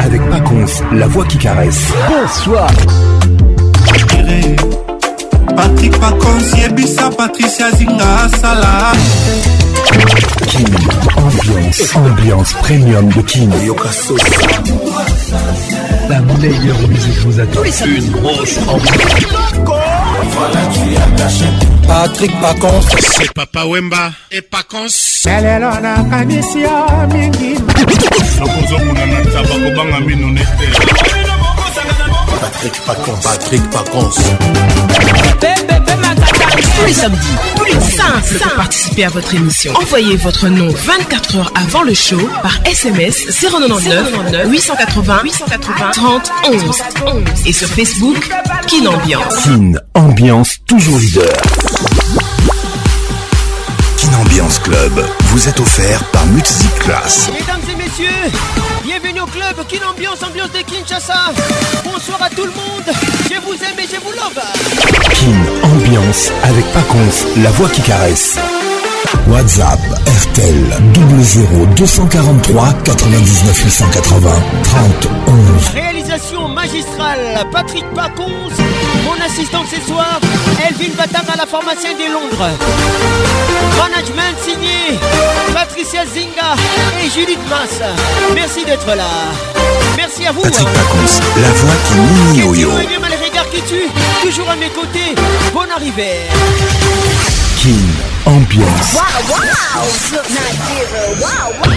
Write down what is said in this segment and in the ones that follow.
avec Pacons, la voix qui caresse. Bonsoir. Patrick Pacons, Yebisa, Patricia Zinga, Salah. Kim, ambiance, ambiance premium de Kim. La meilleure musique vous attend. Une grosse ambiance. voilà tu as caché Patrick Pacons c'est Papa Wemba et Pacons lelo nakanisi yo mingi nakozomona na ntaba kobanga mino nete Patrick Pacons. Patrick Pacons. Tous les samedis, plus simple pour participer à votre émission. Envoyez votre nom 24 heures avant le show par SMS 099 880 880 30 11 et sur Facebook Kin Ambiance. Kin Ambiance toujours leader. Kin Ambiance Club vous êtes offert par Class. Mesdames et messieurs club, ambiance, ambiance de Kinshasa Bonsoir à tout le monde, je vous aime et je vous love Kin Ambiance avec Paconce, la voix qui caresse. WhatsApp RTL 00243 99 880 30 11 Magistral, Patrick Pacons mon assistant ce soir, Elvin à la pharmacienne de Londres. Management signé, Patricia Zinga et Judith Mass. Merci d'être là. Merci à vous. Patrick Pacons, la voix qui mouille au yo. toujours à mes côtés. Bonne arrivée. King, ambiance. Wow, wow,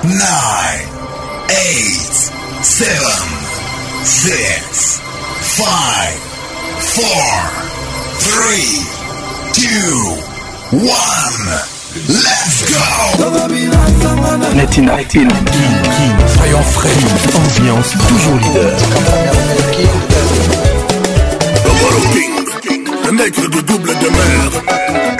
9, 8, 7, 6, 5, 4, 3, 2, 1, let's go! Netina, Netina, King, King, Soyons frais, ambiance, toujours leader. Le de double de mer.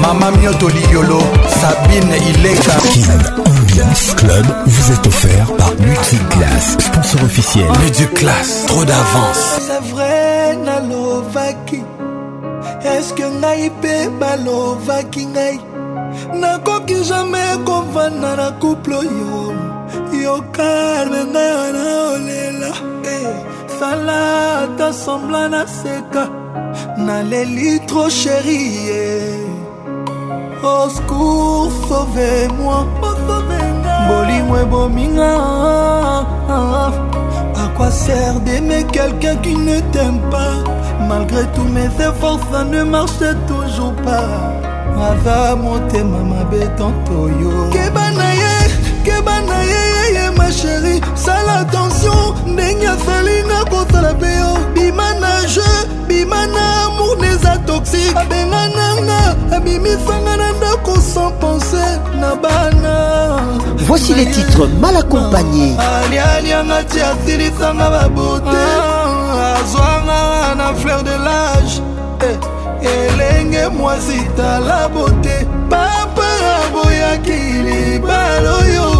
Mama Mioto Liolo, Sabine Ileka. King Ambiance Club vous est offert par Multiclass, sponsor officiel. Multiclass, trop d'avance. C'est vrai, nalovaki. Est-ce que ngai pe balovaki ngai? nakoki jamai kovanda na couple oyo yo kalme ngai wana olela sala eh, ata sembla naseka naleli tro sherie eh. au secours sauvez-moi bolingo ebominga à quoi sert d'aimer quelqu'un qui ne t'aime pas malgré tous mes efforts ça ne marche toujours pas aza motema mabe tantoyo keba na ye keba na ye Chérie, sale attention n'enga Felina na Bimana mpe bimana je, bimana jeu toxique na amour neza toxique abengananga abimi na ko sans penser na bana voici les titres mal accompagnés ah, alialianga ti asilisanga babote ah. ah, azwanga na fleur de l'âge eh, elenge moisita la beauté papa boya libala baloyo.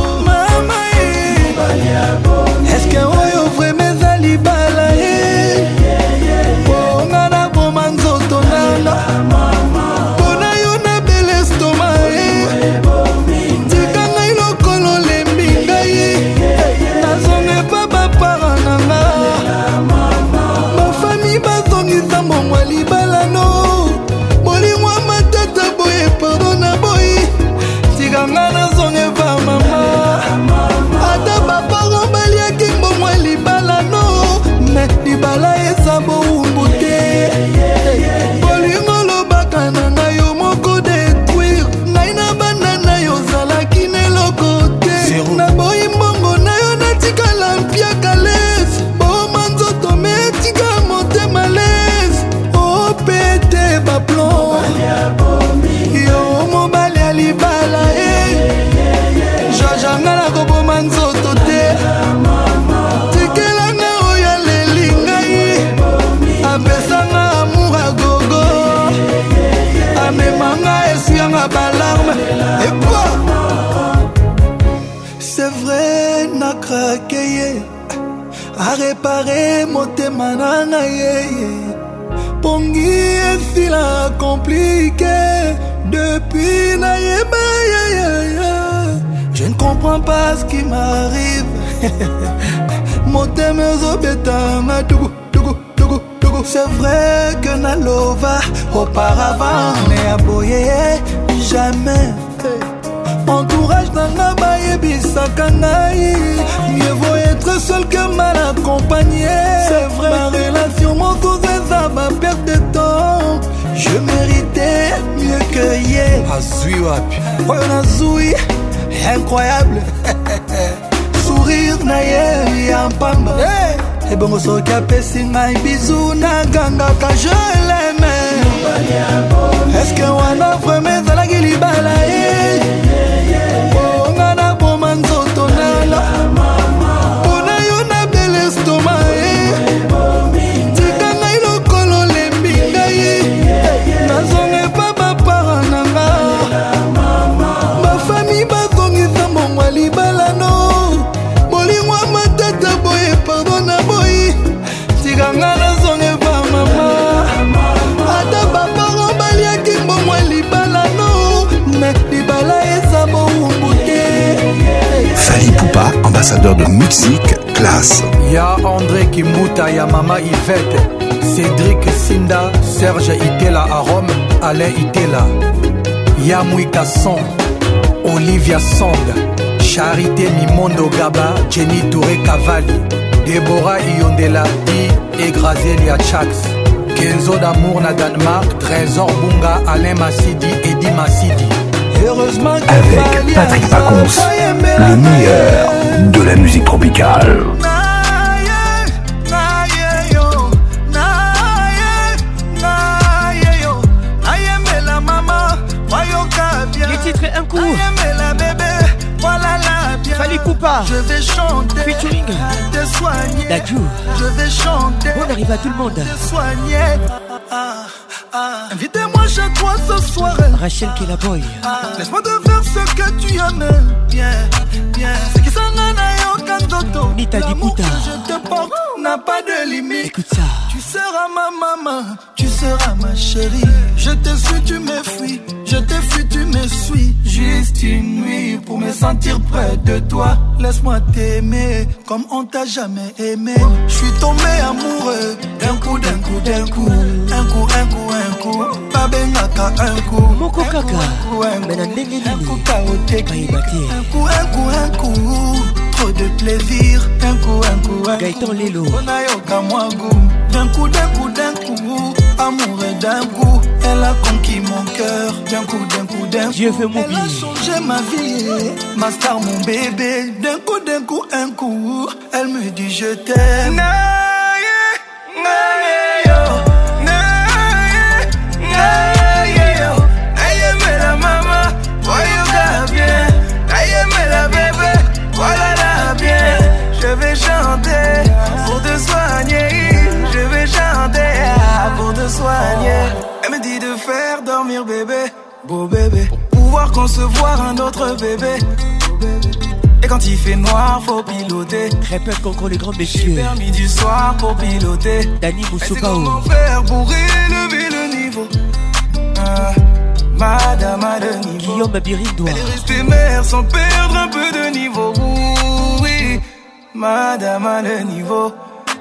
eske oyo vrema eza libaa à balarme Et pas C'est vrai, n'a craqué A réparé mon téma nana pongi esila compliqué Depuis nayeba Je ne comprends pas ce qui m'arrive motema ezobetanga tuku tuku tuku tuku c'est vrai que nalova auparavant me ya boye jamais entourage nanga bayebisaka ngai mieux vaut être seul que mal accompagné ma relation mosusu eza baperte de temps je méritais mieux que ye azwi ah, wapi oyo nazwi incroyable sourire na ye ya mpamba ebongo soki apesi ngai bizu nagangaka je leme eske wana vraimen ezalaki libala ye eh? ambassadeur de Mexique, classe. Ya André Kimuta, ya Mama Yvette, Cédric Sinda, Serge Itela à Rome, Alain Itela. Ya Mouika Song, Olivia Song, Charité Mimondo Gaba, Jenny Touré Cavalli, Deborah Iondela, Di et Grazelia Chax. Kenzo d'amour na Danemark, Trésor Bunga, Alain Massidi, Eddie Massidi. avec Patrick Pacons, le meilleur de la musique tropicale. un coup. Fali Je vais chanter Featuring Te soigner Je vais chanter On arrive à tout le monde Invitez-moi ce soir Rachel Kelaboy ah, Laisse-moi te faire ce que tu aimes Bien, bien C'est qui ça n'a aucun dodo Nita Dikuta Je te porte n'a pas de limite Écoute ça Tu seras ma maman seras ma chérie. Je te suis, tu me fuis. Je te fuis, tu me suis. Juste une nuit pour me sentir près de toi. Laisse-moi t'aimer comme on t'a jamais aimé. Je suis tombé amoureux d'un coup, d'un coup, d'un coup. Un coup, un coup, un coup. Babengaka, un coup. Moko kaka. Un coup, un coup, un coup. Un coup, un coup, un coup. trop de plaisir d'un coup un coup un Gaëtan Lelo ona yoka mwa gu d'un coup d'un coup d'un coup amour d'un coup elle a conquis mon cœur d'un coup d'un coup d'un coup Dieu fait mon elle a changé ma vie ma star mon bébé d'un coup d'un coup un coup elle me dit je t'aime nah, yeah, nah, yeah. soigner, je vais chanter avant de soigner. Elle me dit de faire dormir bébé, beau bébé, pouvoir concevoir un autre bébé. Et quand il fait noir, faut piloter. Répète qu'on les grands messieurs. permis du soir pour piloter. Dani Moussoukaou. Comment faire pour élever le niveau ah, Madame a le niveau. Guillaume Elle est restée mère sans perdre un peu de niveau. Oui, Madame a le niveau.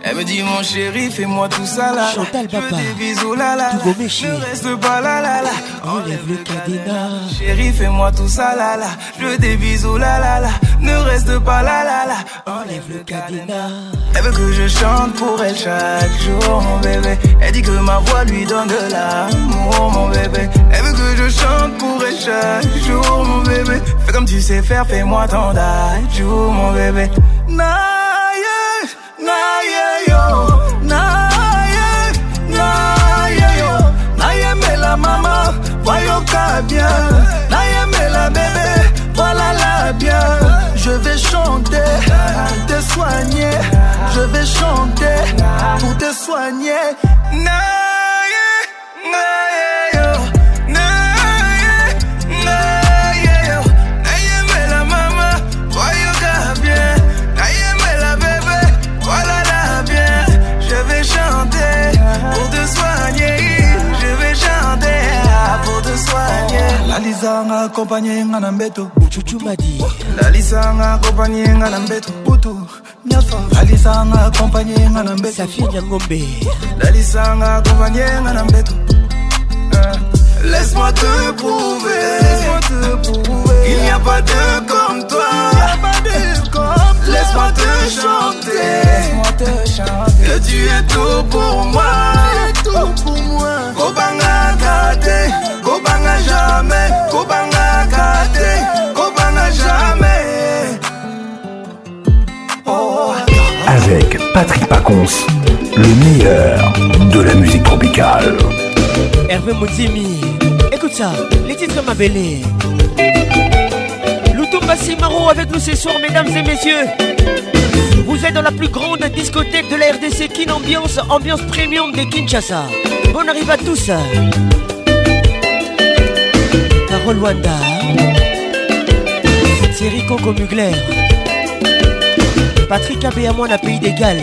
Elle me dit mon chéri, fais-moi tout ça là. Je Papa. Des bisous là là. je Ne reste pas là là là. Enlève le cadenas. Chéri, fais-moi tout ça là là. Je des bisous là là là. Ne reste pas là là là. Enlève le cadenas. Elle veut que je chante pour elle chaque jour, mon bébé. Elle dit que ma voix lui donne de l'amour, mon bébé. Elle veut que je chante pour elle chaque jour, mon bébé. Fais comme tu sais faire, fais-moi ton jour, mon bébé. bien Nayemela bébé, voilà la bien Je vais chanter pour te soigner Je vais chanter pour te soigner lalisanga akompanye nga na mbeto ucucumadi lalisanga akompanye nga na mbeto butu nyafa lalisanga akompanye nga na mbeto safia nyangombe lalisanga akompanye nga na mbeto eh, Laisse-moi te prouver, Laisse te prouver. Il n'y a pas de comme toi. Laisse-moi te chanter, Laisse-moi te chanter. Que tu es tout pour moi. Patrick Pacons, le meilleur de la musique tropicale. Hervé Moutimi, écoute ça, les titres ma belle. Bassi Maro avec nous ce soir, mesdames et messieurs. Vous êtes dans la plus grande discothèque de la RDC Kin Ambiance, ambiance premium de Kinshasa. Bonne arrive à tous. Carole Wanda, Thierry Coco Mugler. Patrick Abeyamwa na pays d'égal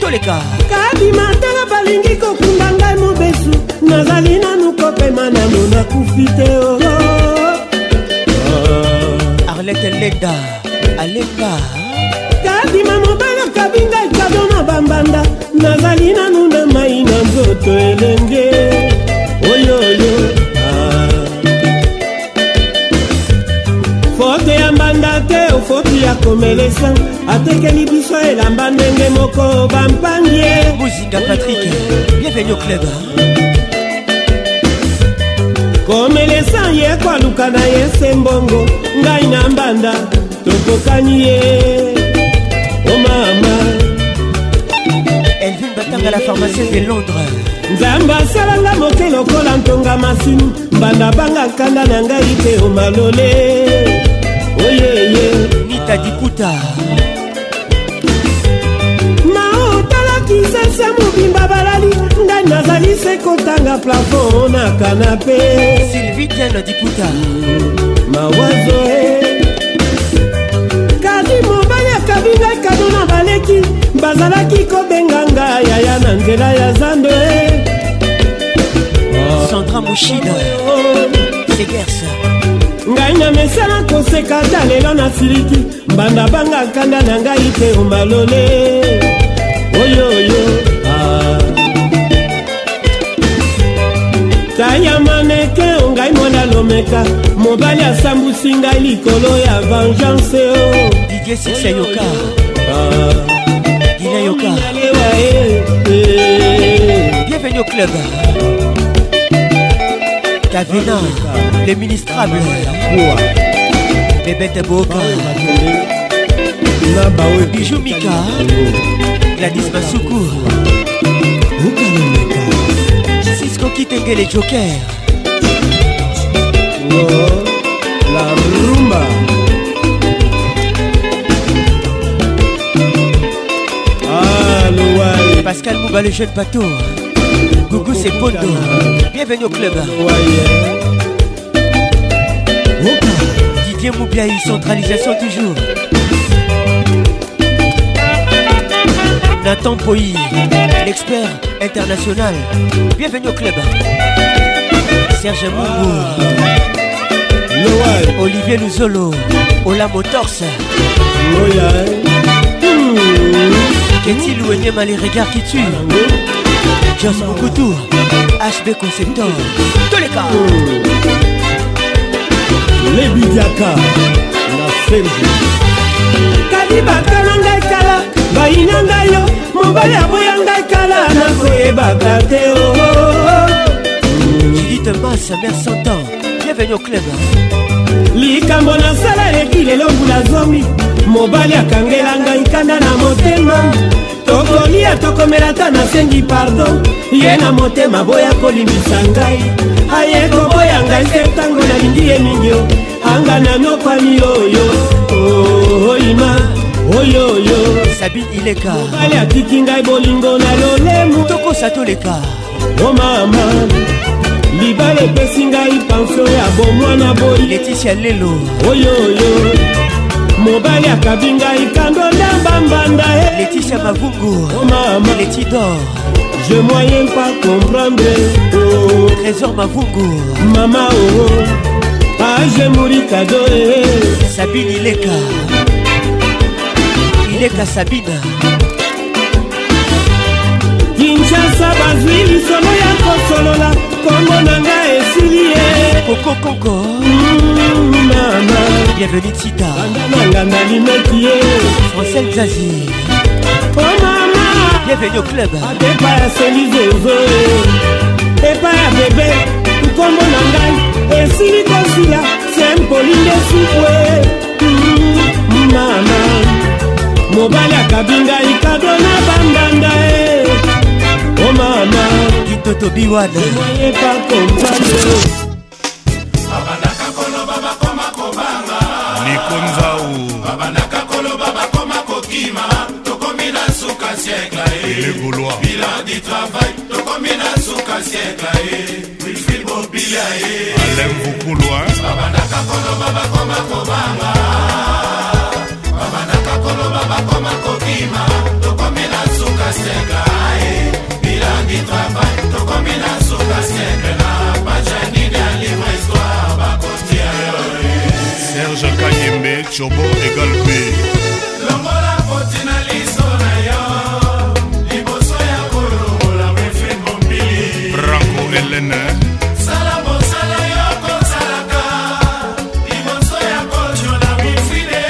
toleka kabima ntaka balingi kokunda ngai mobesu nazali nanu kopema na monakufi te o oh. ah. arlete leda aleka kabima mobali okabi ngai kado na bambanda nazali nanu na mai na nzoto elenge ya komelesa atekeli biso elamba ndenge moko bampangie muzinga patrik bienvenu au club komelesa ye kwaluka na ye sembongo ngai na mbanda tokokani ye omama elvin batanga la pharmacie de londres nzambe asalanga moke lokola ntonga masini mbanda banga kanda na ngai mpe omalole oyeye oh, yeah, yeah. tadiputa maotalaki sese mobimba balali ngai nazali se kotanga plafon na kanape silvitiana diputa mawazo e kadi mobali akabi ngai kado na baleki bazalaki kobenga ngai yaya na nzela ya zando e centra moshida oh, oh, oh. segers ngai na mesala koseka ta lelo na siliki banda banga kanda na ngai mpe omalole oyoyo ah. taya maneke ongai mwana lomeka mobali asambusi ngai likolo ya vengeance o oh. didie sisa yoka gila ah. yoka eh, eh. bienvenue au club Cavena, eh. le ministrable, la bébête boka ah, bah bijou mika gladis masuku cisco les Jokers la rumba Pascal Mouba le jeune bateau Gougou c'est Pondo Bienvenue au club Bien Moubiaï, centralisation toujours. Nathan Poy, l'expert international. Bienvenue au club. Serge Moumou. Noël Olivier Luzolo. Ola Motors. Qu'est-il mmh. mal les regards qui tuent Joss Moukoutou. HB Conceptor. Tous les lebidiaka na sembu kadiba tala ngai kala baina ngai yo mobali aboya ngai kala nakoyebaka te judite mas mer santan bienvenu au club likambo nasala eleki lelo mbula zomi mobali akangela ngai kanda na motema tokolia tokomela ta nasengi pardon ye na motema boya kolimbisa ngai aye koboya ngai te ntango nalingi ye mingi o anga nanokwami oyo oh, oima oyoyo sabi ileka mobali atiki ngai bolingo na lolemo tokosa toleka o oh, mama libala epesi ngai pansio ya bomwana boyi leticia lelo oyoyo mobali akabi ngai kando ndamba mbanda e eh. letisha bavungu omama oh, letidor je moyen pas comprendre oh. trésor bavungu mama oo oh. age muri kado e sabine ileka ileka sabina kinshasa bazwi lisolo ya kosolola kombo na ngai nabeli ye kokokongo oh, mama bienveni tita bandananga nalimaki ye francel zazi o mama bienveni au club abepa ya selizezo epa ya bebe nkombo na ngai esili kosila sempolinde supwe mama mobali akabi ngai kado na bandanda e o oh, mama de tobi wana babandaka koloba bakoma kobanga likonzao babandaka koloba bakoma kokima tokomi na suka siekla e bilan du travail tokomi na suka siekla e wilfrid bobila e alain bukulwa babandaka koloba bakoma kobanga babandaka koloba bakoma kokima turbo égal p longola kotina liso na yo liboso ya kolongola wefe mobili branko elene sala mosala yo kosalaka liboso ya kojo na mifide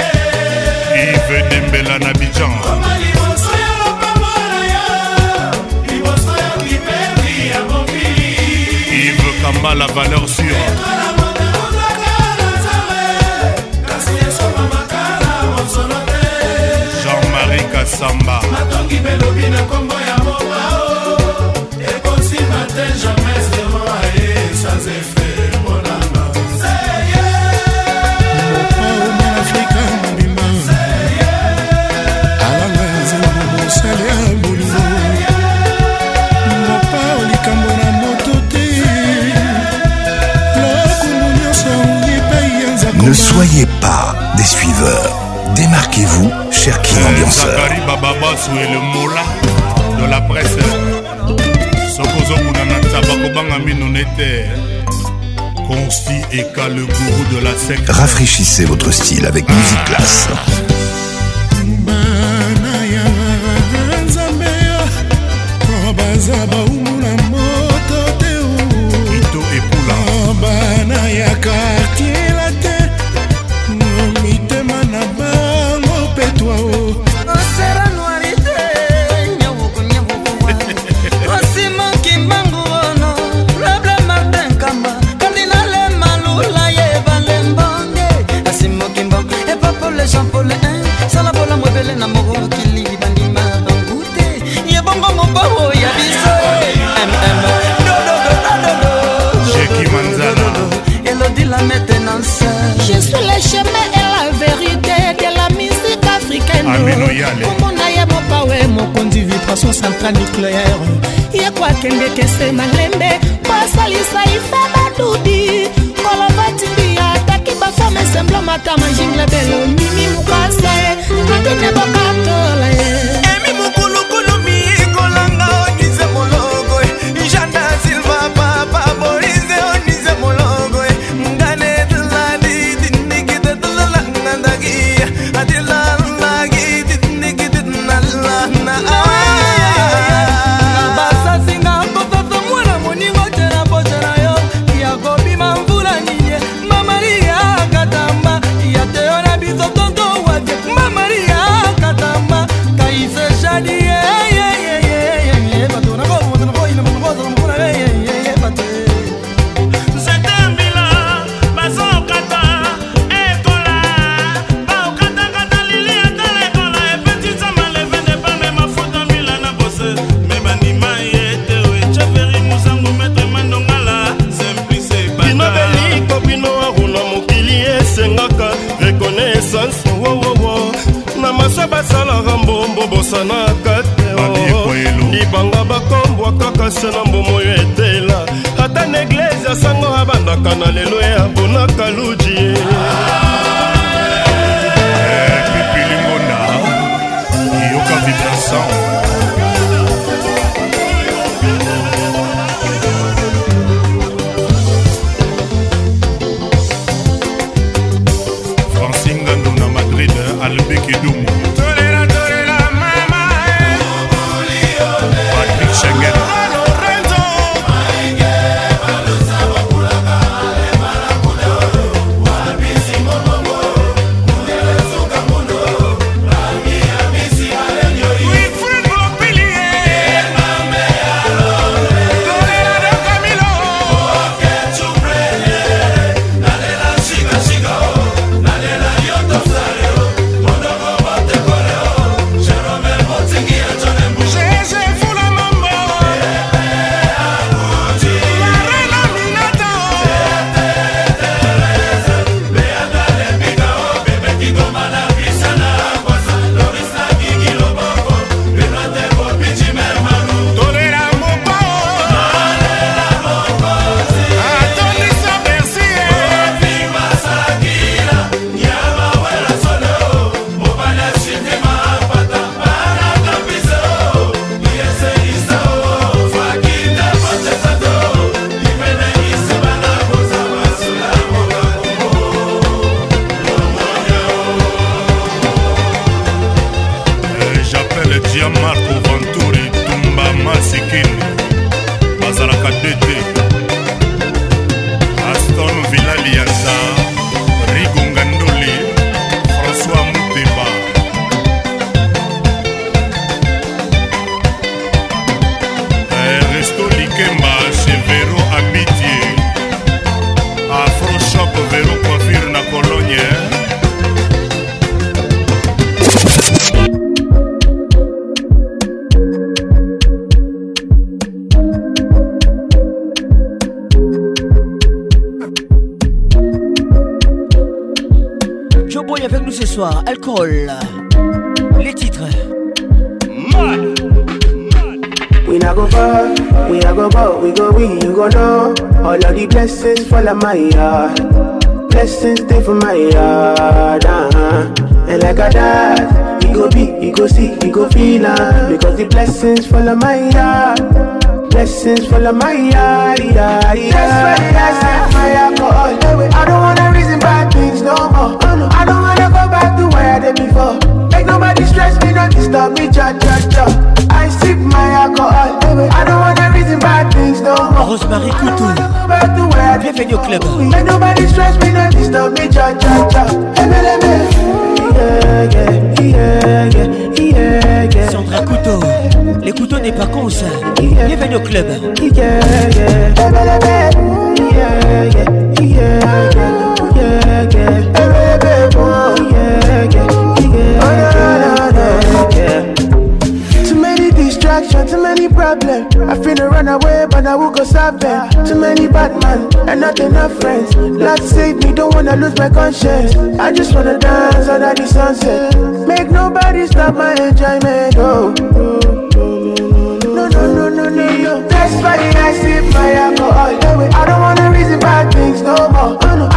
ive dembela na bijan kamba la valeur Ne soyez pas des suiveurs. Démarquez-vous, cher King euh, Ambianceur. Rafraîchissez votre style avec Musique Classe. alcool. Les titres. Man. We not go far, we not go far, we go we, you go know. All of the blessings fall on my yard. Blessings stay for my yard. Uh-huh. And like a dad, he go be, you go see, he go feel uh, Because the blessings fall on my yard. Blessings follow my yard. Yeah, yeah. That's why, that's why I call. I don't disturb me, cha cha cha. I sip my alcohol. I don't want wanna reason bad things no more. Rosemary Coutou. Bienvenue au club. Make nobody stress me, no disturb me, cha cha cha. Eme Yeah, yeah, yeah, yeah, yeah, yeah. Sandra Couteau. Les couteaux n'est pas con ça. Bienvenue au club. Yeah, yeah. yeah, leme. Yeah, yeah, yeah, yeah, yeah, yeah. many problems. I finna run away, but I will go solve them. Too many bad men and not enough friends. Lord save me, don't wanna lose my conscience. I just wanna dance under the sunset. Make nobody stop my enjoyment. Oh. No, no, no, no, no, That's why I sip my alcohol. I don't wanna reason bad things no more. Oh, no.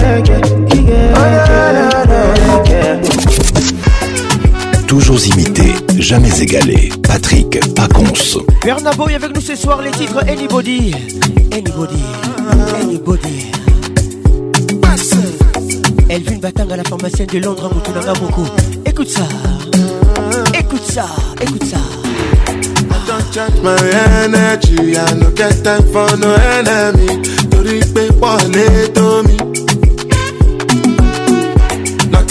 Toujours imité, jamais égalé. Patrick Pacons. Bernard Boy avec nous ce soir, les titres Anybody. Anybody. Anybody. Passe. Elvin Batang à la pharmacienne de Londres, a beaucoup. Écoute ça. Écoute ça. Écoute ça. Don't my energy, I no enemy.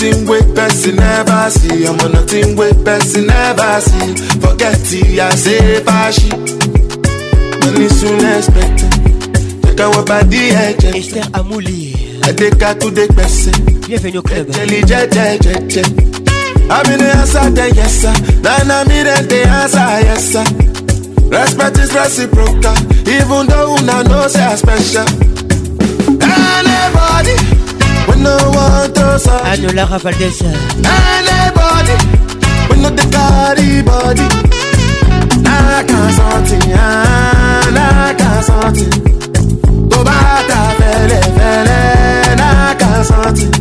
nothing with person never see. I'm on nothing with person never see. Forget it, I say bashi. Money soon expected. Take our body edge. Esther Amuli, I take her to the person. Bienvenue au club. I'm in the answer, yes sir. Then I'm in the answer, yes sir. Respect is reciprocal, even though una know say special. Anybody no want to search. I know Lara Valdez. Anybody, we know the carry body. I can't it. I can't it. Tó bá ta fẹ́lẹ́ fẹ́lẹ́, I can't it.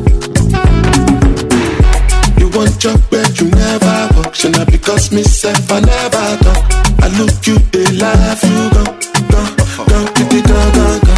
You want your bed, you never walk. Should not because myself I never talk. I look you, they laugh, you go, go, go.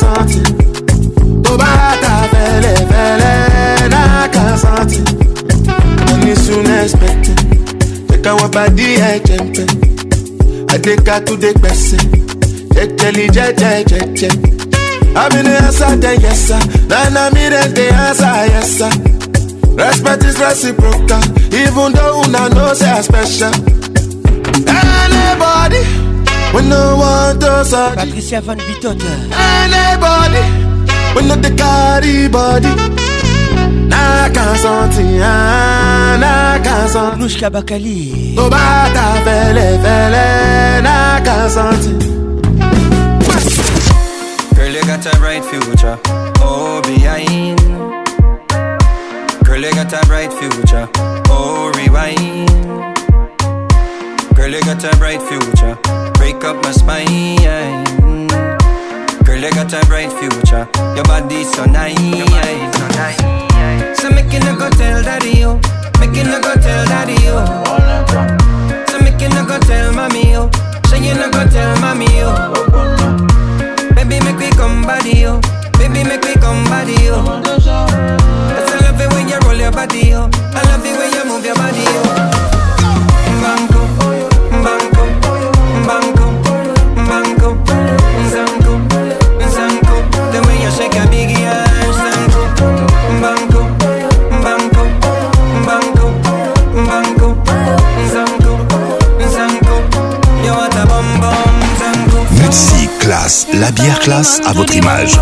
santi tó bá ta fẹ́lẹ́ fẹ́lẹ́ náà kàn santi mo ní soon expecting jẹ́ka wọ́n bá dí ẹ̀jẹ̀ ń pẹ́ àdéka tó dé pẹ̀sẹ̀ jẹjẹli jẹjẹjẹjẹ. Abi the answer, then yes sir. Then I me then the answer, yes sir. Respect is reciprocal, even though una know say I special. Anybody. When no one does a Patricia Van Bitot Anybody When not the carry body Na kan Na kan Nushka Bakali To bata fele fele Na kan Girl you got a bright future Oh behind Girl you got a bright future Oh rewind Girl you got a bright future Break up my spine. Girl, You got a bright future. Your body so nice. so So make you no go tell daddy you. Make you no go tell daddy you. So make you no go tell mommy you. Say you no go tell mommy you. Baby, make me come body you. Baby, make me come body you. That's I love it when you roll your body you. à votre image.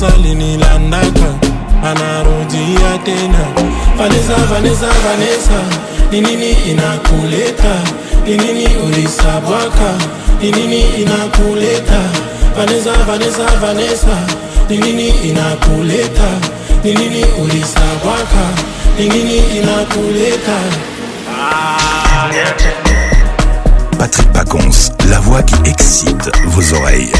Mussolini landaka anarudia tena Vanessa, Vanessa, Vanessa, ni inakuleta? Ni nini ulisabwaka? Ni nini inakuleta? Vanessa, Vanessa, Vanessa, ni nini inakuleta? Ni Oulissa ulisabwaka? Ni inakuleta? Patrick Pacons, la voix qui excite vos oreilles.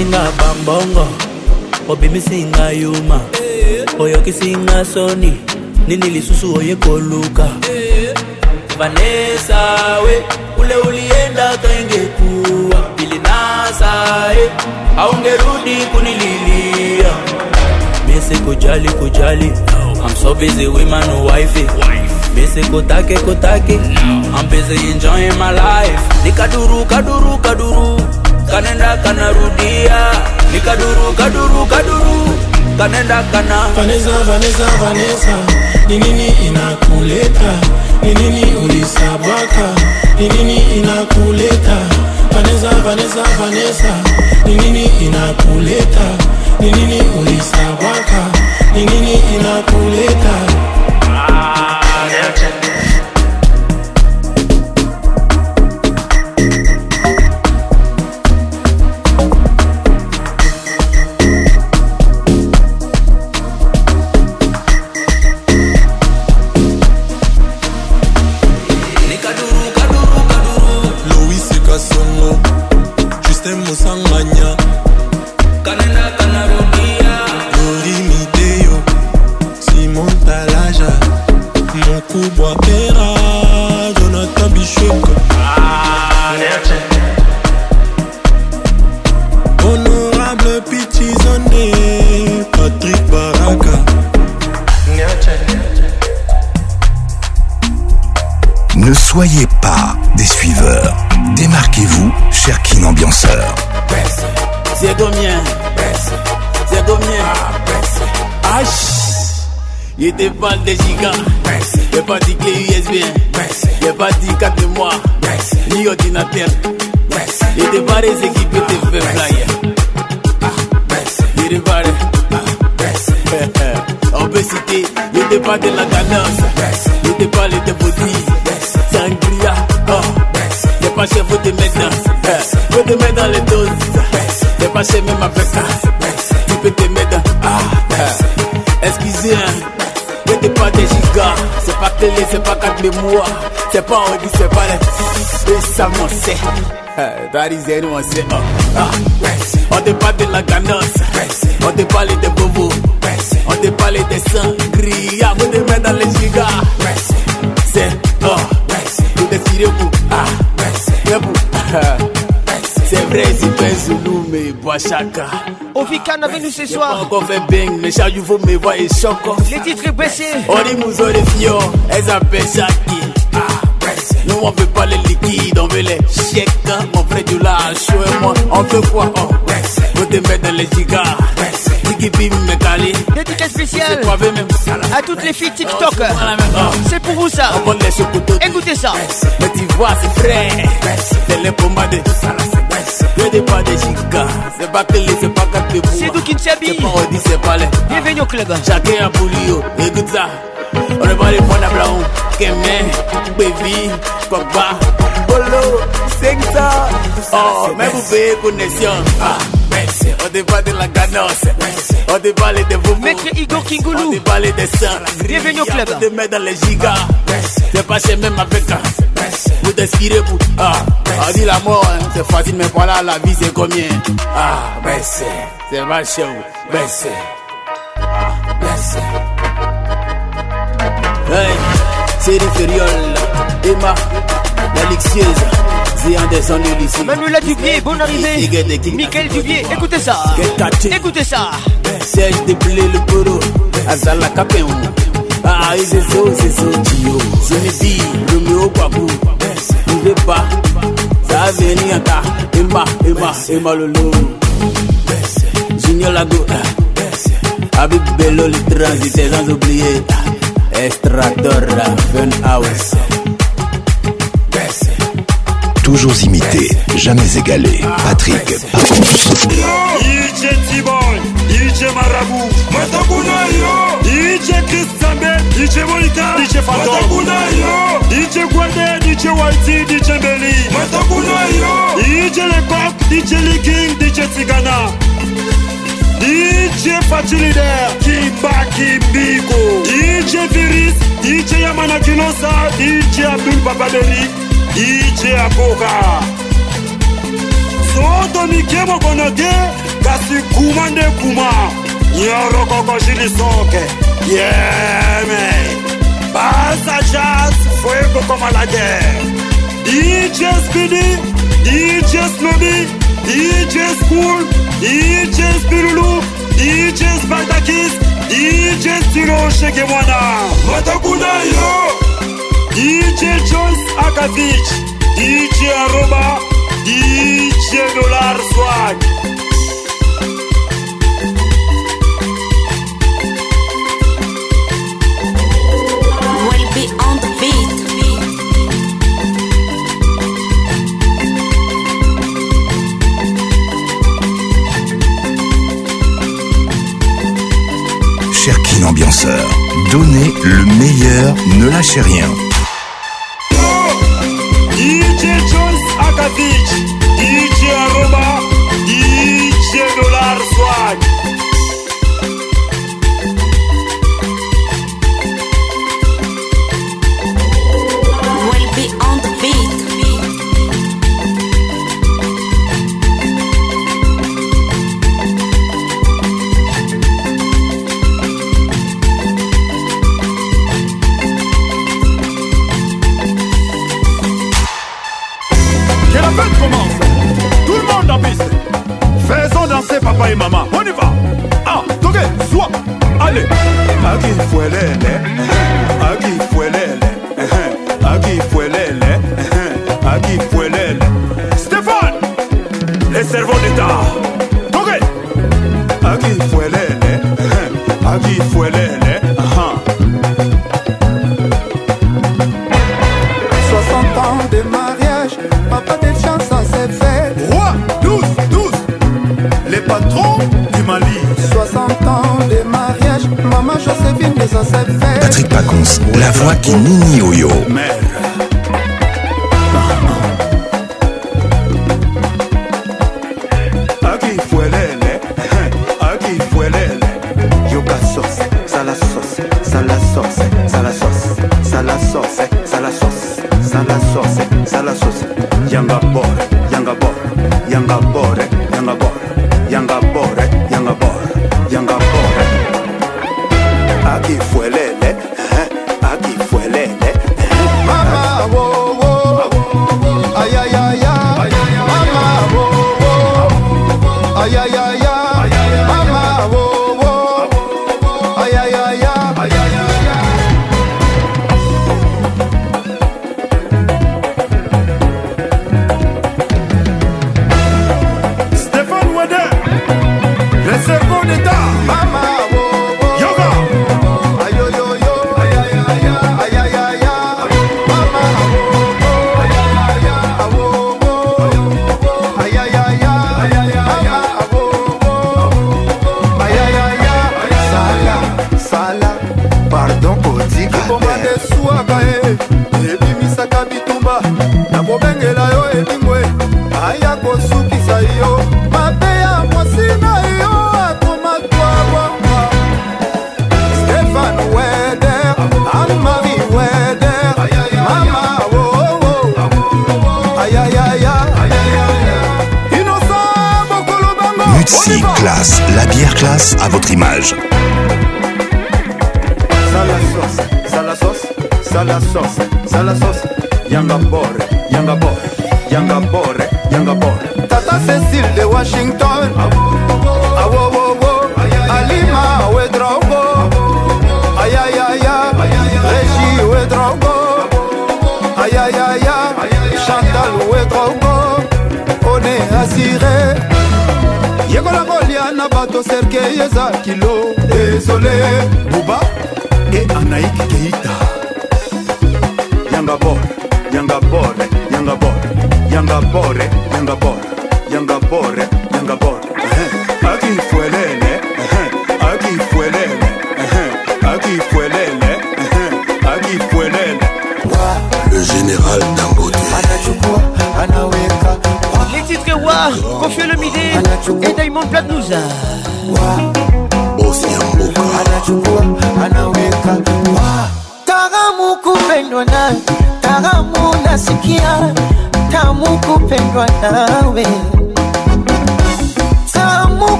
ninga bambongo obimi singa yuma oyoki singa soni nini lisusu oye koluka vanesa we ule uliendaka ingekuwa pilinasa e aungerudi kunililia misi kujali kujali I'm so busy with my new wifey Busy kutake kutake I'm busy enjoying my life Nikaduru kaduru kaduru, kaduru kanenda kanarudia nikaduru kaduru kaduru kanenda kana Vanessa, Vanessa, Vanessa, ni nini inakuleta ni nini ulisabaka ni nini inakuleta Vanessa, Vanessa, Vanessa, ni nini inakuleta ni nini ulisabaka ni nini inakuleta ah, soyez pas des suiveurs. Démarquez-vous, cher Kin Ambianceur. C'est Domien. C'est Domien. Ah, il était pas des gigas. a pas dit clé USB. a pas dit carte mémoire. Ni ordinateur. Il te pas des équipes de te fait flyer. Il pas parle. On peut citer. Il te pas de la cadence. Il te parle passer même avec ça. Tu peux te mettre ah, Excusez, hein. t'es pas des gigas. C'est pas télé, c'est pas 4 mémoires. C'est pas on dit, c'est pas les. Et ça m'en euh, sait. That oh, is anyone say ah. On te parle de la ganance. On te parle des bobo. On te parle des sangria. Avant de mettre dans les gigas. C'est oh. Tout est tiré pour ah. C'est vrai si tu es vrai. me Boisaka. Ovikan avec nous ce soir. Pas encore fait bang, mais ça du me voit et choco. Les titres baissés. On dit mouzo les fio, elles appellent ça qui. Ah, nous on veut pas les liquides, on veut les chèques. Mon frère du lâche, moi, on oh, te croit, on veut te mettre dans les gigas. Kipim Mekali. Dédicace spéciale. À toutes les filles TikTok. C'est pour vous ça. Écoutez ça. Mais tu vois, c'est frais. C'est les C'est nous qui Bienvenue au club. Chacun ça. On pas les pas Baby, papa, Bolo, ça? Oh, même vous payez connaître ah, On débat de la ganance, on débat les vos. Maître Igor Kingoulou, on les ça, club. On dans les gigas. pas même avec un. Vous Ah, on dit la mort, hein. c'est facile, mais voilà la vie, c'est combien. Ah, baissez, c'est chambre, baissez. Ah, Série Fériol, Emma, l'Alixieuse, Zéandès en Élysée. Manuela Dubier, bonne arrivée. Michael Dubier, écoutez ça. Écoutez ça. Serge Déblé, le Poro, Azala Capéon. Ah, c'est ça, c'est ça, Tio. Zénébi, Roméo Je Ne vais pas, ça a venir en tas. Emma, Emma, Emma Lolo. Junior Lago, Avec Bello, le transit, c'est sans oublier. Estradora Funhouse. Toujours imité, jamais égalé. Patrick Pacons. DJ T-Boy, DJ Marabou, Matabunayo, DJ Christambe, DJ Monica, DJ Fatou, Matabunayo, DJ Gwande, DJ Whitey, DJ Belly, Matabunayo, DJ Le Pape, DJ Licking, DJ Tigana. DJ DJ Fati Leader, Kibaki DJ Virus, DJ Yamana DJ Abdul Babadeli, DJ Soto kasi kuma Nyoro kuma, yeah man. Basa jazz, fuego la guerre. DJ Speedy, DJ Snobby, DJ School, DJ Spirulou, DJs Baldakis, DJs Tiroche Gemwana, Matakuna Yo, DJ Jones Akavich, DJ Aroba, DJ Dolar Swag. Donnez le meilleur, ne lâchez rien.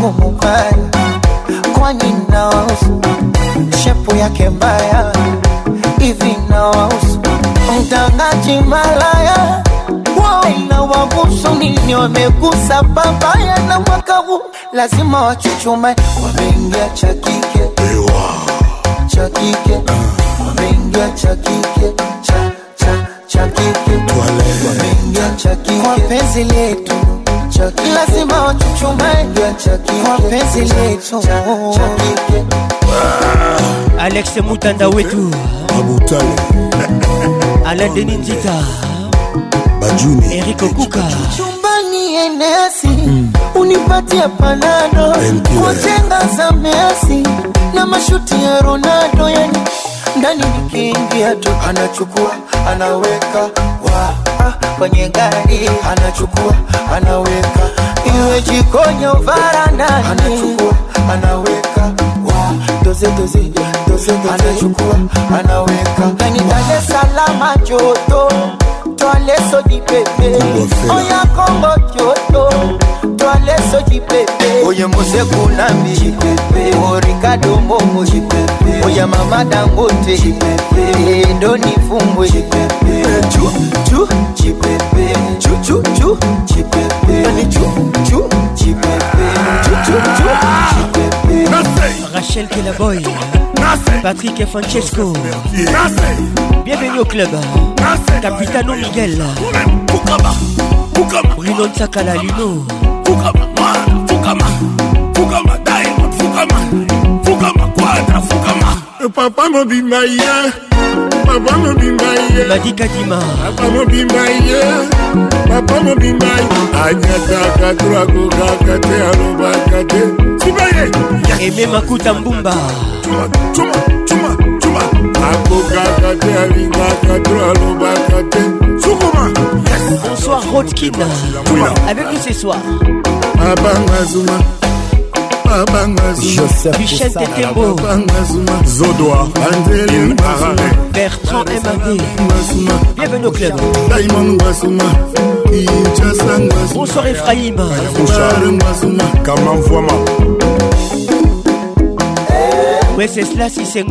yangu mubaya, kwani nawausu? Shepu yake mbaya hivi nawausu? Mtangaji malaya na wagusu nini? Wamegusa papaya na mwaka huu lazima wachuchume, wameingia cha kike cha kike wameingia cha kike cha cha cha kike wameingia cha kike kwa penzi letu chaki, lazima wachuchumaje chaki, wapenzi letu chaki. Ah. Alex Mutanda wetu Abutale, Alain Denis Njita, Bajuni, Eric Okuka chumbani enesi mm. unipatie panado Kwa jenga za Messi na mashuti ya Ronaldo, yani ndani nikiingia tu anachukua anaweka kwenye gari, anachukua anaweka, iwe jikoni au varandani, anachukua anaweka doze doze doze doze, anachukua anaweka ndani Dar es Salaam joto twale sodi pepe oya Kongo joto twale sodi pepe oya Mose Kunambi o Ricardo Momo oya Mama Dangote ndo Chu, chu, tu chu chu chu chipepe yani chu chu chipepe chu chu chu chipepe Rachel Kelaboy Patrick et Francesco Bienvenue au club Capitano Miguel Bruno Sakala Luno Fukama Fukama Fukama Diamond Fukama Fukama Quadra Fukama Eh, papa mobimba ye papa mobimba ye badikadima papa mobimba ye papa mobimba ye anyataka to akokaka te alobaka te sibaye eme makuta mbumba akokaka te alingaka to alobaka te sukuma bonsoir rodkin avec nous ce soir abanga zuma Michel Tetembo Zodoa Angeline Arare Bertrand Mabé Bienvenue au club Diamond Basuma Bonsoir Ephraim Kamanvouama Ouais c'est cela si c'est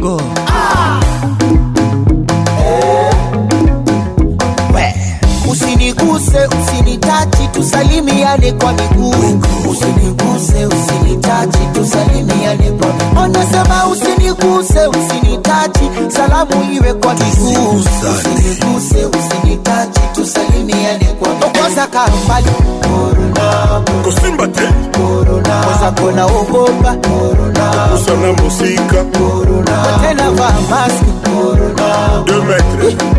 usiniguse, usinitachi, tusalimiane kwa miguu. Usiniguse, usinitachi, tusalimiane kwa miguu. Anasema usiniguse, usinitachi, salamu iwe kwa miguu. Usiniguse, usinitachi, tusalimiane kwa miguu. kusimba te Corona, kosa kona ogopa kusana musika tena vaa maski 2 metres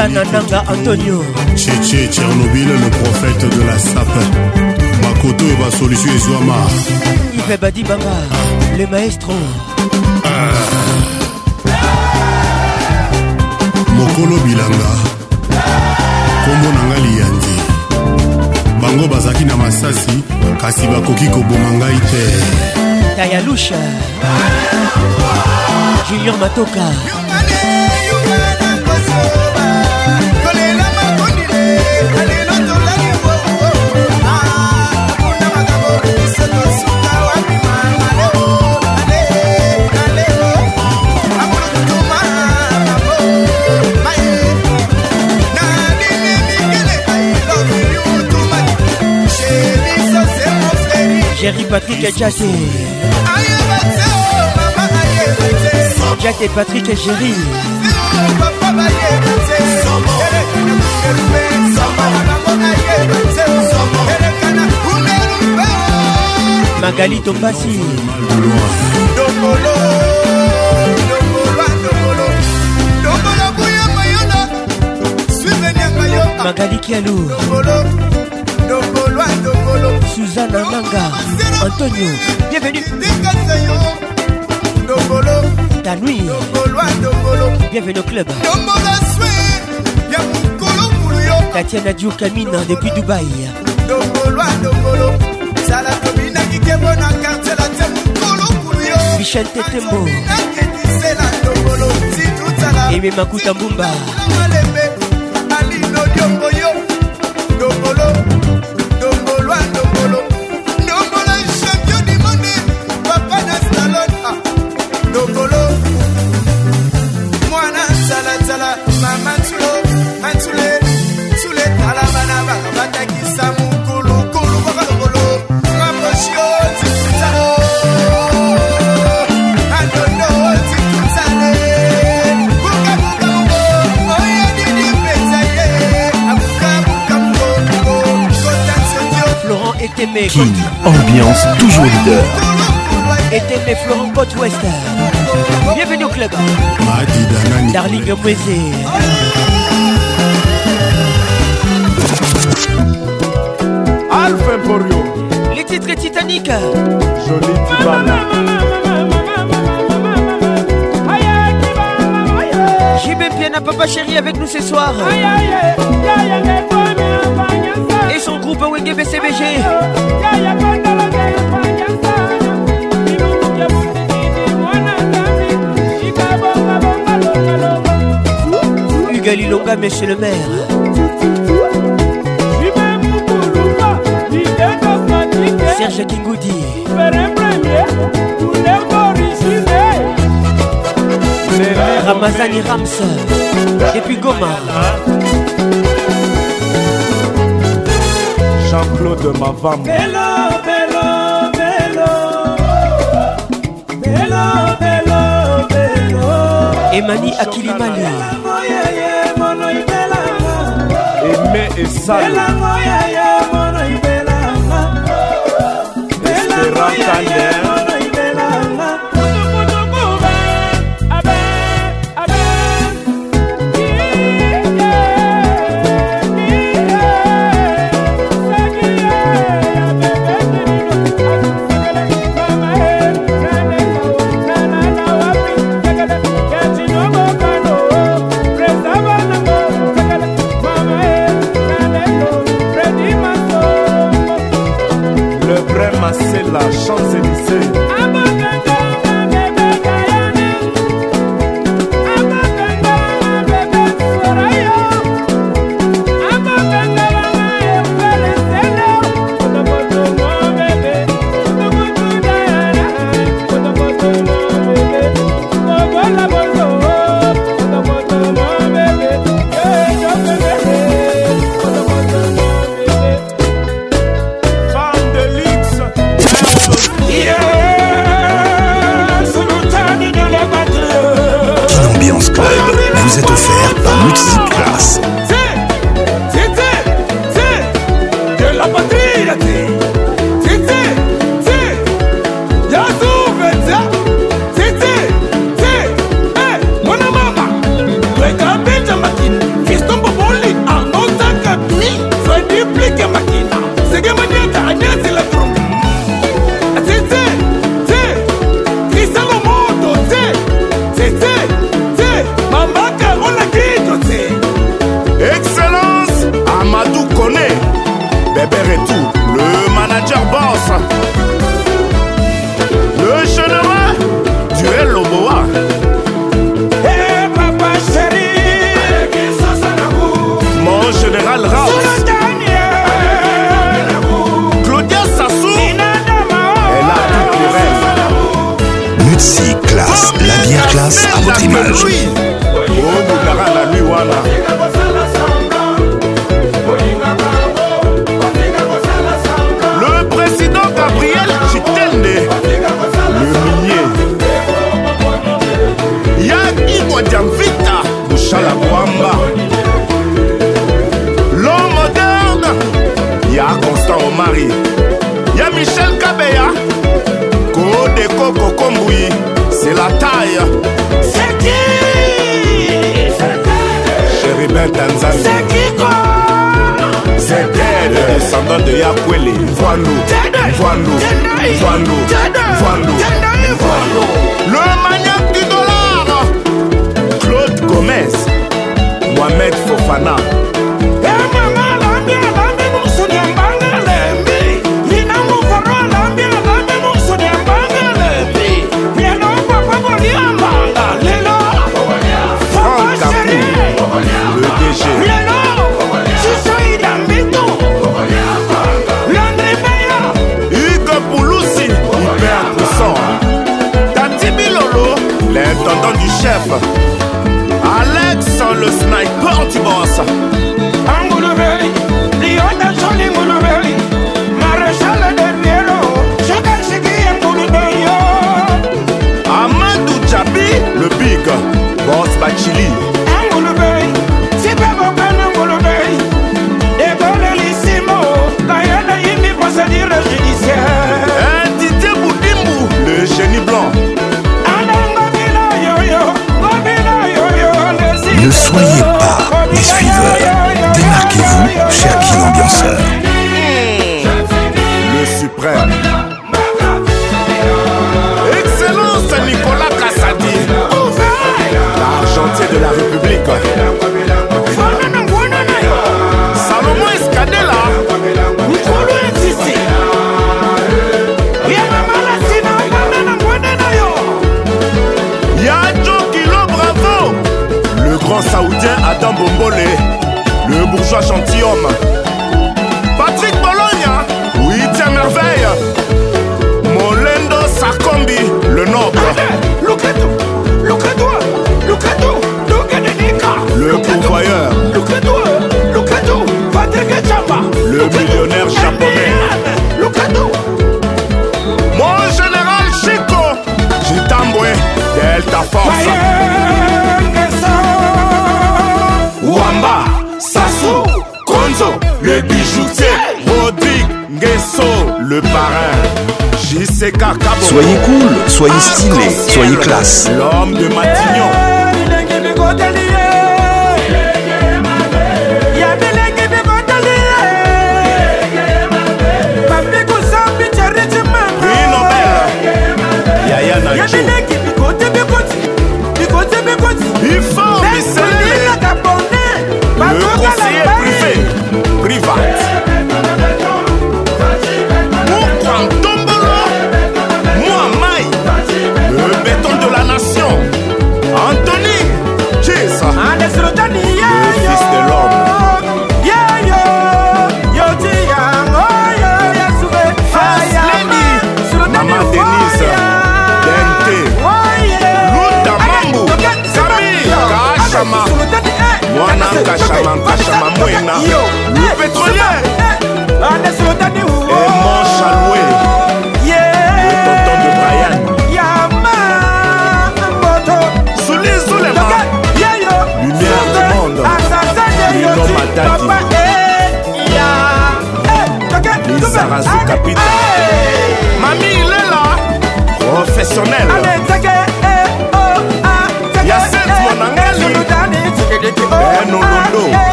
kaka na nanga antonio cheche tchernobyl le prophète de la sape makoto oyo basolution ezwama ive badi banga le maestro mokolo bilanga kombo na ngai liyandi bango bazalaki na masasi kasi bakoki koboma ngai te tayalusha junior matoka yungane, yungane, Jerry Patrick chassé Jack et Patrick et Jerry. Magali Tompassi. Magali Kialou. Suzanne Manga. Antonio, bienvenue. Dongolo Danui Dongolo Dongolo Bienvenue au club Dongolo Swing Ya Mukolo Muluyo Tatiana Diou Kamina depuis Dubaï Dongolo Dongolo Sala Tobina Kikebo na quartier la Tia Mukolo Muluyo Vicente Tembo Sela Dongolo Si tout ça Aimé Makuta Mbumba Malembe Alino Diongoyo Dongolo King, ambiance toujours leader. Et t'aimes Florent western Bienvenue au club. Darling Brésil. Alpha Emporio. Les titres Titanic. Jolie Tibana. J'ai bien un papa chéri, avec nous ce soir. aïe, aïe, aïe, son groupe Wenge BCBG. Ugali Longa monsieur le maire. Serge Kingoudi. Ramazani Et depuis Goma. Jean-Claude Mavam. femme. hello, Akilimali. et vous êtes offert par Multiclass.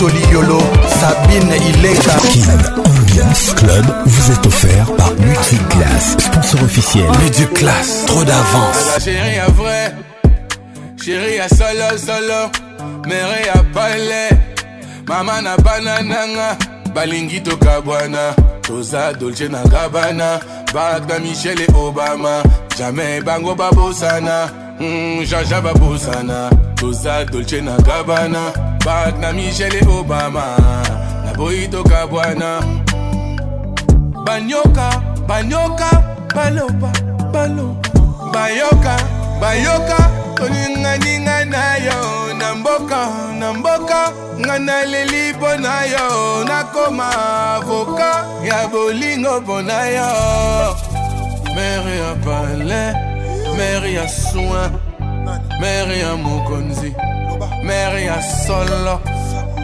tito liolo sabine ileka kin ambiance club vous est offert par multiclass sponsor officiel multiclass trop d'avance chérie à vrai chérie à solo solo mere ya pale mama na bana nanga balingi tokabwana toza dolce na gabana bak na michele obama jamai bango babosana mm, jaja babosana toza dolce na gabana bak na michele obama naboyi toka bwana banyoka banyoka baloba baloba bayoka bayoka toninganinga na yo na mboka na mboka nga naleli mpo na yo nakoma avoka ya bolingo mpo na yo mere ya palais mere ya soin mere ya mokonzi mère ya solo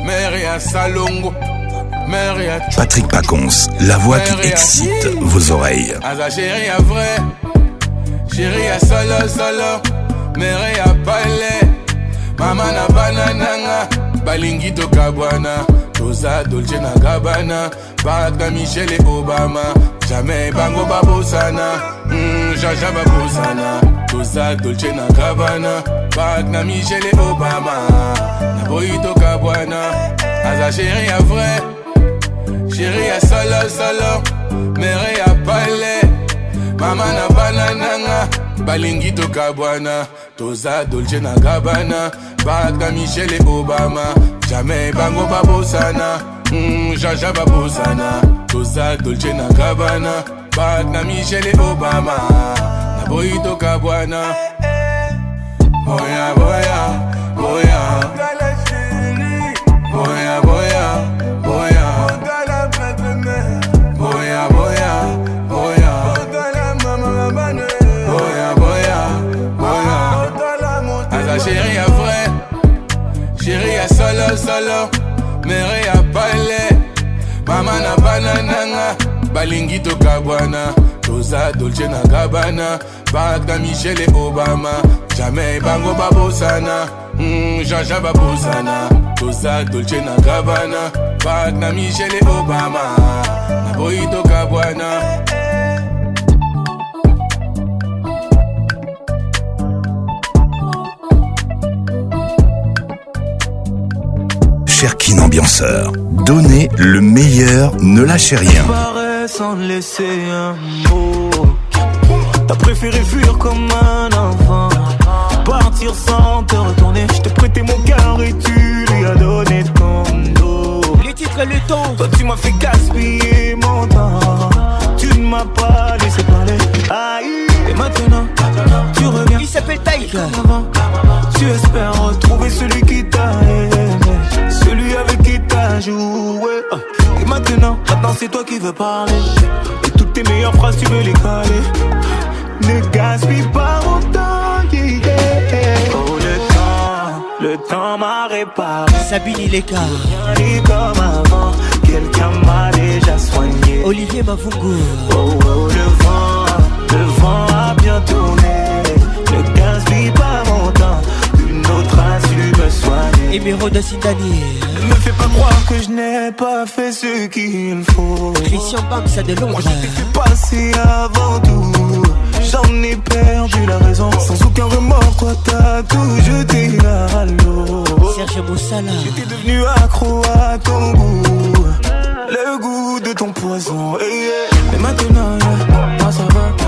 mère ya salongo mère ya Patrick Pacons la voix qui excite vos oreilles aza chéri ya vrai chéri ya solo solo mère ya pale mama na bana nanga balingi tokabwana Rosa, Dolce na Gabbana Parc Michel et Obama Jamais Bango Babosana mm, Jaja Babosana Rosa, Dolce na Gabbana Michel et Obama na Kabwana Aza chérie à vrai Chérie à solo solo Mère à palais Maman à banananga balingi tokabwana toza dolce na gabana baka michel obama jamai bango babosana mm, jaja babosana toza dolce na gabana baka michel obama naboyi tokabwana eh, eh. boya. Salon, solo mere ya pale mama na balingi dolce na gabana bak na obama Jamais bango babosana hmm, jaja babosana toza dolce na gabana bak na obama naboyi Kabwana. Cherkin Ambianceur. donner le meilleur, ne lâchez rien. Sans laisser un mot. T'as préféré fuir comme un enfant. Partir sans te retourner. Je t'ai mon cœur et tu lui as donné ton dos. Les titres et le Toi, tu m'as fait gaspiller mon temps. Tu ne m'as pas laissé parler. Aïe. Ah, maintenant, tu reviens. Il s'appelle Taïk. Tu espères retrouver celui qui t'a aimé, celui avec qui t'as joué. Et maintenant, maintenant c'est toi qui veux parler. Et toutes tes meilleures phrases, tu veux les coller. Ne gaspille pas autant temps, Oh, le temps, le temps m'a réparé. Sabine, il est Et comme avant, quelqu'un m'a déjà soigné. Olivier Mavougou Oh, oh, le vent, le vent le pas mon temps. Une autre a me soigner. Héméro de ne Me fais pas croire que je n'ai pas fait ce qu'il faut. Christian Bam, ça de Londres. Moi, je t'ai fait passer avant tout. J'en ai perdu la raison Sans aucun remords, toi t'as tout jeté à l'eau Serge Moussala J'étais devenu accro à ton goût Le goût de ton poison Et eh, eh. maintenant, Moi eh, ah, ça va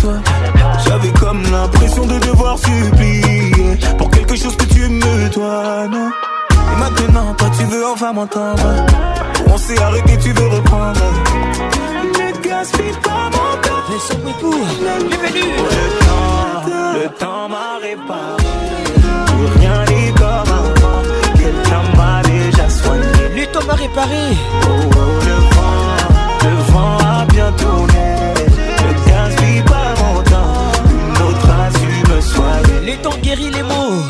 toi. J'avais comme l'impression de devoir supplier pour quelque chose que tu me dois, non? Et maintenant, toi tu veux enfin m'entendre. On s'est arrêté, tu veux reprendre. Ne gaspille pas mon temps. Laisse-moi pour les Le temps, le temps m'a réparé. Pour rien n'est comme avant. Quelqu'un m'a déjà soigné. Le temps m'a réparé. Oh, oh le vent, le vent a bien tourné. Le temps guérit les mots.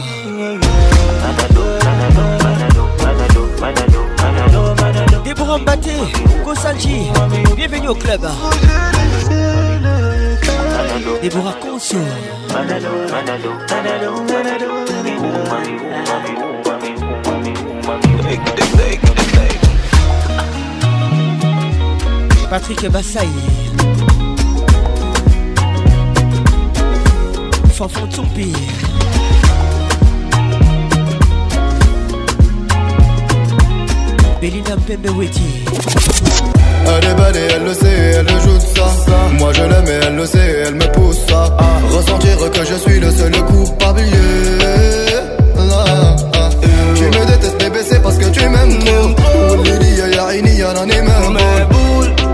Déborah Kosanji, bienvenue au club. Déborah Conso. Patrick Bassaï. fofo pire. Bélina Pembe Witty. Elle est belle et elle le sait, elle joue de ça. Moi je l'aime et elle le sait, elle me pousse ça. À ressentir que je suis le seul coupable. Tu me détestes, bébé, c'est parce que tu m'aimes trop. Lili, y'a y'a, y'a,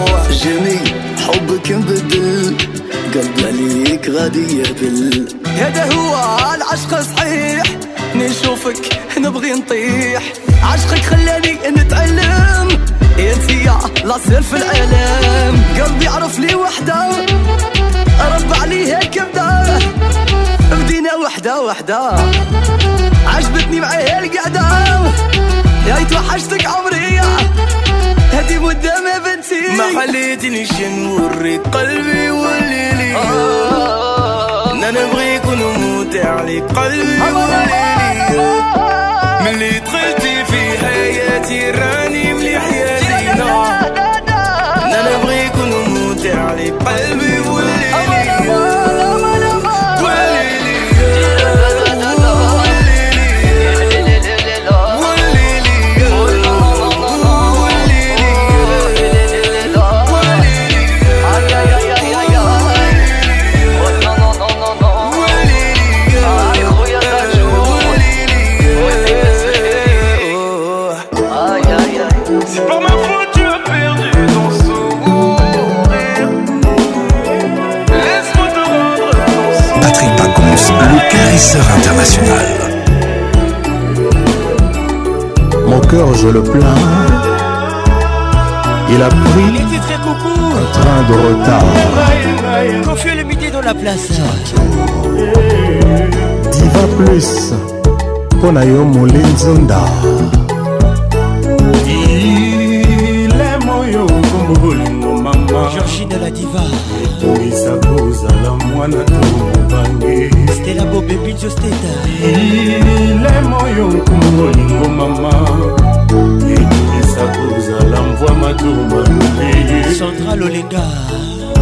غادي يذل هذا هو العشق صحيح نشوفك نبغي نطيح عشقك خلاني نتعلم يا لا سير في العالم قلبي عرف لي وحده رب عليها كبده بدينا وحده وحده عجبتني معاها القعده يا توحشتك عمري هدي مده ما ما حليتني الشن وريت قلبي وليلي ان انا ابغيك ونموت عليك قلبي من ملي دخلتي في حياتي راني مليح يا زينة ان انا ابغيك ونموت عليك قلبي وليلي Sœur internationale. Mon cœur, je le plains. Il a pris un train de retard. Confier le midi dans la place. Diva plus. Moulin yo molinzonda est mon la bolingo mama georgine la diva la moine à tout bangeistela bobebijosteta ilemo oyo nkumolingo mama ekokisa kozala mvwa matuma lobi central olenga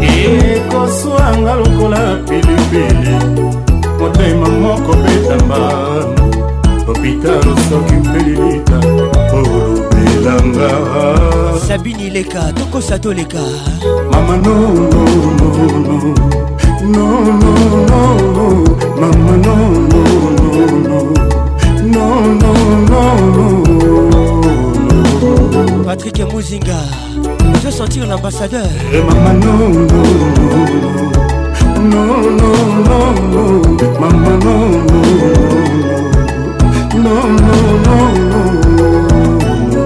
ekoswanga lokola pilipili motema moko betamba hopitalo soki mpelilita olobelanga sabini leka tokosa toleka mama nononono Patrick Mouzinga, je veux sentir l'ambassadeur. Hey, maman, non, non, non, non, non, non, non, maman, non, non, non, non, non, non,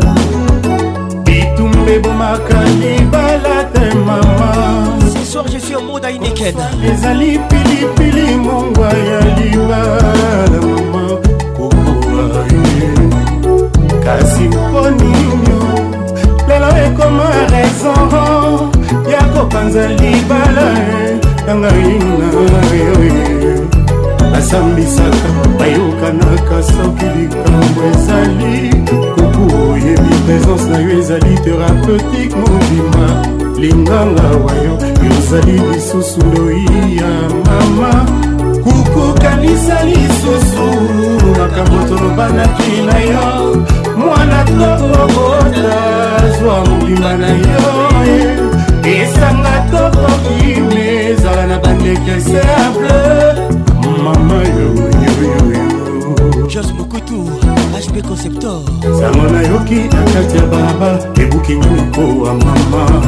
bitumbe bomaka libala te mama soir je suis en mode aineken ezali pilipili mongwa ya libala mama kokoa kasi mpo nini lelo ekoma raison ya kopanza libala na ngai na yo nasambisaka bayokanaka soki likambo ezali koku oyebi présence na yo ezali thérapeutique mobima linganga wayo yozali lisusu ndoi ya mama kukukanisa lisusu makambo tolobanaki na yo mwana tokobota zwa mobimba na yo esanga tokokime ezala na bandeke simple mama yoyoyoyo george mokutu hb conceptor sango nayoki na kati ya balabala ebuki nguluko ya mama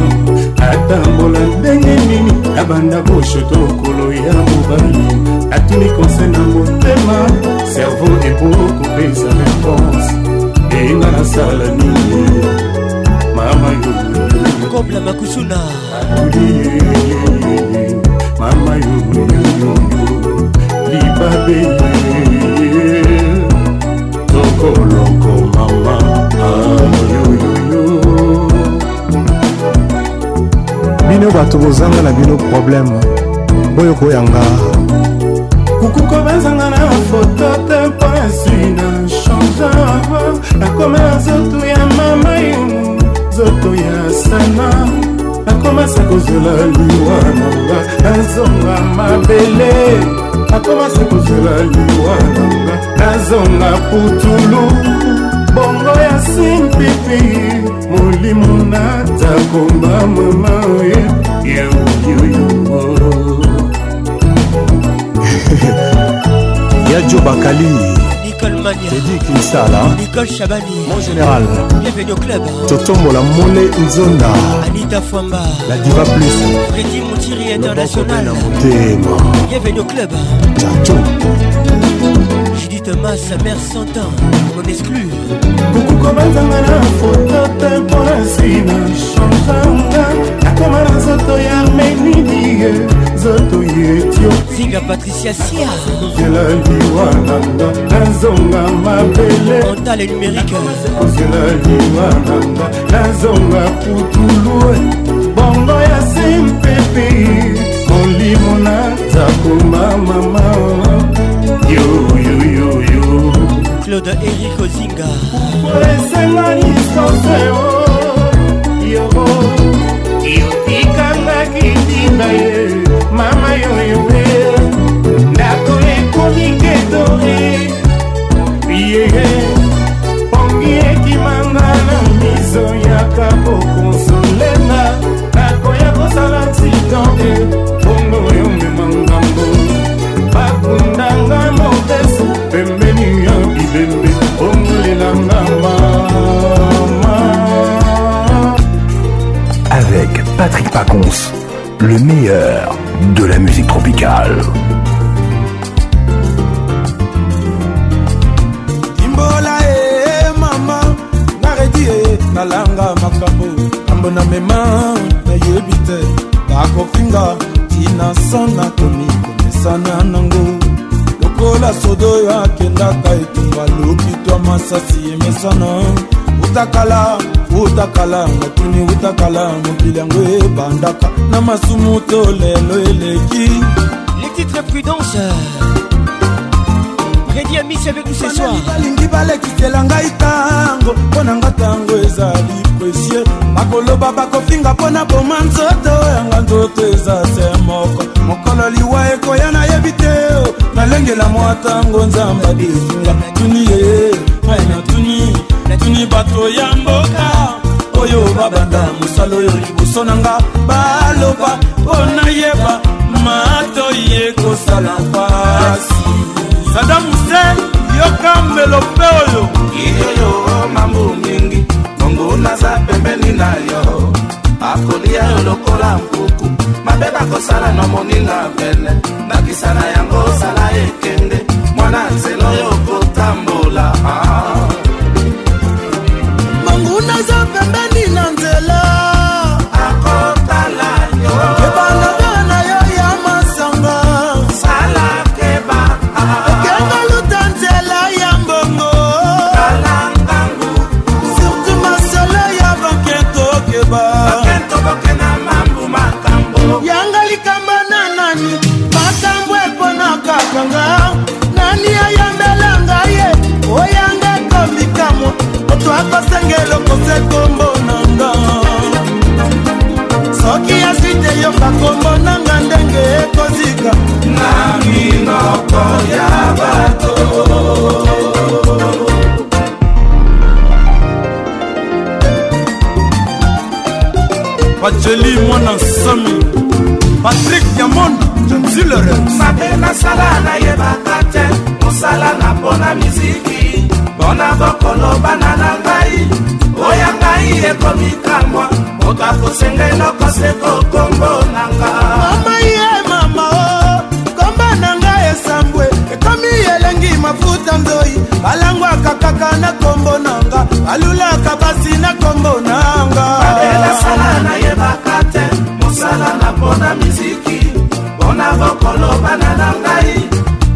atambola ndenge nini nabanda koshoto lokolo ya mobali atuni konse na motema servo ebokopesa réponse enga nasala nini mama kobla makusuna mama yo libabe koloko mama ah, bino bato bozanga na bino probleme boyokoyanga kukuko bazanga na foto te mpasi na change nakoma na zoto ya mama yo zoto ya sana akomasa kozela liwa nanga nazonga mabele akomasa kozela liwa nanga nazonga putulu bongo ya simpipi molimo natakomba mama yajoyoo yajo bakali Nicole Mania Teddy Kinsala Nicole Chabani Mon général Bienvenue au club Totombola Mole Nzonda Anita Fwamba La Diva Plus Freddy Moutiri International Bienvenue au club Tchatou Judith Massa Mère Santan On exclut okokobatanga na foto mpe mpona nsina changeanga nakoma na nzoto ya menidie nzoto yetio singa patricia sia kozela liwa nanga nazonga mabele ontale numérike kozela liwa nanga nazonga putulu bongo ya simpepe molimo nazakoma mama yoyoyoyo claude erik ozinga esenga lisoseo yo yotikangaki ntina ye mama yoyo ndako ekomi ketore yeye pongi ekimanga na miso yaka kokonsolenga nakoya kosala titonde bongo yomema ngambo bakundanga mopesu pembeni ya bibembe bongolelanga mama avec patrick pacons le meilleur de la musique tropicale. Imbola e mama naredi e nalanga makambo kambo na mema nayebi te bakofinga tina sona komikomisana nango lokola sodo oyo akendaka etumba lokitwa masasi emesana utakala utakala mokili utakala mokili yango ebandaka na masumu to lelo eleki les titres prudence Rédi Amis avec nous ce soir balingi balekisela ngai ntango mpo na nga ntango ezali presie bakoloba bakofinga mpo na boma nzoto yanga nzoto eza se moko mokolo liwa ekoya nayebi te nalengela mwa ntango nzambe adefinga tuni ye ngai natuni natuni bato ya mboka oyo babanda mosala oyo liboso na nga baloba mpo nayeba matoi ekosala mpasi sada muse yoka mbelope oyo iyoyo mambu mingi bongo naza pembeni na yo akolia yo lokola mpuku mabe bakosala na moninga pene ndakisa na yango osala ekende mwana nze bakombo nanga ndenge ekozika na minoko ya bato bajeli mwana nsami patrik yamonda janzilere mabe nasala nayebaka te mosala na mpona miziki mpona bokoloba na nanga ngai oya ngai ekomikamwa okakusenge nokoseko kombo nanga mamaye mama o komba na ngai esambwe ekomi yelengi mafuta nzoi balangwaka kaka na kombo nanga balulaka basi na kombo nanga babelasala na ye bakate mosala na mpona miziki mpona bokolobana na ngai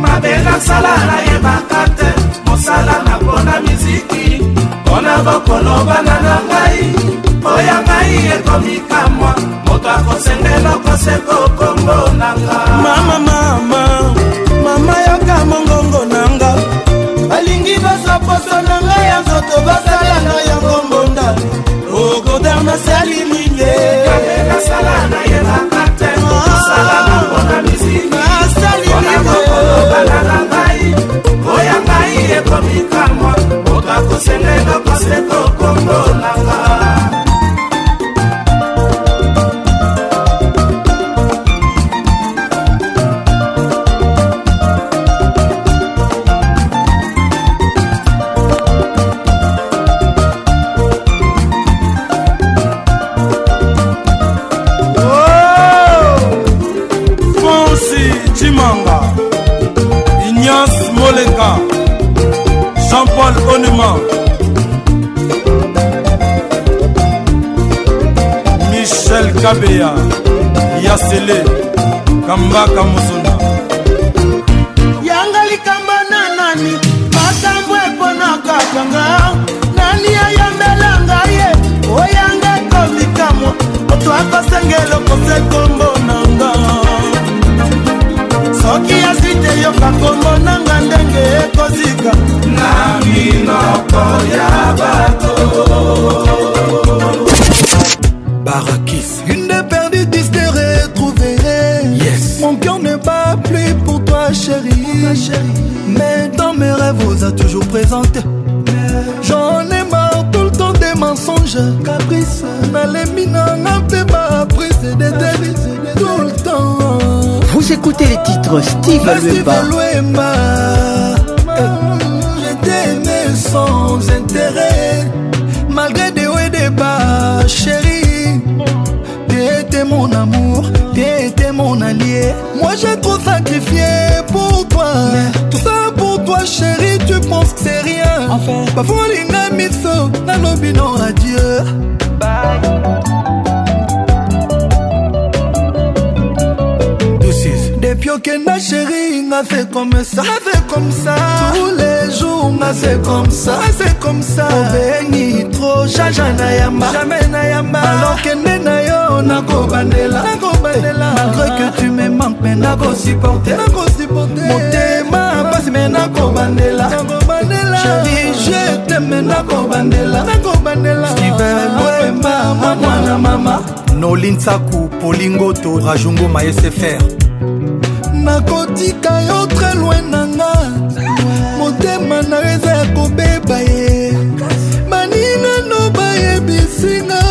mabela sala nayebaka te mosala na mpona miziki mpona bokolo bana na ngai oya ngai ekomikamwa moto akosenga eloko seko kombo na nga mama mama mama yoka mongongo na nga balingi bazwa poso na ngai ya nzoto basala na yango mbonda okodarna sali linge mabela sala nayebaka mikamwa oka kosenga enokosekokongola kabeya ya sele kambaka mosona yanga likamba na nani matambo eponakaka nga nani ayambela ngai ye oyanga ekomikamwa oto akosengela okosa ekombo na nga soki asi teyoka kombo nanga ndenge ekozika na minoko ya bato chérie, chérie. Mais dans mes rêves, vous a toujours présenté. J'en ai marre tout le temps des mensonges. Caprice, n'allez n'ont pas prise des délits tout le temps. Vous écoutez les titres Steve Luemba. Moi j'ai trop sacrifié pour toi. tout ça pour toi, chérie, tu penses que c'est rien. Enfin, bafolinga miso, nalobi non adieu. Bye. Depuis na chérie, na fait comme ça, fait comme ça. Tous les jours, m'a fait comme ça, c'est fait comme ça. trop, jaja na yamba, jamais na yamba. Alors que na yo nakobandela malgré que tu me manques mais nakosupporte motema pasi me nakobandela chéri je teme nakobandela steven boema mwa mwana mama nolinsaku polingoto rajungo maesefr nakotika yo tre loin nanga motema na eza ya kobeba ye baninano bayebisinga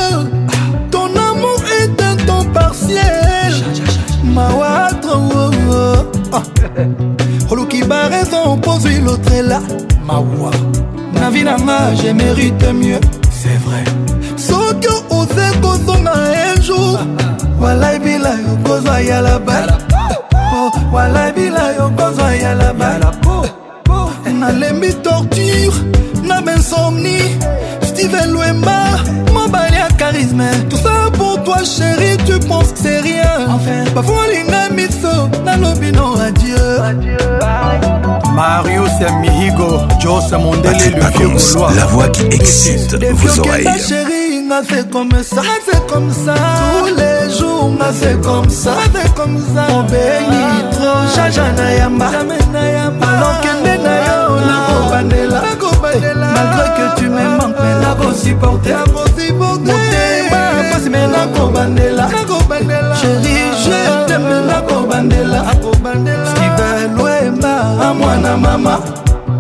oluki baraison opozwi lotrela mawa na vi nanga je mérite mieux c'est vrai soki oze kozonga un jour walabila yo kozwa yala bala walabila yo kozwa yala bala nalembi torture na bensomni steve lwemba mobali ya charisme oh chéri tu penses que c'est rien enfin. bafulinga miso nalobino adieu, adieu. Marius Mihigo, Joss Mondele, le Pacons, la voix qui excite vos oreilles. chérie, on a fait comme ça, c'est comme ça. Tous les jours, on a fait comme ça, c'est comme ça. On bénit trop, Jaja Nayamba. Alors que Nenayo, ah. la Kobanela. Malgré que tu me manques, mais la ah. supporter. La supporter. me nakobandela sheri je ah. teme nakobandela steve lwemba amwana mama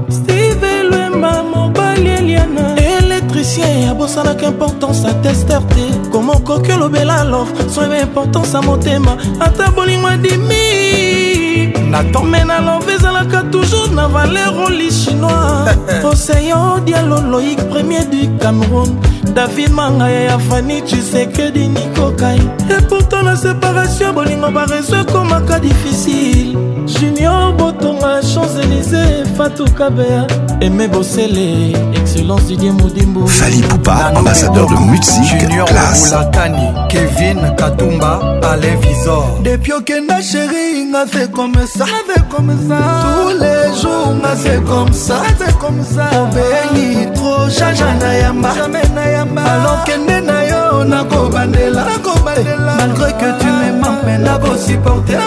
steve lwemba mobali eliana électricien ya bosalaka importance atester te koma okoki olobela lof so eba importance ya motema ata bolingwa dimi natome na love ezalaka toujours na valer oli chinois oseyo dialo loïk premier du cameroun david mangaya ya fani chisekedi nikokai epourtant na séparation bolingo bareso ekomaka difisile junior botonga champs-élysé fatukabea aimé bosele excellence didie modimbu fali poupa ambassadeur de musique classeolakani kevin katumba palais visor depuis okenda chéri nga fait comme ça comme ça tous les jours nga c'est comme ça obeli trop jaja na yamba jamais na alokende na yo nakobandela malgré que tu me manque mais ah. nakosuporte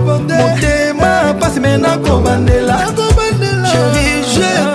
motema pasi me nakobandela chéri je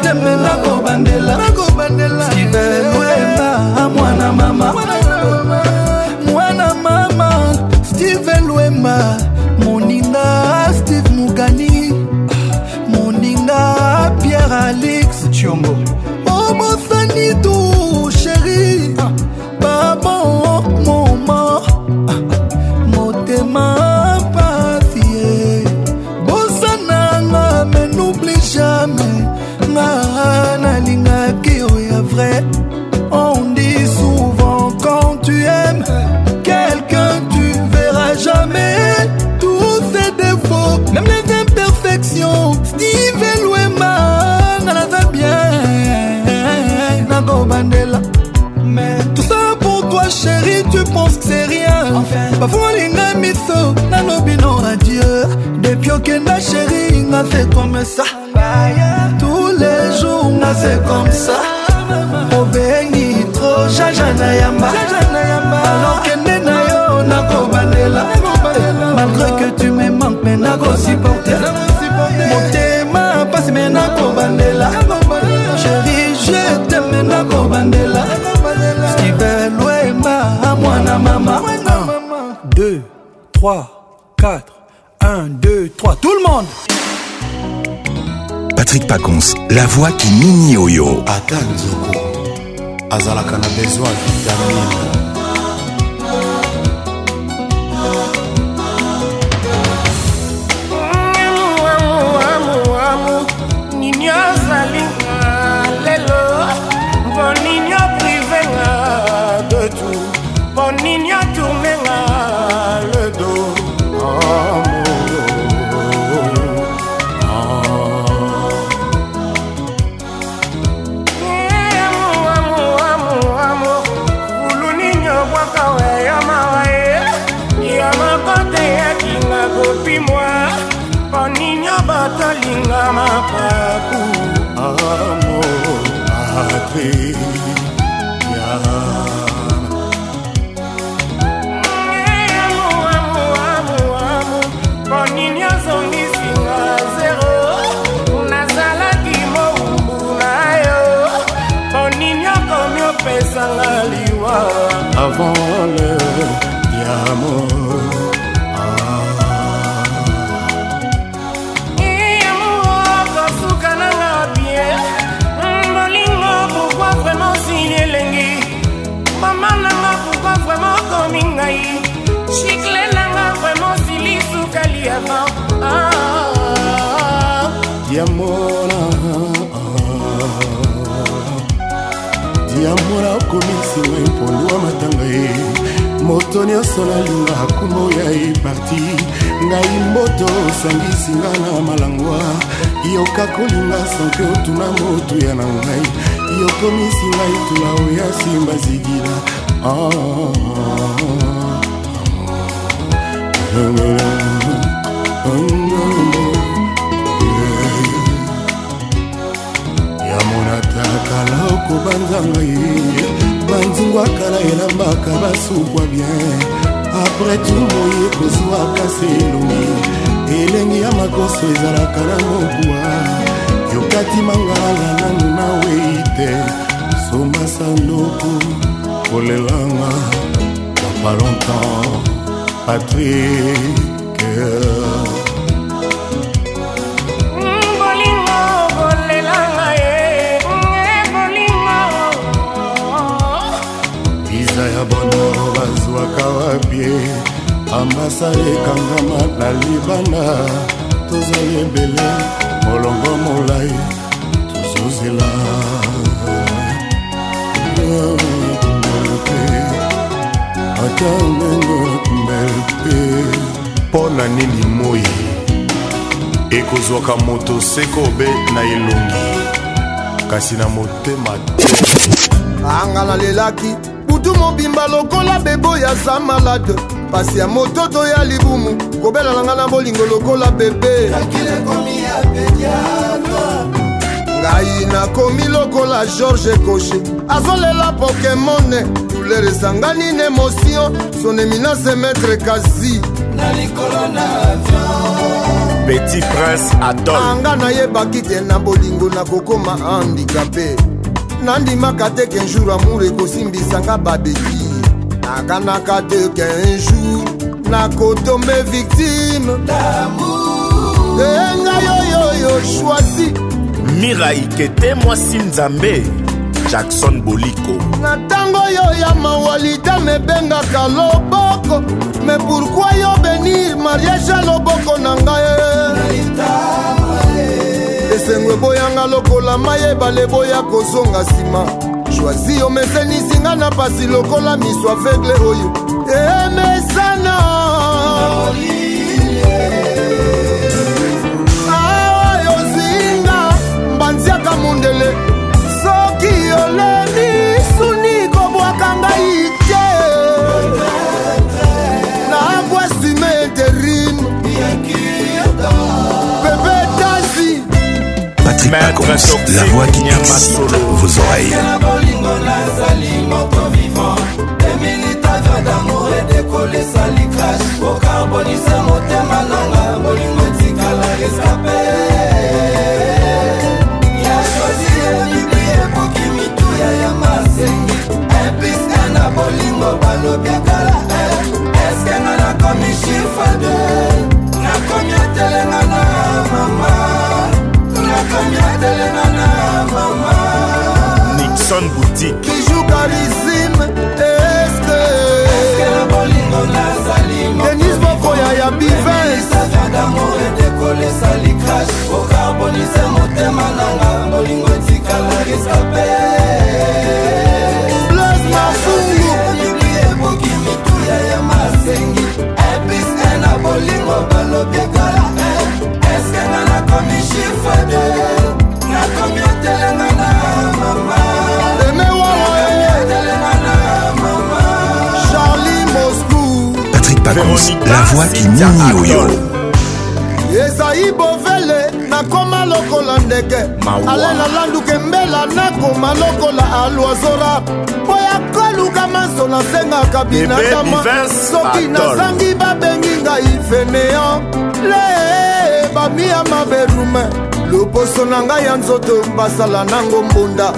bafungoli nga miso nanobino adie depuis okenda sheri nga fe comme ça tous les jours nga fe comme ça obengi tro jaja na yamba alokende na yo nakobandela malgré que tu me manque me nakosupporter motema pasi me nakobandela Patrick Pacons, la voix qui mini yo-yo. azalaka na besoin vitamine mpolwa matanga ye moto nyonso nalinga akumo ya eparti ngai mboto osangisinga na malangwa yoka kolinga sanke otuna motuya na ngai yokomisi ngai tula oya simba zidila oh, ah. oh, oh, ya monata kala okobanza ngai banzungu akala elambaka basukwa bien apres tout moye kozwaka se elongi elengi ya makoso ezalaka na mokuwa yokati mangala nanu na wei te soma sandoku kolelanga papa longtemps patrik bie amasa ekangama na libanda tozali ebele molongo molai tozozela ata ndengomelpe mpo na nini moi ekozwaka moto sekobe na elongi kasi na motema te anga nalelaki kutu mobimba lokola bebo ya za malade pasi ya mototo ya libumu kobela na ngai na bolingo lokola bebe ngai nakomi lokola george koshi azolela pokemone douleur esangani na emotio son eminase maître kazi na likolo na avion petit prince atolanga nayebaki te na bolingo nakokóma handikape nandimaka te qu'un jour amour ekosimbisanga babeki nakanaka te qu'un jour nakotombe victime engai eh, oyo yo shwasi miraikete mwasi nzambe jackson boliko na ntango yo ya mawalida mebengaka loboko me pourkui yo benir mariage ya loboko na ngai esengo eboyanga lokola mai ebale eboya kozonga nsima shwazi yo mesenisinga na pasi lokola miso avegle oyo emesana eh, la voix qui excite vos oreilles. ekolisa likrash kokarbonisa motema nanga bolingo etikala eskape ya shozi ya bibli ekoki mituya ya masengi impliska na bolingo balobiakala eske nga nakomi shifade nakomi atelengana mama nixon boutique bijou karisime eske mokoya ya bivesaadamoredekolesa likrage okarbonise motema nanga molingo etikala esape blas masungu ya masengi epis ena bolingo balobiekala nakomi shifade nakomi etelenga na mama Patrick Pacons, la voix qui nie au yo. ezai bovele nakoma lokola ndeke alela landuke mbela nakoma lokola alwazora mpo ya koluka maso nasengaka binatama soki nazangi babengi ngai veneon le bami ya mabe rumain loposo na ngai ya nzoto basala nango mbunda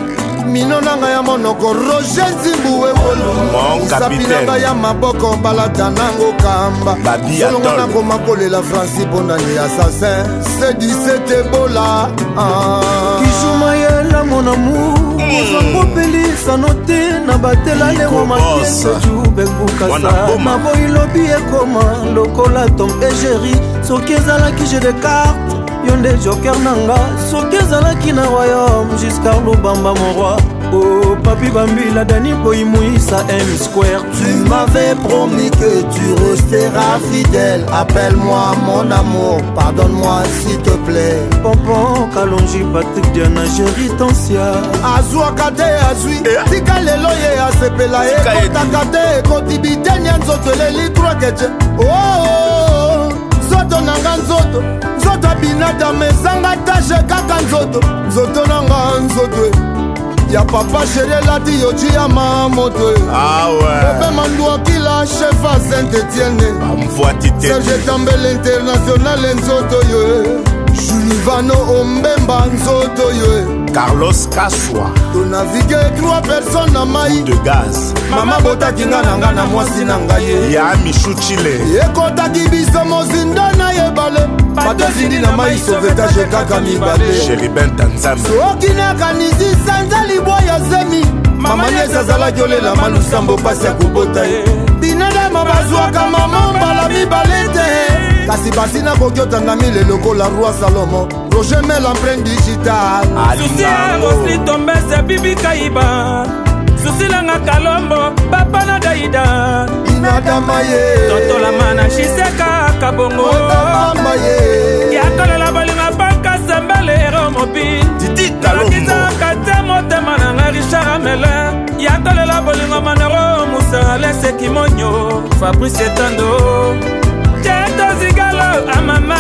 mino na ngai ya monoko roger nzimbu ewolosapi na ngai ya maboko balata nango kamba solongo nakoma kolela franci mpondani assassin sedisete ebola ah. ijumayela mon amour kozongopelisa te na batela lewo makesojubenkukasa maboyi lobi ekoma lokola tom egeri soki ezalaki je de carte yo nde joker na nga soki ezalaki na royaume jusqu'ar lobamba moroi oh, papi bambila dani boyimuisa m square tu m'avais promis que tu resteras fidèle appelle-moi mon amour pardonne-moi s'il te plaît pompon kalongi patrik diana géri tansia azwaka te azwi eh. tika lelo ye asepela ekotaka te ekoti biteni ya nzoto eleli trokeje oo oh, oh. oh. nzoto na nga nzoto nzoto abinata mezanga tashe kaka nzoto nzoto na nga nzoto e. ya papa sheri elati yoji ya mamoto obema ndwakila shef a e. ah saint etienne e? serge tambele internationale nzoto yo julivano ombemba nzoto yo carlos kaswa tonavige trois personne na mai de gaz mama botaki nga na nga na mwasi na ngai ye ya michuchile ekotaki biso mozindo na ebale bato ezindi na mai sovetage kaka mibale soki nakanisi sanza libwa ya zemi mamanyesi azalaki olela malusambo mpasi ya kobota ye binadama bazwaka mama mbala mibale te kasi basina kokiotangami leloko la roi salomo roger mel empren digital susieroslitombese bibikaiba susilanga kalombo papa na daida inadamaye totolama na shiseka kabongo yakolela bolinga paka sembele ero mobi alakisaka te motema nanga richard amele yakolela bolingo manoro musa aleseki monyo fabrice tando Tata Zigalo à ah, ma main.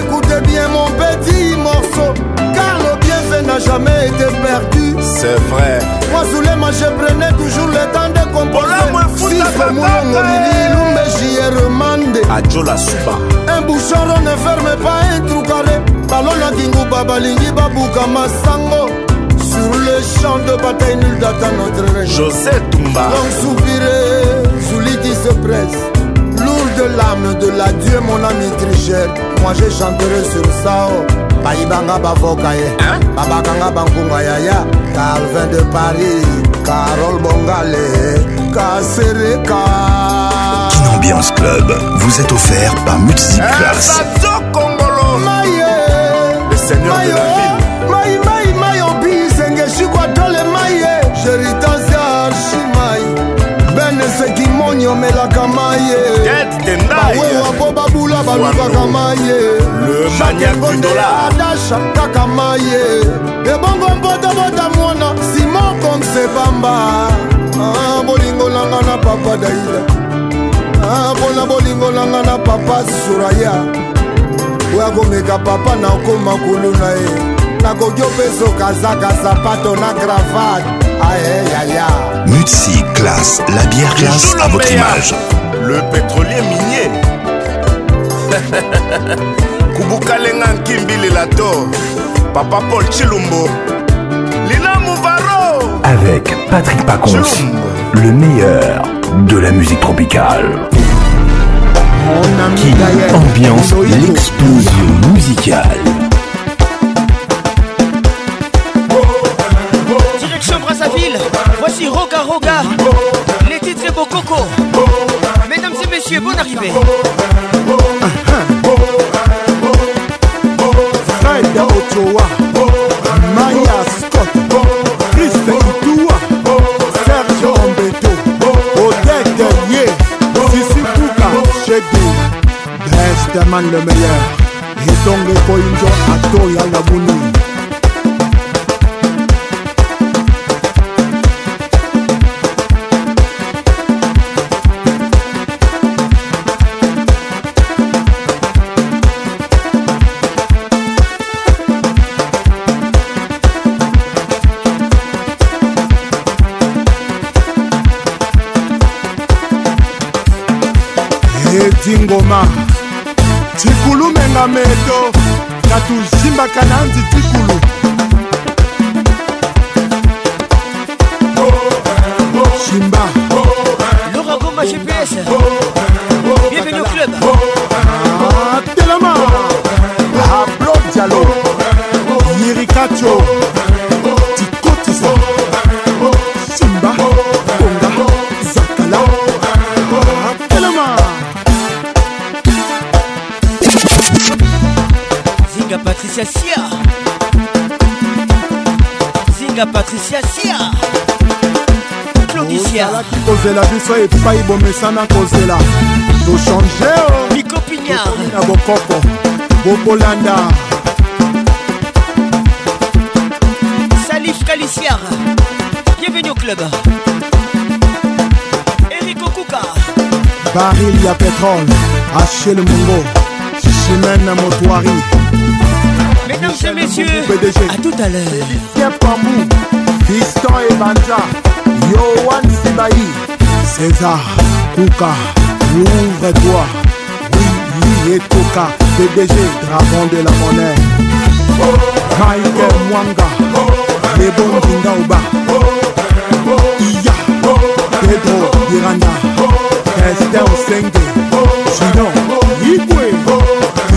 Écoutez bien mon petit morceau, car le bienfait n'a jamais été perdu. C'est vrai. Moi, Zulema, je prenais toujours le temps de comprendre. Si Famoulongo Mili, Lumbe, j'y ai remandé. Adjola Souba. Un bouchon ne ferme pas un trou carré. Balona Kinguba, Balingi, Babuka, Masango. Sur le champ de bataille, nul d'attendre notre règne. José Tumba. Donc soupiré, Zuliti se presse. de l'âme de la Dieu mon ami Trigel Moi je chanterai sur ça oh bayibanga bavoka ye eh. babakanga bankunga yaya calvin de paris carol bongale kasereka Ambiance Club vous est offert par Multiclass balukaka mayeadashakaka maye ebongo mpotabota mwana simon konse pamba ah, bolingo nanga na papa daida mpona ah, bolingo nanga na papa suraya oyo akomeka papa na okoma kulu na ye nakoki opeso kazaka sapato na cravate ayeyaya mutsi classe la bière classe à votre image le pétrolier minier kubukalenga nkimbi lelato papa paul chilumbo linamu varo avec patrick pacons le meilleur de la musique tropicale qui ambiance l'explosion musicale direction Brassaville voici Roca Roga les titres et monsieur, bonne arrivée. Saida Ochoa, Maya Scott, Christ Itoua, Serge Ambeto, Odette Terrier, Sissi Touka, Chedi. Best man le meilleur. Et donc, il faut une joie à toi et à la boulot. back and hands patricia sia claudiciaozalaki oh, kozela biso epai bomesana kozela au mikopignarna oh. bokoko bokolanda salif kalisiar bienvenue au club eric okuka baril ya pétrole achel mongo chimene motoari Mesdames et messieurs, à tout à l'heure. Félicien Pamou, Tristan Ebanja, Yohan Sibahi, César, Kouka, ouvre-toi. Oui, lui et Kouka, PDG, dragon de la monnaie. Michael Mwanga, les bons Kindaouba, Iya, Pedro Miranda, Esther Senge, Sinon, Yipwe.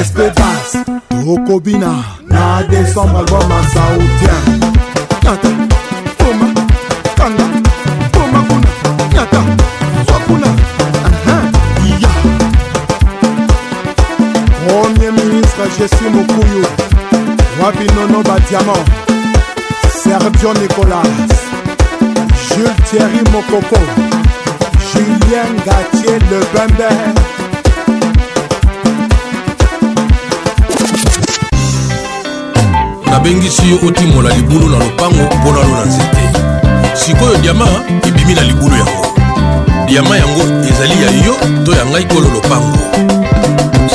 Espedas tokobina na desembre album ya saoutien nyata toma kanga toma kuna nyata swakuna uh-huh, iya premier ministre jésus mokuyu wapi nono badiamant sergio nicolas jules thierry mokoko julien gatier le bember nabengisi yo otimola libulu na lopango mpo nalo na nzete sikoyo diama ebimi na libulu yango diama yango ezali ya yo to ya ngai kolo lopango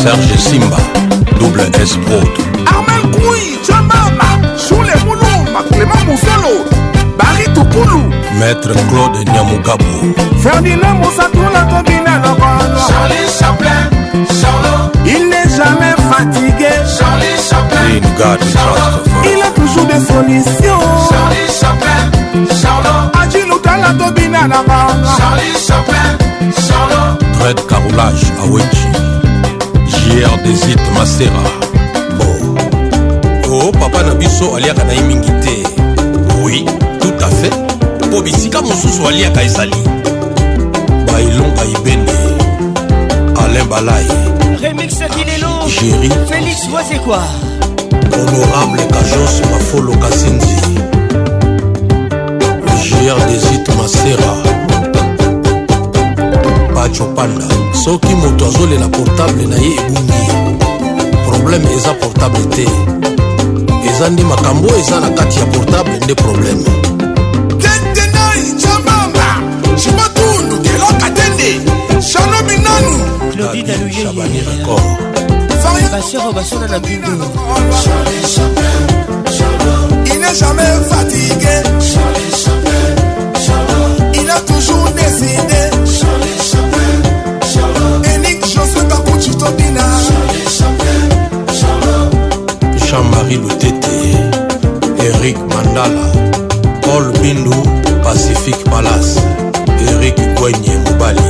serge simba double s prod armel kui jamama jule mulu makulema musolo barituku maître claude nyamugabo ferdinand moussatoula tobina lokono charlie chaplin charlot il n'est jamais fatigué charlie chaplin il garde il a toujours des solutions charlie chaplin charlot ajinutala tobina na bango charlie chaplin charlot red carolage awechi jr desit masera bo oh papa na biso aliaka na ye mingi te oui tout à fait ntango bisika mosusu aliaka ezali bailonga ibende alain balai jéri félix voisekwa honorable kajos mafolo kasinzi gr desit masera pacho panda soki moto azolela portable na ye ebungi probleme eza portable te eza nde makambo eza na kati ya portable nde probleme yeye shano binanu clauditaluyeyeabani record basero basona na bindo il n'est jamais fatigué il a toujours décidé enik jose bakutitobina jean-marie lutete eric mandala paul bindu pacifique palace erik gwenye mobali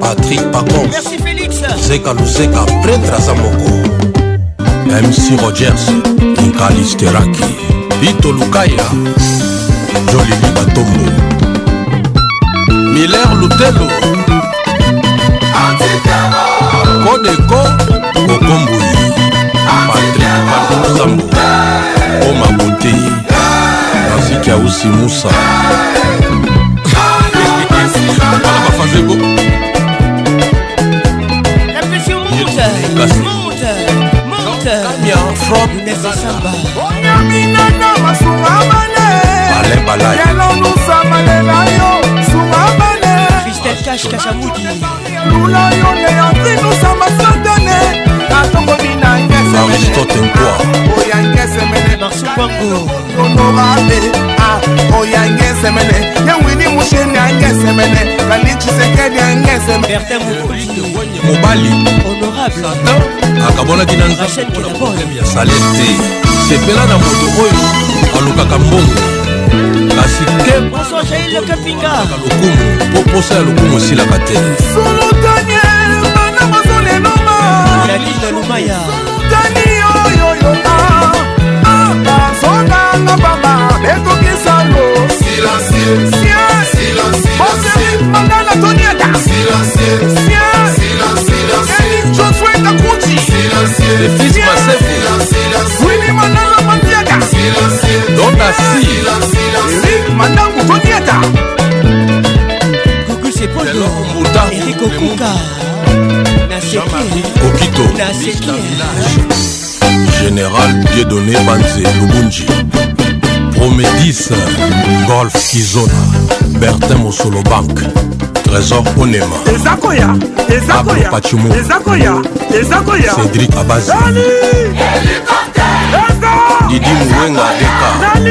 patrik pacon zeka luzeka pretre aza moko mc rogers inkalisteraki bito lukaya jolili batombo miller lutelo kodeko kokombui patrik pasambo o mabote muziki ausi musa wana bafazebo onyaminana masungabane yalonusa malela yo sungabane mbula oyo neyanzi kosamba satane natongomi na ngesemeneoyagesemeneonorable oya ngesemene ah, yawini musheni angesemene kali tshisekedi angesemenemobali akabonaki na nzambe mpona probleme ya salete sepela na moto oyo alukaka mbongo asikepo posa ya lokumu esilaka te solotanie bana mazolelomasolotani oyoyoa ah, bazonganga baba ekokisango mandala toniata josue takuti kokuka na général dieudonné banze lubunji promédis golf kizona bertin mosolo bank trésor onema pacimo cédric abazi didi mouwenga deka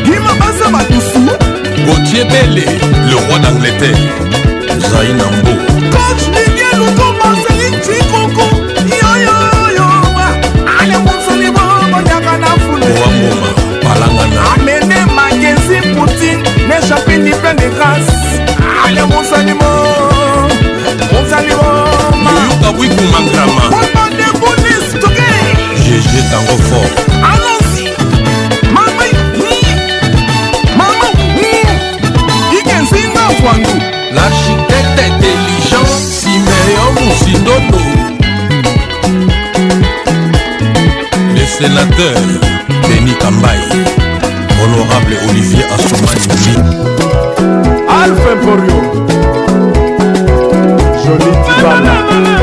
elisa madusu gautier bele le roi d'angleterre zai nambo coach didier luto marcelin cikoko yoyoyoyoa alemosoli bobonyaka na fuleoamoma palangana amene magesi poutine ne chapini plein de grâce alemosalimo mosalimomayuka bwikumangrama bomande bonis toke gg tango fort Kwangu, l'architecte intelligent Simeon Moussindono. Les sénateurs Denis Kambaï, honorable Olivier Assoumani Alpha Emporio, Jolie Tibana.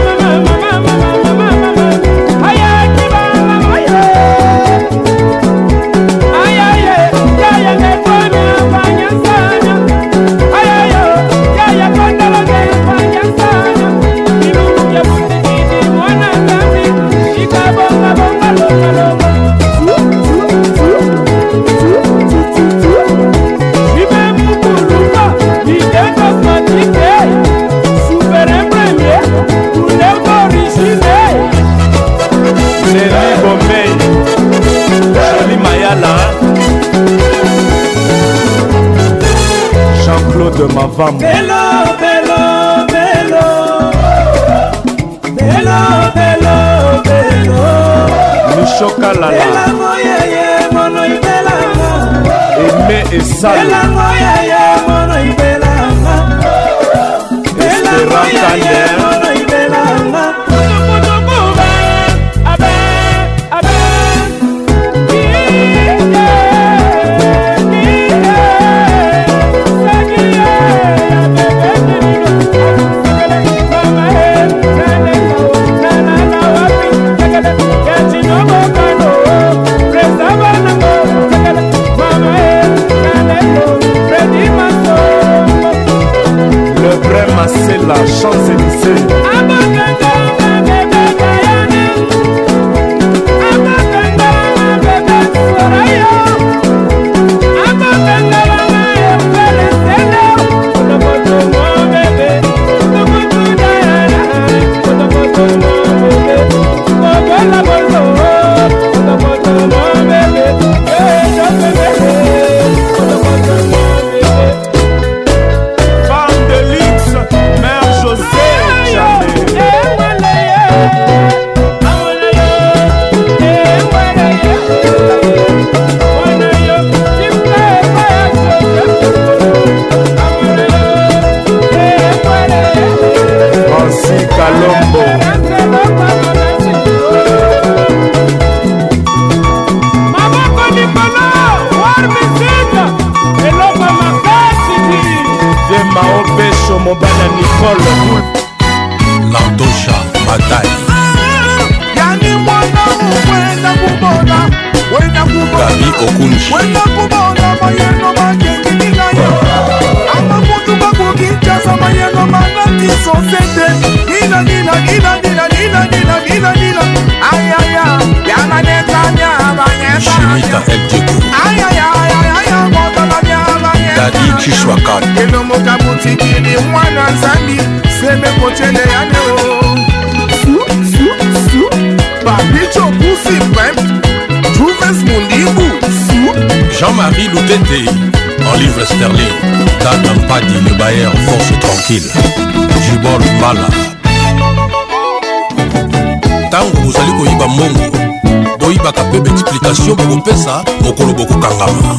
Melo de Mavamo. Melo, Melo, Melo. Melo, Melo, Melo. Michoka Lala. Mela moya ye mono ibela. Aimé et Sal. Mela moya ye mono ibela. Espérant Candel. La chance est celle Paul Landosha Bataille Yani mwana wenda kubona Wenda kubona Gabi Okunji Wenda kubona mayeno makengininga yo Ama kutu bakukichasa mayeno manati sosete Nina nina nina nina nina nina nina nina Ayaya Yana netanya banyeta Shimita F. Jekou Ayaya maladi chiswaka enomoka butikili mwana nzambi semekoteleya neo babicho kusi pem juves mundimbu jean-marie lutete en livre sterling dadampadi le bayer force tranquille jubol mbala ntango bozali koyiba mbongo boyibaka mpe baexplikatio bokopesa mokolo bokokangama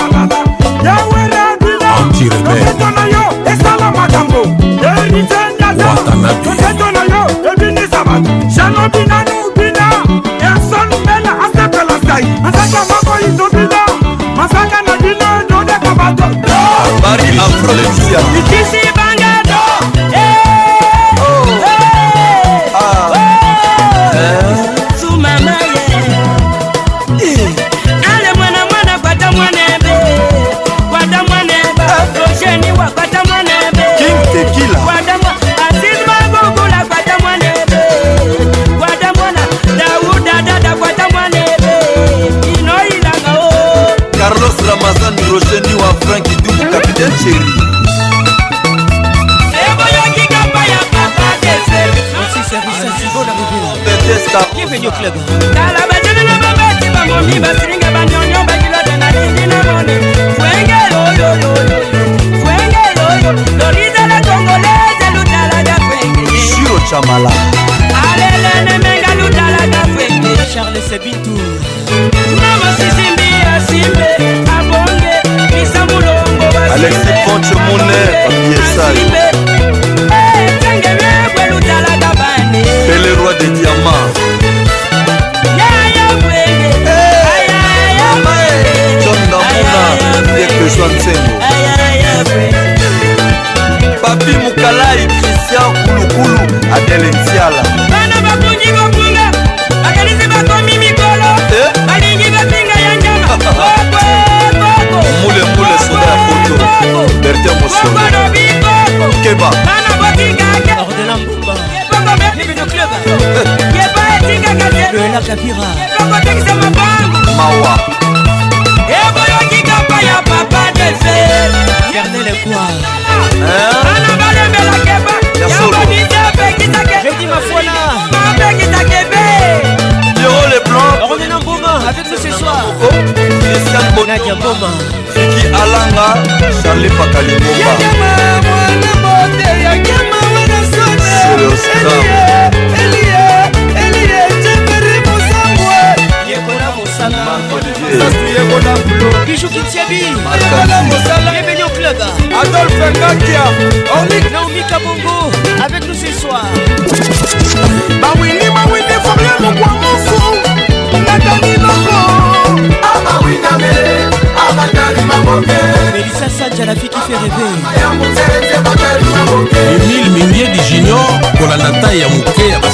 나 아,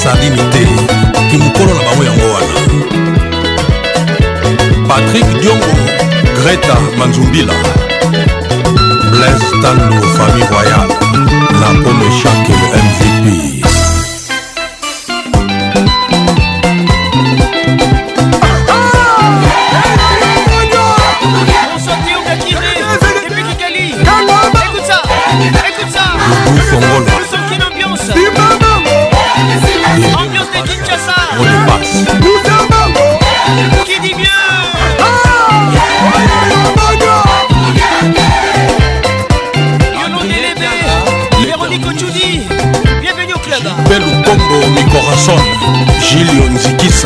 sardini te kimokolo na bango yango wana patrik diongo greta manzumbila blaise tanlo famille royale la pomme chake mvp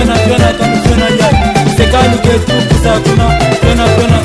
pena pena tanupena jai sekali ketu kusakuna pena pena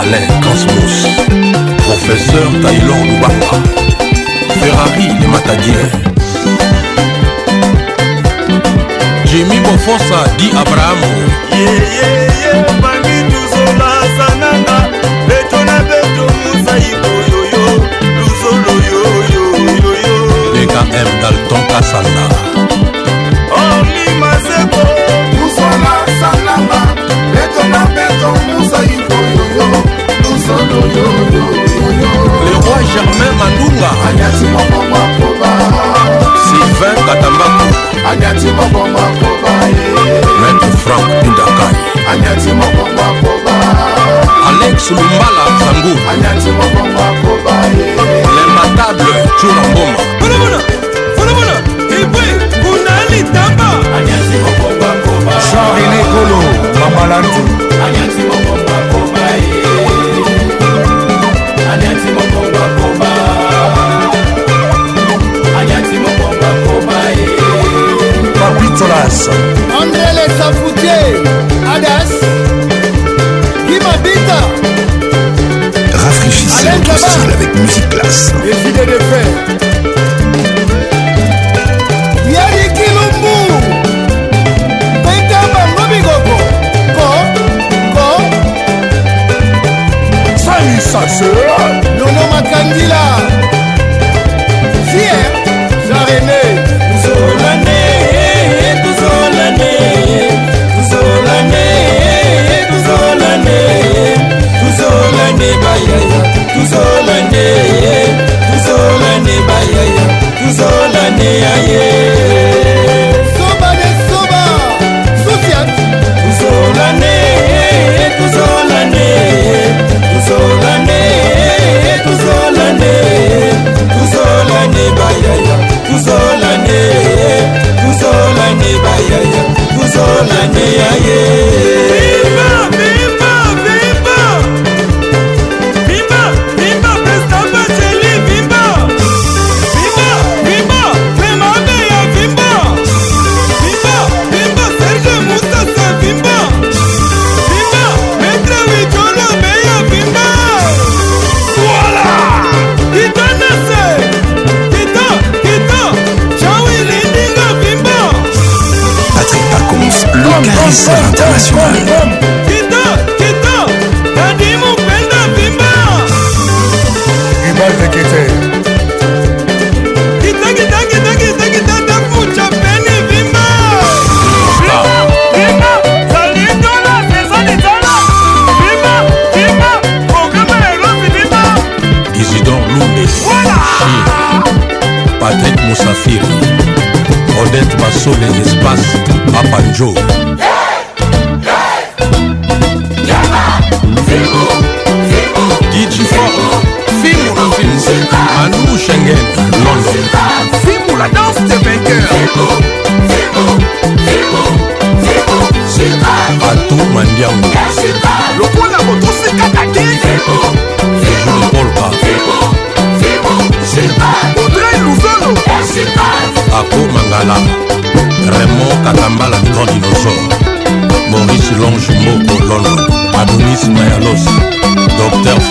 Alain Cosmos, professeur Taylor Loubapa, Ferrari les Matadiers. Jimmy Bofosa dit Abraham. Yeah, yeah, yeah, bandi tuzola sananga, beto na beto mosaiko yoyo, luzolo yoyo yoyo. DKM Dalton Kasanda. le roi germain mandunga sylvain katambaku maître frank pindakai alex lumbala zangu limbatable cura mboma jean rené kolo bamalandi grâce. André Safoutier, Adas, Guimabita. Rafraîchissez votre style avec musique classe. Les idées de fer. Yannick Lumbu. Sasera Nono Makandila Fier tusolande bayaya tusolande ye tusolande bayaya tusolande aye sobane soba sosiat tusolande tusolande tusolande tusolande tusolande bayaya tusolande tusolande bayaya tusolande aye sommet espace Papanjo. DJ Fort, Fimou le film, Manou Schengen, London. Fimou la danse des vainqueurs. Fimou, Fimou, Fimou, Fimou, Chiral. Batou Mandiango. Le point la moto c'est Kakaki. Fimou, Fimou, Polka. Fimou, Fimou, Chiral. Audrey Louzolo. Chiral. Ako Mangala.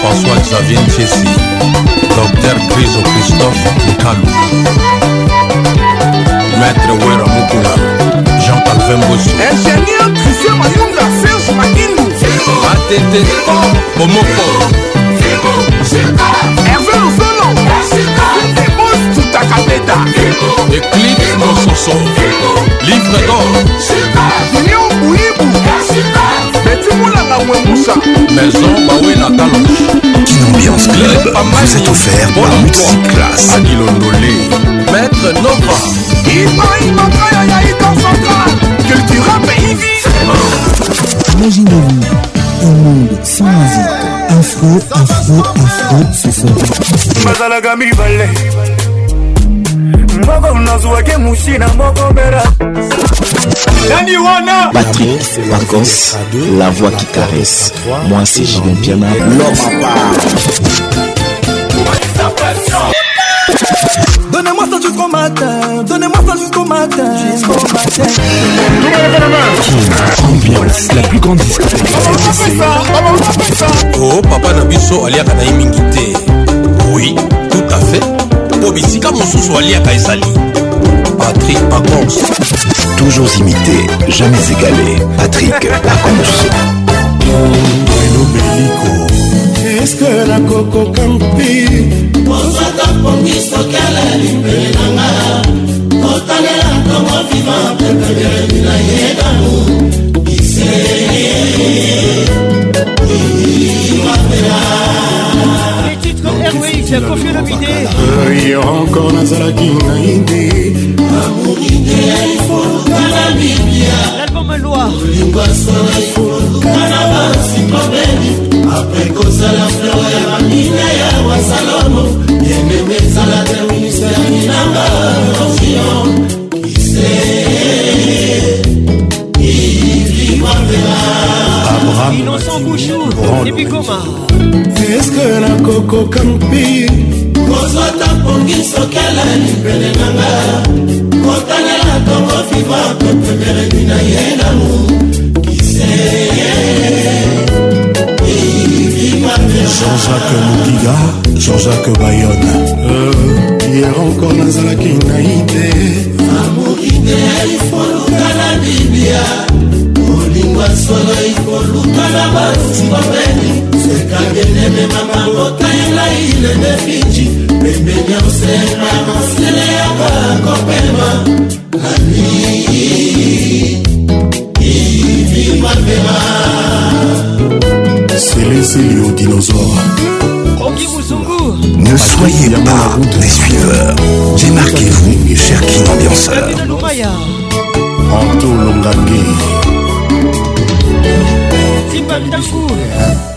François Xavier Nfessi, Dr. Criso Christophe Nkano, Maître Wera Mukula, Jean Calvin Bosso, Ingénieur Trisé Mayunga, Serge Makinou, ATT, Bomoko, Hervé Luzolo, Demos Tutakameda, Eclipse Mososo, Livre d'or, Union Bouibou, betimulanga wemusa maison bawe na talonge kinambiance club vous est offert par multiclasse adilondole maître nova imaimakaya ya idansaka cultura payvi imaginez-vous un monde sans musique afro afro afro ce soir bazalaka mibale moko nazwaki mushina moko bera nani wana patrik pacos la voix qui caresse moi c'est julien piana l'homme Donnez-moi ça jusqu'au matin, donnez-moi ça jusqu'au matin, jusqu'au matin. Tout le monde la main. Ambiance, la plus grande discothèque. Oh papa Nabiso aliaka na mingi te. Oui, tout bisika mosusu aliaka ezali patrik pacons toujours imité jamais égalé patrik pacons eske nakokoka mpi ozwaka pongi soki alali mpele nanga kotalela ntongo viva pepebeli na yedanu iseye imapela ya kofi olobide yo encore nazalaki ngai nde l'album loirapres kosala fleur ya bamina ya wasalomo yememe ezala te ministeri nanga osion Abraham Innocent Bouchou, Débicoma eske nakokoka mpi kozwa tapongi sokela libele nanga kotanela tongo viva pepemere dina ye namu jean-jacques mukiga jean-jacques bayonne euh, hier encore nazalaki nai te amokite ifoluka na biblia olingwa solo ikoluka na batumba peni kabenene mama motaela ilende finji pembeni ya mosema mosele ya bakopema ani ivimapema seleselio dinosaure Ne soyez pas des suiveurs. Démarquez-vous, cher King Ambianceur. Anto Longangue. Timba Midakour. Eh,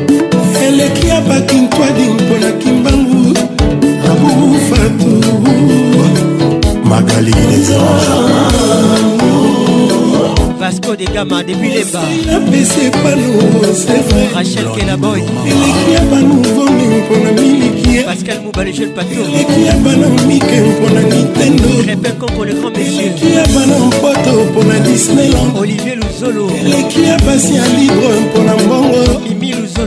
eleki ya bakintwadi mpona kimbangu abufatu magali Vasco de Gama de Bilemba Rachel Kelaboy Pascal Moubali Jeune Pato Crépin comme pour le grand messieurs Olivier Luzolo Olivier Luzolo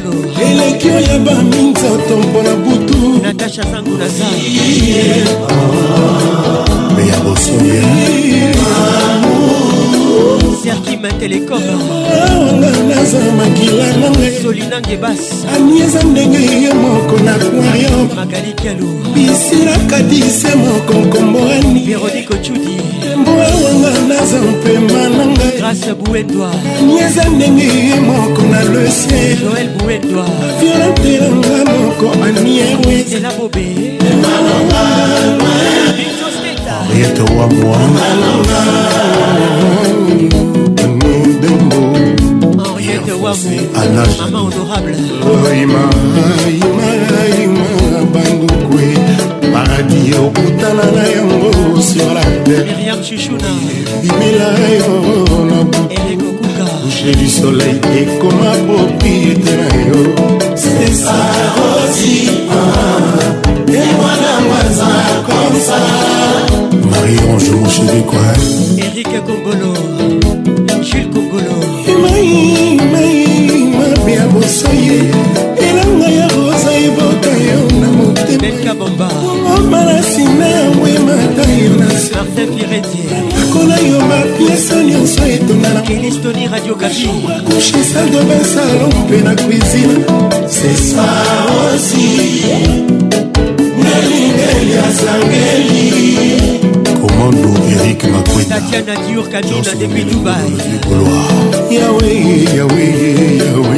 solo eleki oyaba minzoto mpona butu natasha sangunaza me ya bosoya serkima telekom naza makila nangai solinange bas anieza ndenge ye moko na aquarium magali kialo bisila kadise moko nkomboani veroniko cudi mboawanga naza mpema na ngai grâce bouendoi nieza ndenge moko na le ciel joel bouendoi violentelanga moko anieela bobe henriete wa moi henriete wa moi maman honorable yokutana na yango sur la terrebimela yo na butuouche du soleil ekoma propriété na yo marionge moshebekwa erika kongolo jules kongolo mabia bosoye kabombaoma na nsima ya mwemata yo nakola yo bapiesa nyonso etonganakushe sal de bain salon mpe na cuisine sesaosi nelingeli asangeli komando erik makwetayawe yawe yawe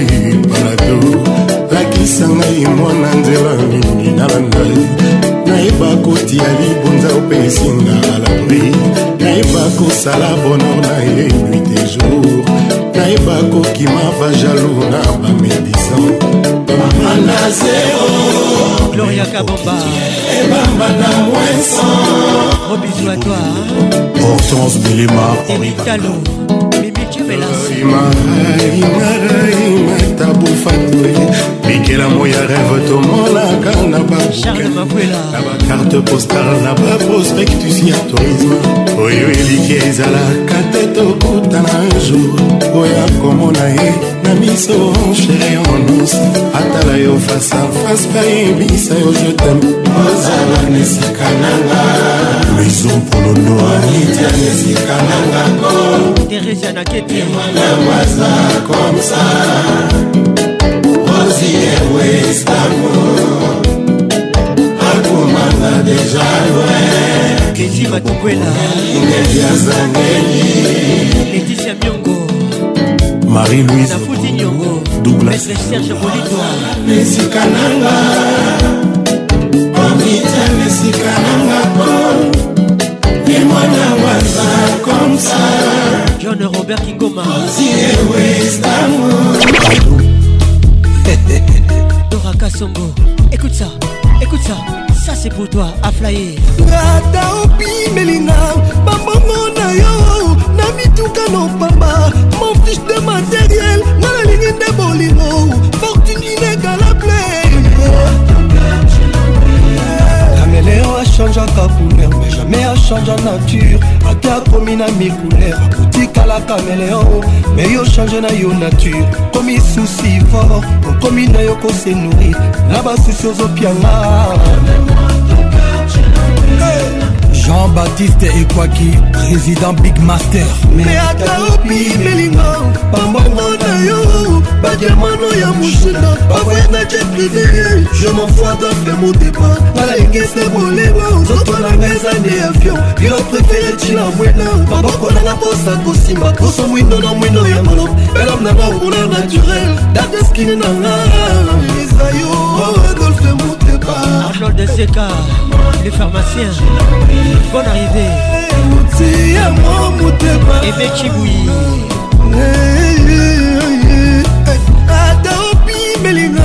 balado lakisa ngai mwana nzela mingi nalandai nayeba kotia libunza opesinga alambi nayeba kosala bonor na ye nuit e jour nayeba kokima bajalou na bamedisan bamana zero gloria kabomba ebamba na mwensan obisu a toi hortense bilema orivalo bikelamo ya rêve tomonaka na bana bakarte postal na baprospectus ya tourisme oyo eliki ezalaka te tokutana jour oya komona ye na miso chere onus atala yo face a face bayebisa yo jetem ozala nesaka nanga rizo polondo teresia na ketemwanawaza komsa ozi ewe istanbul akomanga deja loin keti batokwela ingeliazangeli leticia miongo marie-louise nafuti nyongo douglas serge bolito esika nanga comme ça. John Robert Kingoma. Dora Kassongo. Écoute ça, écoute ça. Ça c'est pour toi, Aflaye. Rata opi melinga, bambongo na yo, na mituka no pamba, mon fiche de matériel, na la ligne de bolingo, fortune inégale. achangeaka couleur mais jamais achangea nature ate akomi na mikouleur akotikalaka meleo me yo change na yo nature komi susi fort okomi na yo kose nourrir na basusi ozopianga hey. jean-baptiste ekwaki président big master meataopi melingo bambongo na yo badiamano ya mushina bavoye na je privé je m'enfoi dafle motema nalengese bolema zoto na ngai eza nde avion bilo préféré ntina mwena maboko nanga mposa kosimba poso mwindo na mwindo ya molo elome nanga okuna naturel dateskine nanga ezayo adolfe mot Arnold Zeka, le pharmacien. Bonne arrivée. Aimé Chiboui. ata opimelinga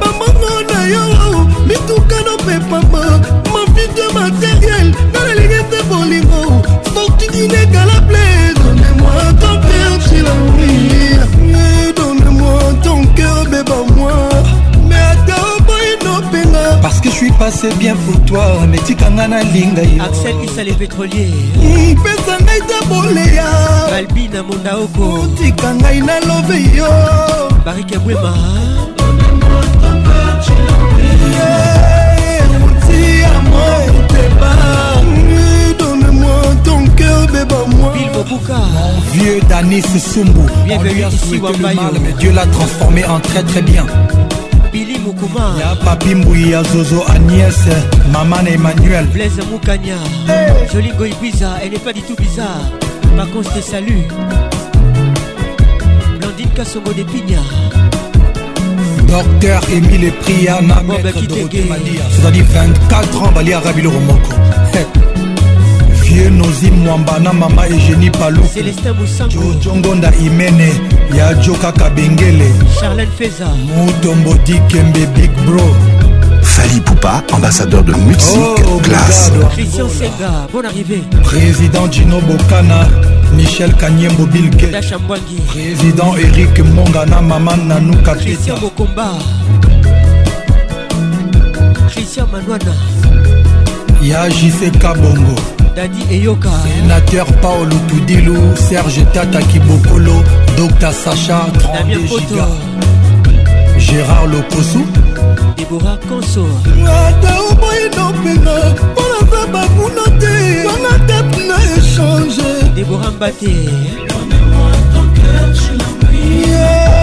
bamongo na yo mituka nopepa ma mavide materie suis passé bien pour toi netikanga nalinga yo axel isale pétrolier mpesa ngai taboleya albina mondaoko otika ngai nalobe yo barike bwema eh, Mon vieux Danis Sumbu, on lui a souhaité le mal, mais Dieu l'a transformé en très très bien. kakuma ya papi mbui ya zozo agnès mama na emmanuel blaise mukanya hey. joli goibiza elle n'est pas du tout bizarre par contre te salue blandine kasongo de pigna docteur émile priya na maître doroté malia cetadi 24 ans balia rabiloromoko vieux nozi mwamba na mama egeni palukujo ngonda imene ya Kabengele. bengele mutombo dikembe big bro Fali Poupa, ambassadeur de musique oh, Christian Senga, bonne arrivée. Président Gino Bokana. Michel Kanyembo Bilke. Président Eric Mongana, Maman Nanou Christian Bokomba. Christian Manouana. Ya Bongo. dadi eyoka sénateur paolo tudilu serge tata kibokolo dr sacha 32 giga gérard lokosu debora konso ata oboyino mpena mpona za bakuna te tona tep na échange debora mbate Yeah.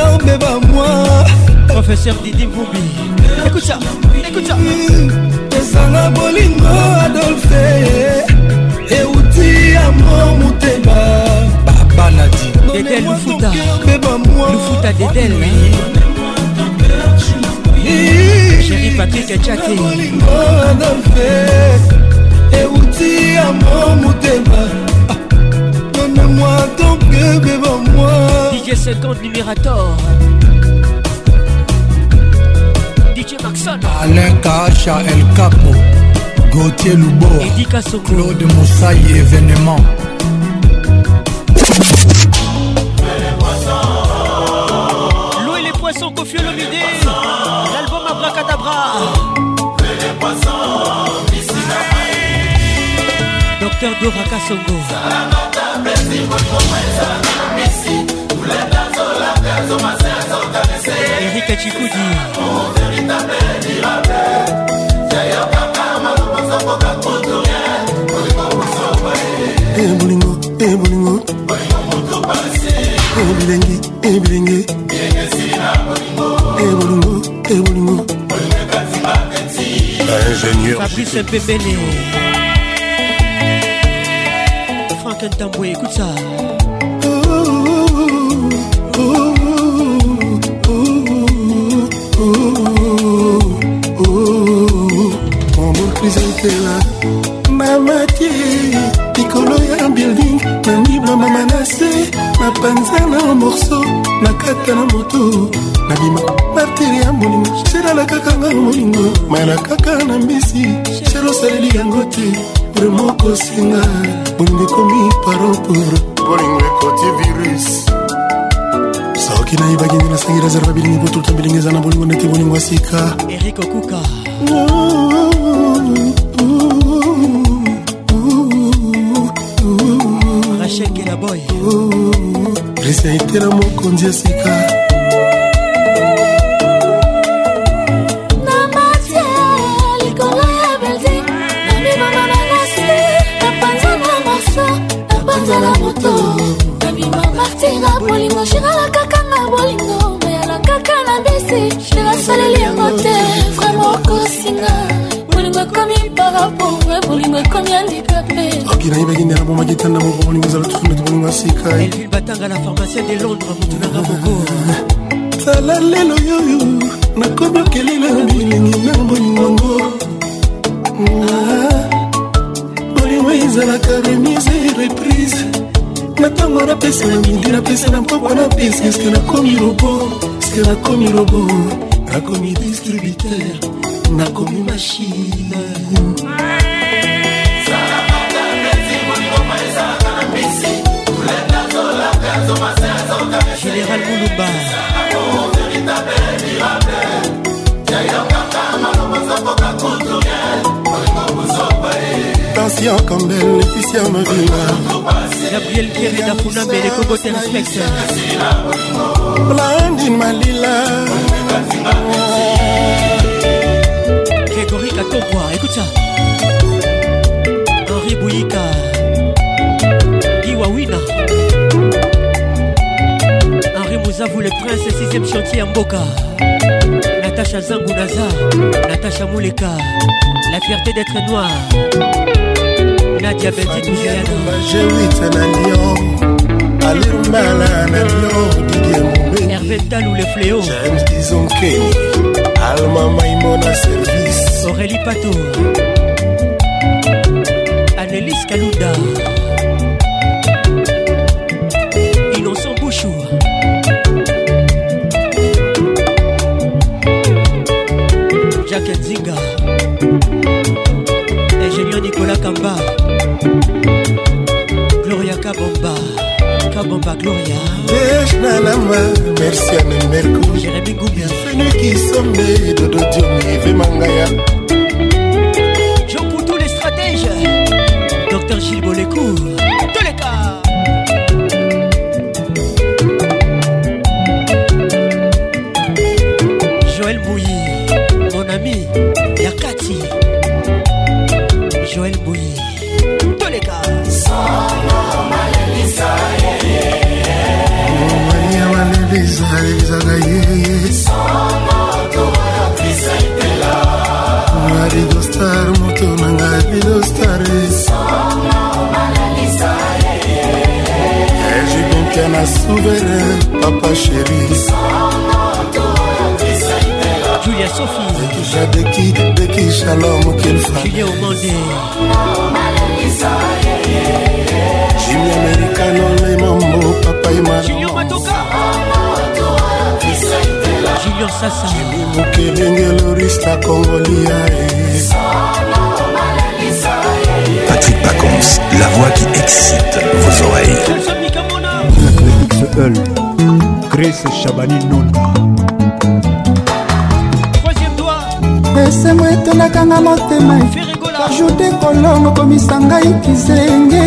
Seigneur, moi Professeur Didi Mboubi. Écoute ça, écoute ça. ezanga bolingo adolfe euti amor motema babaladi dedel lufuta lufuta dedel chéri patrik moi hein. bolingo adolfe euti amor motema ah. donne moi ton cœur bébé moi DJ 50, Numérator. DJ Maxon. Alain Kacha El Capo. Gauthier Loubo. Claude Moussaï événement. L'eau et les poissons, le midi L'album Abracadabra. Docteur Dora Kassongo. erika cikudi ebolingo eh, ebolingo eh, ebilenge eh, ebilenge ebolingo ebolingo ingénieur fabrice pepele frank ntambwe écoute ça krizekela mamati likolo ya building namibamama na se napanza na morso nakata na motu nabima martiri ya molingo sherala kaka nga molingo mayala kaka na mbisi sher osaleli yango te vrema okosinga bolingo ekomi paro pour bolingo ekoti virus kina ibagende nasangira zara babilingi bututa mbilingiza na bolingo nete bolingo asika erik okuka rachel kelaboy risi aitera mokonzi asika na bolingo shira je nasaleli yango te vraimen okosinga bolingo ekomi parapore bolingo ekomi andikape oki nayebaki nde nabomaki tanda moko bolingo ezala tusunete bolingo asika elvile batanga na pharmacien de londres motunanga moko tala lelo yoyo nakomi okelela bilingi na bolingongo bolingo ah, ezalaka remise reprise na ntango napesa na midi napesa na mpoko na busineske nakomi robo parceke nakomi robo nakomi distributeur nakomi mashine général buluba Yayokaka malobo zakoka kulturel comme Campbell, Laetitia Mabinga Gabriel Kireda Funambele, Kobo Terespex Blandine Malila Grégory Katokwa, écoute ça Henri Bouyika Iwawina Henri Mouzavou, le prince, 6ème chantier Mboka Natacha Zangunaza, Natacha Mouleka, la fierté d'être noire na diabeti le fléau james alma Maïmona service aurélie pato kaluda innocent bouchou jacques Zinga ingénieur nicolas kamba Gloria Kabomba Kabomba Gloria Nalama, merci à mes mercou Jérémy Goubia Bienvenue qui sommet Dodo Diomi Vemangaya Jean Poutou les stratèges Docteur Gilles Bolécourt Tous les cas Joël Bouilly Mon ami Yakati Joël Bouilly pesa ezaka yeyeyadidostar moto na ngai bidostar ejibokia na souverain papa sheri julia sophie dekisha deki dekisha lomo kilfa julia omande jimi americano le mambo papaima julio matoka julien sasa jemi mokelenge lorista kongolia Patrick Pacons, la voix qui excite vos oreilles. Grace Chabani Nonda. Troisième doigt. esemo etonakanga motema ajute kolongo komisa ngai kizenge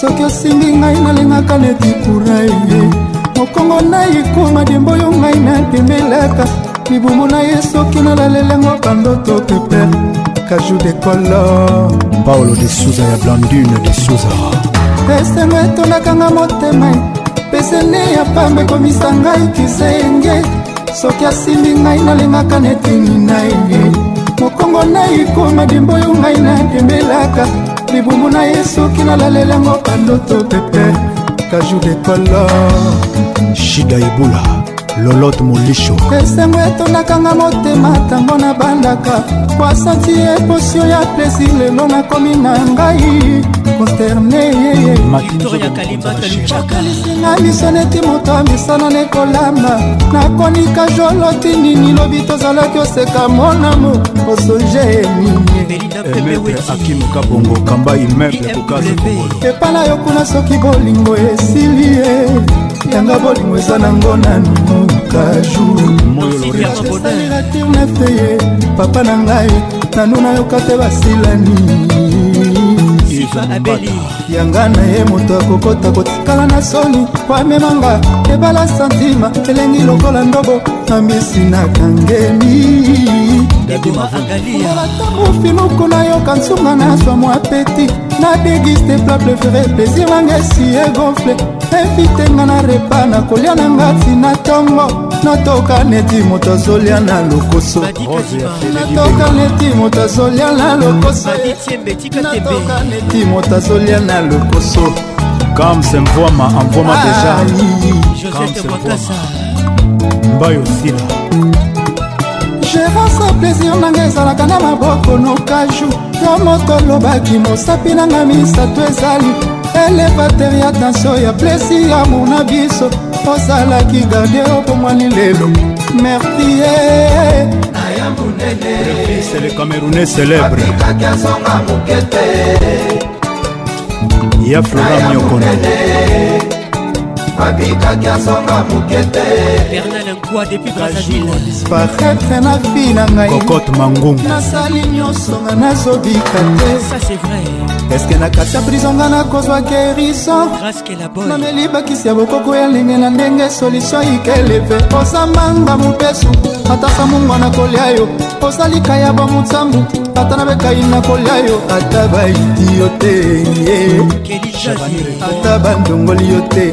soki osimbi ngai nalingaka neti kuraye mokongo na ekwanga dembo yo ngai natembelaka libumu na ye soki nalalelengo bandoto peper kajou de kolor paolo de suza ya blandune de suza pesengo etondakanga motema pesene ya pamba ekomisa ngai kisenge soki asimbi ngai nalingaka netini na ye mokongo na ekoma dimbo oyo ngai natembelaka libumu na ye soki nalalelango bandoto peper kajou de kolor shida ebula lolot molisho esengo etondakanga motema ntango nabandaka kwasati eposio ya plesir lelo nakomi na ngai konsterneyeyeakalisinga miso neti moto ya misano nekolamba nakonika joloti nini lobi tozalaki oseka monamo osonje niniakimokabongo eh, kamba imeble kokasa epa na yo kuna soki bolingo esili ye yanga bolingo eza nango nanu kajusalela tirne te ye papa na ngai nanu nayoka te basilani yanga na ye moto akokota kotikala na soni po amemanga ebala santima elengi lokola ndobo na misi nakangeli atango finoko nayoka nsunga na swa mwa peti nadegiste pla prefere plaisir nanga esi egonfle evite nga na repa na kolia na nga tina ntongo natoka neti moto azolia na lokoso natoka neti moto azolia na lokoso natoka neti moto azolia na lokoso kam se mvwama amvwama deja mbayo sila gérance plaisir nanga ezalaka na maboko nokaju yo moko olobaki mosapi nanga misato ezali elevater ya tansio ya plesi ya mona biso osalaki garde obomwani lelo mertie eh. naya monene le camerounais célèbre ya flora miokone akitaki asonga moke teparete na vi na ngainasali nyonso nga nazobika te eske na kati ya prizo nga nakozwa keriso nameli bakisi ya bokoko ya ndenge na ndenge solutio ikeleve ozambanga mobesu atasa mungwa na kolia yo osalika ya bamotsambu ata nabekai nakolia yo ata baiti yo te ata bandongoli yo te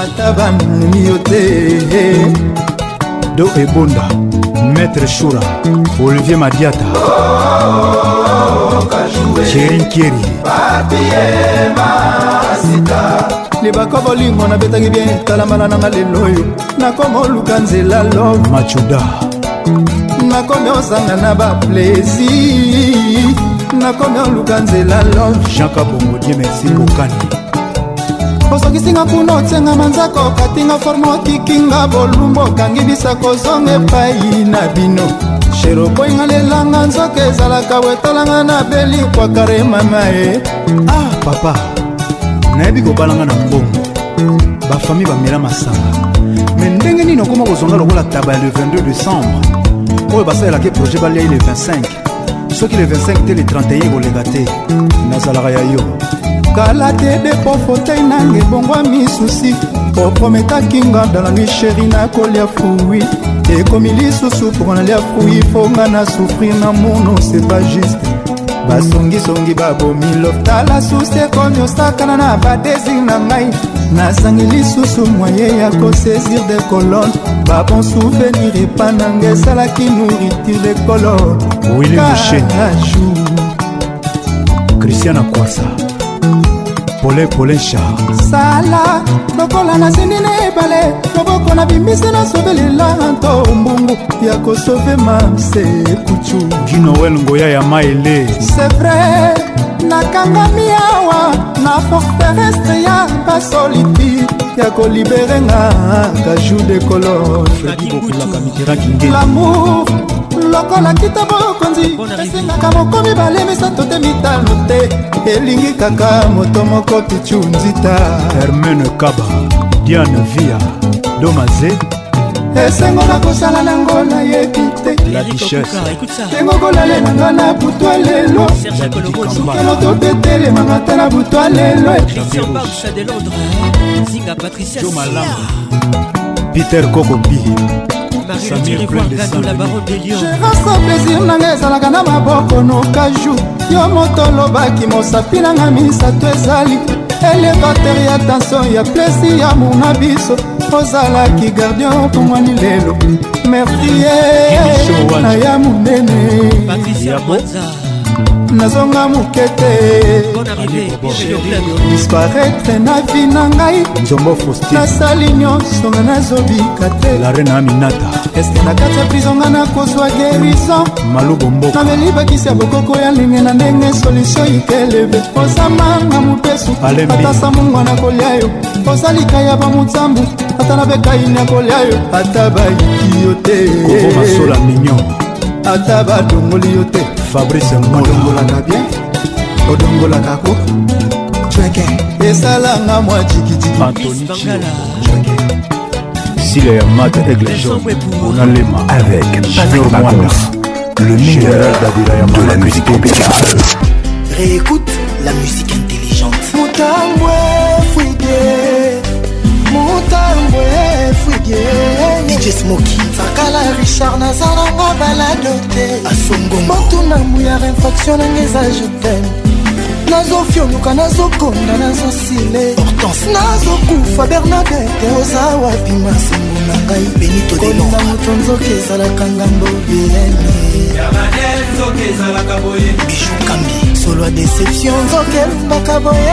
ata banumi yo te do ebonda maître shura olivier madiata cherinkieri libaka bolingo nabetaki bien talambala nanga lelo oyo nakoma oluka nzela lo machuda nakomi ozanga na baplaisir nakomi oluka nzela love jeanka bongodie merci kokani osokisinga kuna otiengama nzaka okatinga forme okikinga bolumbu okangi bisa kozonga epai na bino shero koyinga lelanga nzoka ezalaka wetalanga na beli kwakare mama ye ah papa nayebi kobalanga na mbongo bafami bamela masanga me ndenge nini okóma kozonga lokola taba ya le 22 décembre oyo basalelaki projet baliai le 25 soki le 25 te le 31 koleka te nazalaka ya yo kala te depo fotei nanga ebongwa misusi oprometaki nga dalani sheri nakolia fruit ekomi lisusu mpoko nalia fruit mpo nga na souffrir na mono c'est pas juste basongisongi babomi loftala susi ekomi osakana na badesir na ngai nazangi lisusu mwaye ya kosesir de colone babon souvenir epa nanga esalaki nourriture de colone wilimushe christian akwasa pole pole char sala lokola nasindi na ebale loboko na bimbisi nasobelela nto mbungu ya kosove mase kucu ginowel ngoya ya maele sevre nakangami awa na forterestre ya basoliti ya kolibere nga kajou de colofredi bokulaka miterakinge lamour lokola kita bokonzi esengaka moko mibale misato te mitano te elingi kaka moto moko pichu nzita hermene kaba diane via domaze esengo na kosala nango nayebi tengo kolalelanga na butwa lelo sukelo totetelemanga ta na butwa lelo peter kokobi gérance plaisir nanga ezalaka na maboko nokaju yo moto olobaki mosapi nanga misato ezali elevater ya tension ya plesi ya muna biso ozalaki gardien opongwani lelo mertie na ya monene nazonga moke te disparaitre na vi na ngai nzombo nasali nyonso nga nazobika te larena aminata eske na kati ya prizonga nakozwa gerison malubomboka nameli bakisi ya bokoko ya ndenge na ndenge solutio ikeleve kozama na mopesu ata samungwa na kolia yo kosalika ya bamotambu ata na bekaini ya kolia yo ata bayiki yo te masola mignon ata badongoli yo te fabrice odongolaka bien odongolaka ko cweke esalanga mwa jikijiki Sile Mat Eglejon, on a les mains avec Patrick Moana, le meilleur de la musique tropicale. Réécoute la musique intelligente. Moutambwe, fouillé, Moutambwe. dj smoki sakala richard nazalanga balado te asongomotuna mbuyara infraction nanga eza jetem nazofyoluka nazokonda nazosile nazokufa bernadete oza wapi masungu na ngai benitokolinga moto nzoki ezalaka ngambo bienebishukambi solo a déception nzoki elembaka boye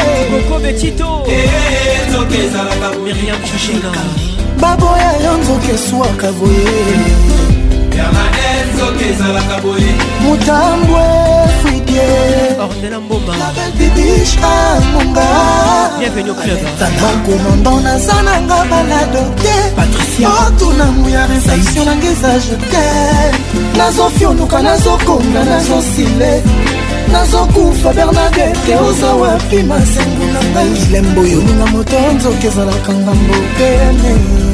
baboya yo nzoka eswaka boye mutambwe fridietana komando naza nanga balado te otuna moya resaction nanga eza jete nazofionuka nazokonga nazosile nazokufa bernadete oza wapi masengu na ngai lembo yoninga moto nzoka ezalaka ngambo te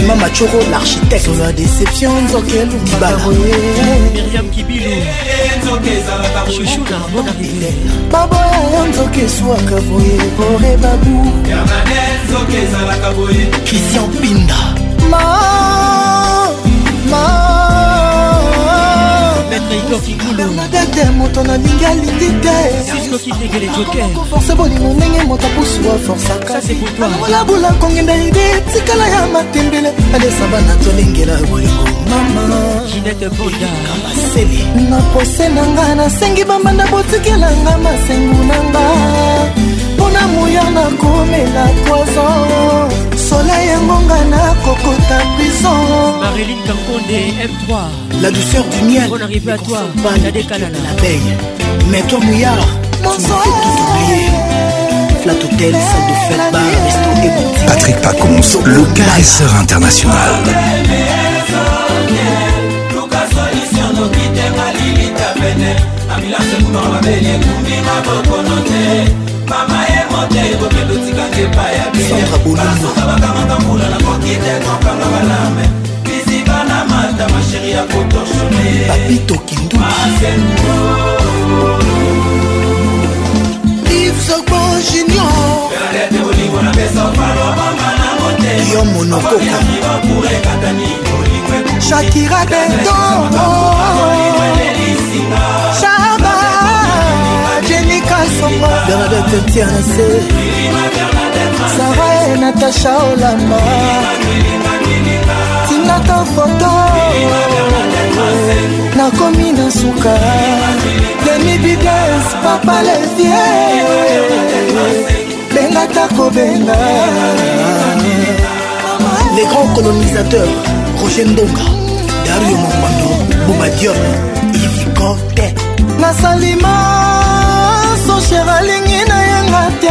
ema machoro l'architectesola déception nzokelumiriam kibilu chouchou narbona rivière maboya yo nzoka eswaka boye bore babu christian pinda taiko kikuluadete moto nalingi alindi teforce bolingo ndenge moto apusuwa forsakalabola kongenda ide etikala ya matembele alesa bana tolingela bolingo mamainetebodakabaseli na pose na nga nasengi bambanda botikelanga masengu na nga mpona moya nakomela poison soleil engonga nakokota prison marilyn kankonde m3 la douceur du miel on arrive à toi la décalala l'abeille mais toi mouillard Flat hôtel, salle de fête, bar, resto et boutique. Patrick Pacons, le caresseur international. Mama sandra bolobapito kinduyo monokoko shakira beto michel songo bernadette tiernese sara e natasha olamba tinata foto nakomi na suka demibides papa levie bengata kobenga les grands colonisateurs roger ndonga dario mokwando bumadior ivikote nasalima liboso sher alingi na yanga te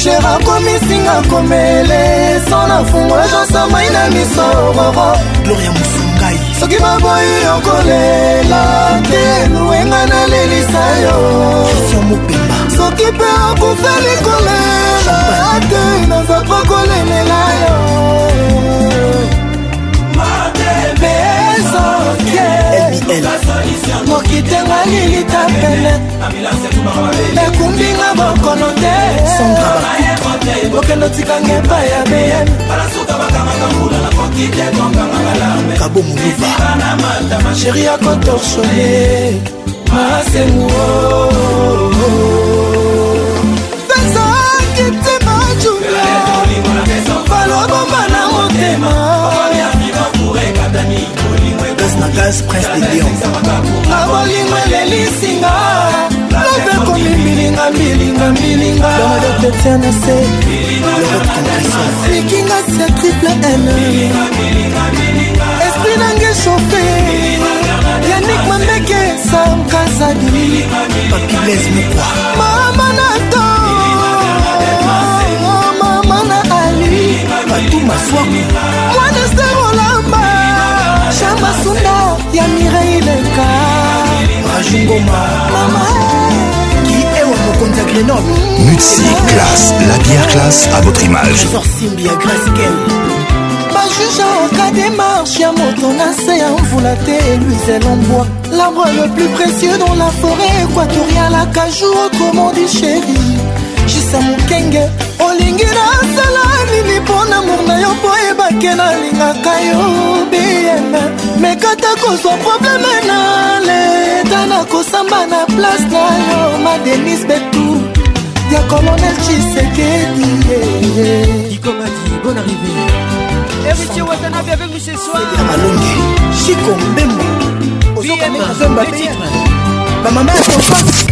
sher akomisinga komele so na fungola josamai na miso ororo soki baboyi okolela te luwenga nalelisa yo soki mpe akufeli kolela te nazaka kolelela yo matebesoke mandela mokitenga lilita pene ekumbinga bokono te okende otikange epai ya bn kabo moluba sheri ya kotorsone masenguo balobomba na motema na gaz prince de lion na bolingo elelisinga love ekomi milinga milinga milinga domadotetianese likinga sia triple n esprit nange chauffe yanik mandeke sankazadi papiles mokwa mama nato mama na ali batu maswaku mwana ngoma Mutsi classe, la bière classe à votre image. bajuja oka démarche ya moto na se ya mvula te eluise lombwa l'arbre le plus précieux dans la forêt équatoriale akaju autrement di chéri jisa mokenge olingi nasala nini mpo na mour na yo po nake nalingaka yo biyeme mekata kozwa probleme na leta nakosamba na place na yo madenis betu ya kolonel chisekedi ikomati bon arrivé héritier eh, watanabe avec nous ce soir amalonge chiko mbembo ozokazomba bamama ya konfase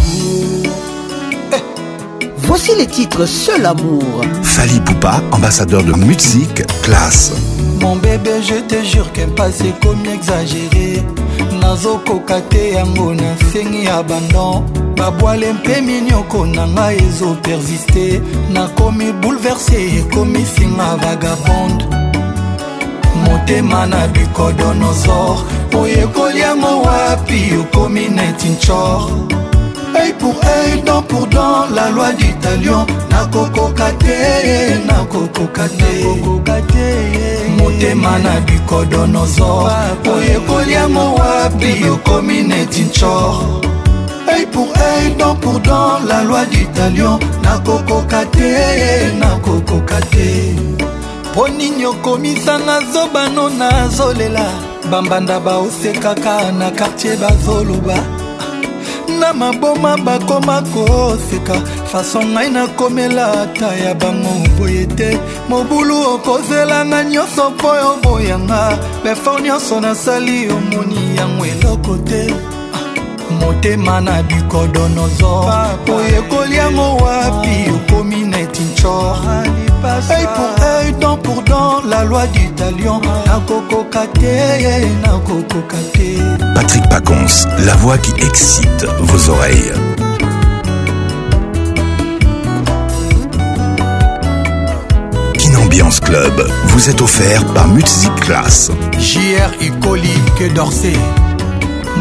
Voici les titres Seul amour. Fali Poupa, ambassadeur de musique, classe. Mon bébé, je te jure qu'un passé comme exagéré. Nazo kokate, yango na nsengi ya bandon babwale mpe persisté. na ngai ezopersiste nakomi bouleverse ekomisinga vagabonde motema na bicodonosor oyekoli yango wapi okomi netinchor œil pour œil dent pour dent la loi d'italion nakokoka te nakokoka te motema na bikodonozor oyekoli yango wapi okomi neti nchor œil pour œil dent pour dent la loi d'italion nakokoka te nakokoka te mpo nini okomisanga zobano nazolela bambanda baosekaka na kartier bazoloba na maboma bakoma koseka faso ngai nakomela ata ya bango boye te mobulu okozelanga nyonso mpo yo boyanga befo nyonso nasali omoni yango eloko te ah, motema na bikodonozo oyekoli yango wapi okomi netinchor Hey pour œil, dent pour dent, la loi du talion. Patrick Pacons, la voix qui excite vos oreilles. Ambiance Club vous est offert par Music Class. JR Icoli, que d'Orsay.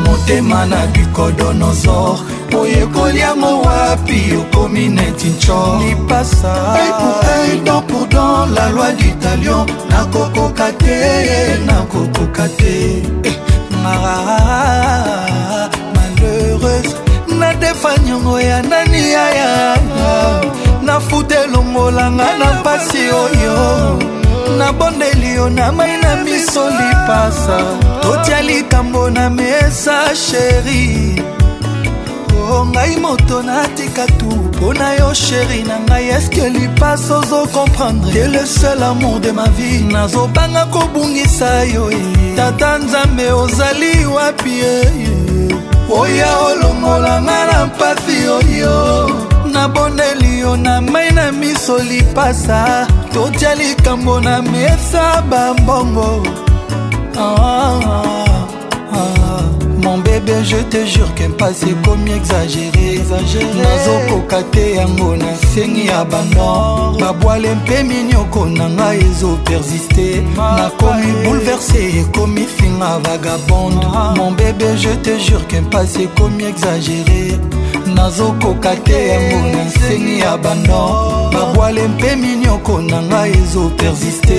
Montemana du Codonosor. oyekoli yango wapi okomi neti nco lipasa epoutai don pour don la loi d'italion nakokoka te nakokoka te mara malheureuse nadefa nyongo ya nani yaya nafuta elongolanga na mpasi oyo nabondeli yo na mai na miso lipasa totya likambo na mesa sheri o ngai moto natika tu mpo na yo sheri na ngai eske lipasi ozo komprendre ye le seul amour de ma vie nazobanga kobungisa yo ye eh. tata nzambe ozali wapi ye eh, eh? oya olongolanga na mpasi oyo naboneli yo na mai na miso lipasa totya likambo na mesa bambongo ah, ah, ah. mon bébé je te jure kempasi ekomi exagéré nazokoka te yango na nsengi ya banor babwale mpe minioko na ngai ezopersiste nakomi bouleverse ekomi finga vagabonde ah. mon bébé je te jure kempasi ekomi exagéré nazokoka te yango na nsengi ya banor babwale mpe minioko na ngai ezopersiste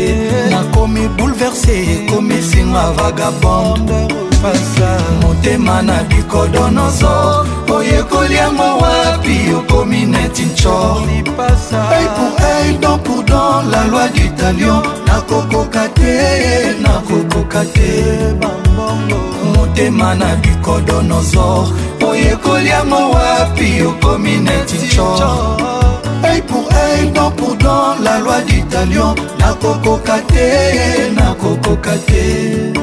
nakomi bouleverse ekomi finga vagabonde epasa motema na bikodo nyonso oyekoli yango wapi okomi neti nco ei pour ei don pour don la loi du talion nakokoka te nakokoka te motema na bikodo nyonso oyekoli yango wapi okomi neti nco œil pour œil, dent pour dent, la loi du talion. Nakokoka te, nakokoka te.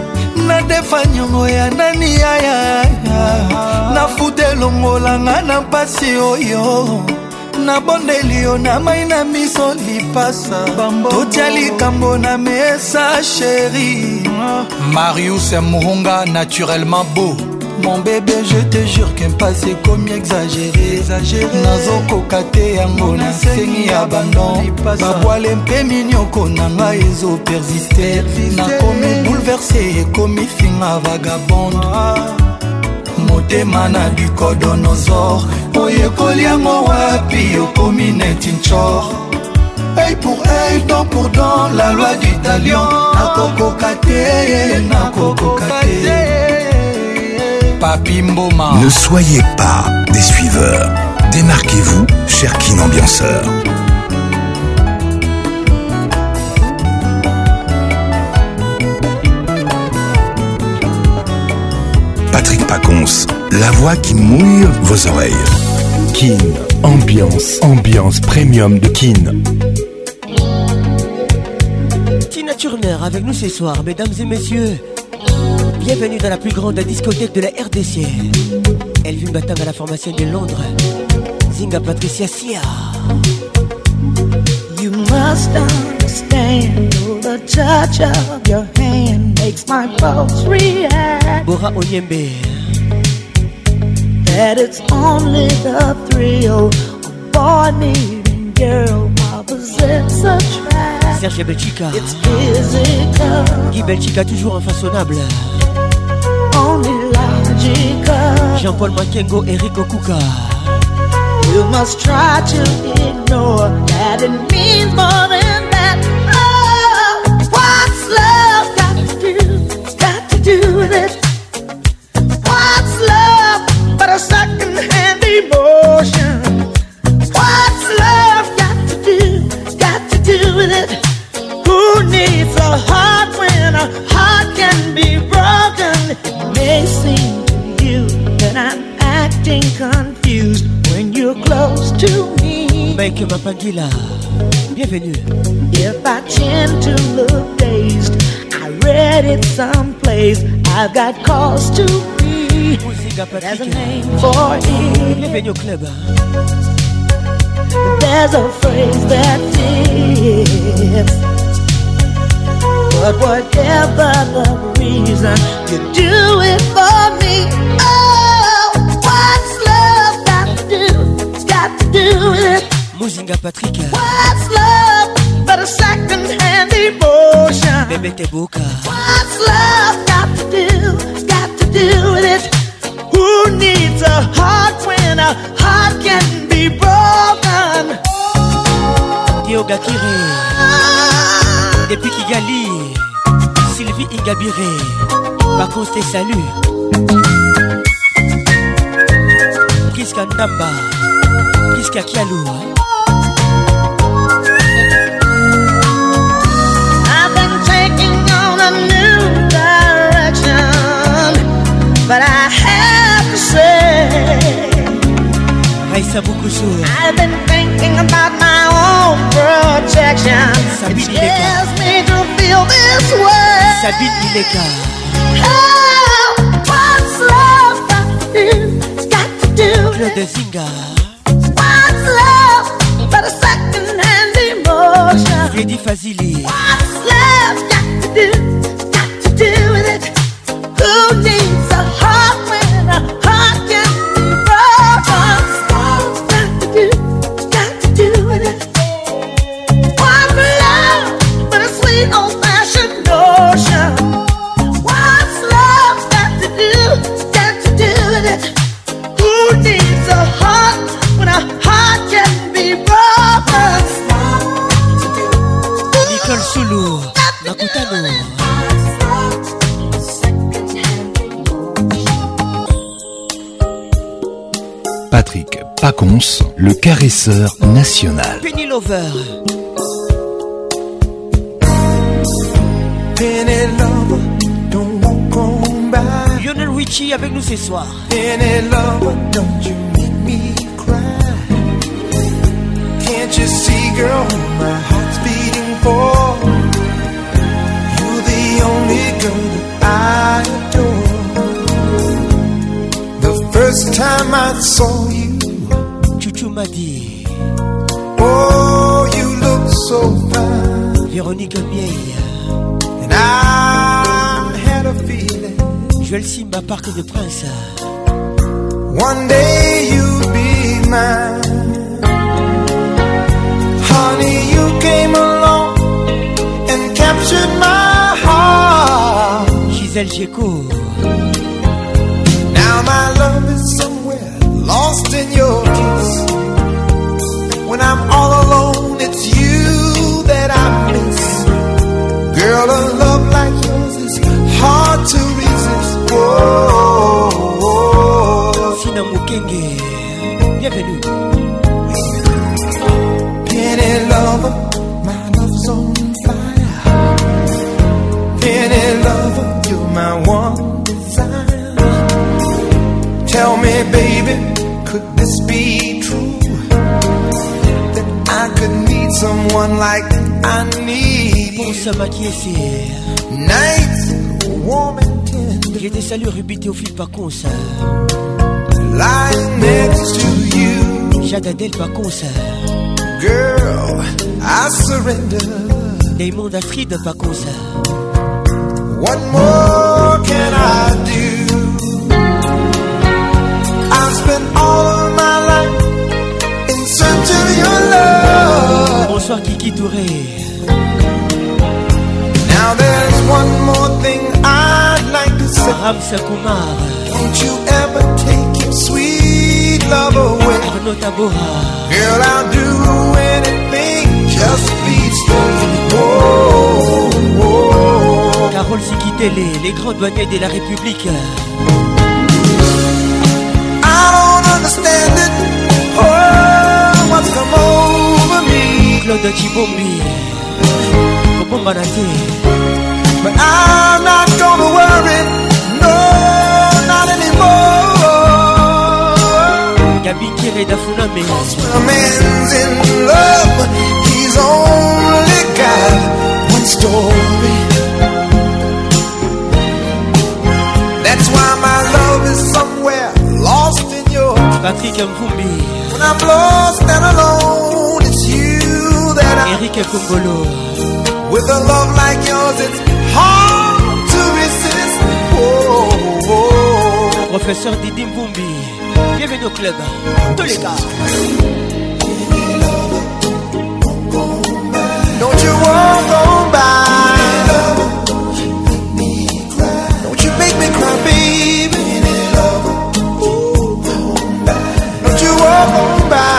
nadefa nyongo ya nani yaya nafuta elongolanga na mpasi oyo nabondeli yo na mai na miso lipasa totya likambo na mesa sheri marius muhunga naturellement beau mon bébé je te jure kempasi ekomi exagéré nazokoka te yango nasengi ya bando babwale mpe minioko na ngai ezopersiste nakomi bouleverse ekomi finga vagabonde ah. motema na bicodonosor oyekoli yango wapi okomi neti nchor œil pour œil, dent pour dent, la loi du talion. Ah. Nakokoka te, nakokoka te. Ne soyez pas des suiveurs. Démarquez-vous, cher Kin Ambianceur. Patrick Pacons, la voix qui mouille vos oreilles. Kin, ambiance, ambiance premium de Kin. Tina Turner avec nous ce soir, mesdames et messieurs. Bienvenue dans la plus grande discothèque de la RDC. Elvin Batam à la formation de Londres. Zinga Patricia Sia. You must understand the touch of your hand makes my pulse react. Bora Onyembe. That it's only the thrill of boy meeting girl while possess a track. Serge Belchica Guy Belchica toujours infaçonnable Jean-Paul Makengo, Eric Okuka You must try to ignore that it means more than that oh, what's love got to do, got to do with it avec Mapandila. Bienvenue. If I tend to look dazed, I read it someplace. I've got cause to be. There's a name for it. Bienvenue club. There's a phrase that fits. But whatever the reason, you do it for me. Oh, what's love got to do? got to do with it? Bozinga Patrick What's love but a second hand emotion Bébé Teboka What's love got to do, got to do with it Who needs a heart when a heart can be broken Dioga Kire ah. Depuis Kigali Sylvie Ingabiré Par tes salut. Prisca Ndamba Prisca Kialou Sabusuwa. I've been thinking about my own projection. Sabit it scares me to feel this way. Sabit Ileka. Oh, what's love it's got to do? Claude Zinga. What's love but a second-hand emotion? Freddy Fazili. What's love got to do? Got to do with it. Who needs le caresseur national. Penny Lover. Penny Lover, don't come back back Lionel Richie avec nous ce soir. Penny Lover, don't you make me cry. Can't you see, girl, my heart's beating for? You're the only girl that I adore. The first time I saw you. Oh, you look so fine. Véronique Mieille. And I had a feeling. Joël Simba, Parc de Prince. One day you would be mine. Honey, you came along and captured my heart. Gisèle Gieco. Now my love is somewhere lost in your Girl, a love like yours is hard to resist. Whoa, whoa. Sina Penny lover, my love's on fire. Penny lover, you're my one desire. Tell me, baby, could this be true? That I could need someone like I need. Euh, Night warm and tender. Je te salue Ruby Théophile Paconsa. Lying next to you. Jadadel Paconsa. Girl, I surrender. Damon Afrid Paconsa. What more can I do? I've spent all my life in search of your love. Bonsoir Kiki Touré. Now there's one more thing I'd like to say. Hamza Kumar. Don't you ever take your sweet love away. Girl, I'll do anything. Just please don't. Oh, Carole Sikitele, les grands douaniers de la République. I don't understand it. Oh, what's come over me? Claude Chibombi. But I'm not gonna worry, no, not anymore. love, only That's why my love is somewhere lost in Patrick When alone, you Eric Kumbolo. With a love like yours, it's hard to resist. Oh, oh, oh. Professeur Didi Mbumbi, bienvenue au club. Tous les gars. Don't you walk on by. Don't you make me cry, baby. Don't you walk on by.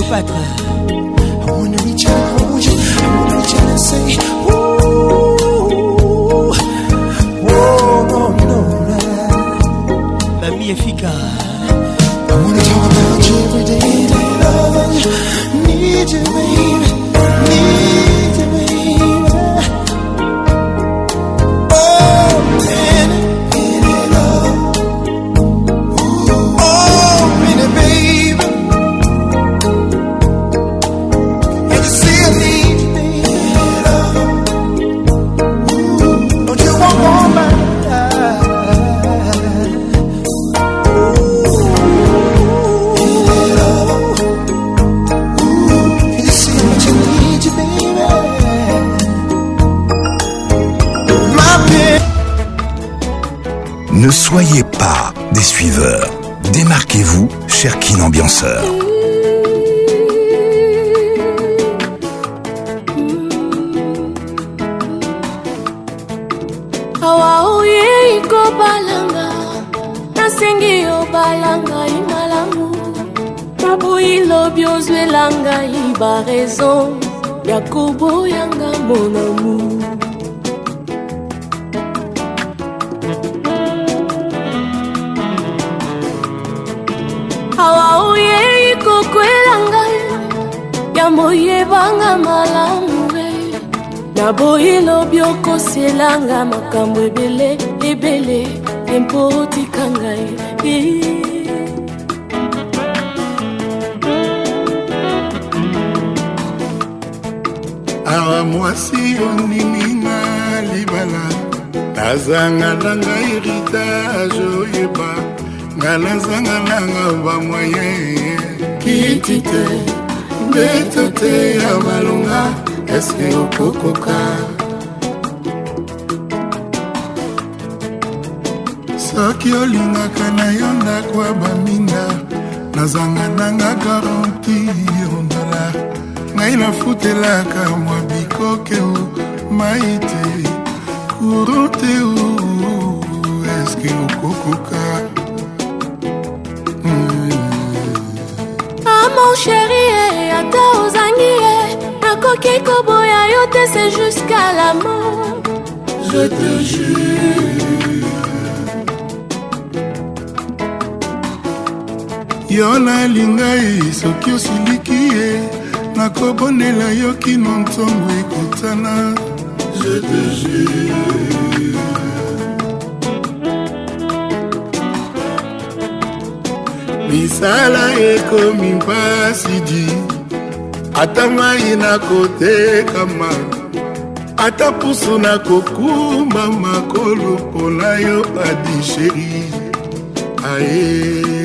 Cléopâtre baraison ya koboyanga monamu awa oyei kokwela ngai ya moyebanga malamu e naboyi lobi okosielanga makambo ebele ebele empo otika ngai mwana mwasi oniminga libala nazanga na nga heritage oyeba nga nazanga nanga bamoye kiti te mbeto te ya malonga eske okokoka soki olingaka na yo ndako ya baminda nazanga nanga garanti yo ngai nafutelaka mwa bikoke mai te kuro te eske okokoka hmm. amon ah, sheri eh, ata ozangi ye eh, nakoki koboya yo te se jusqu'à la mort je te jure yo nalingai soki osiliki ye eh, nakobonela yo kino ntongo ekutana je te jure misala ekomi mpasidi ata ngai nakotekama ata pusu nakokumba makolo mpona yo adisheri aye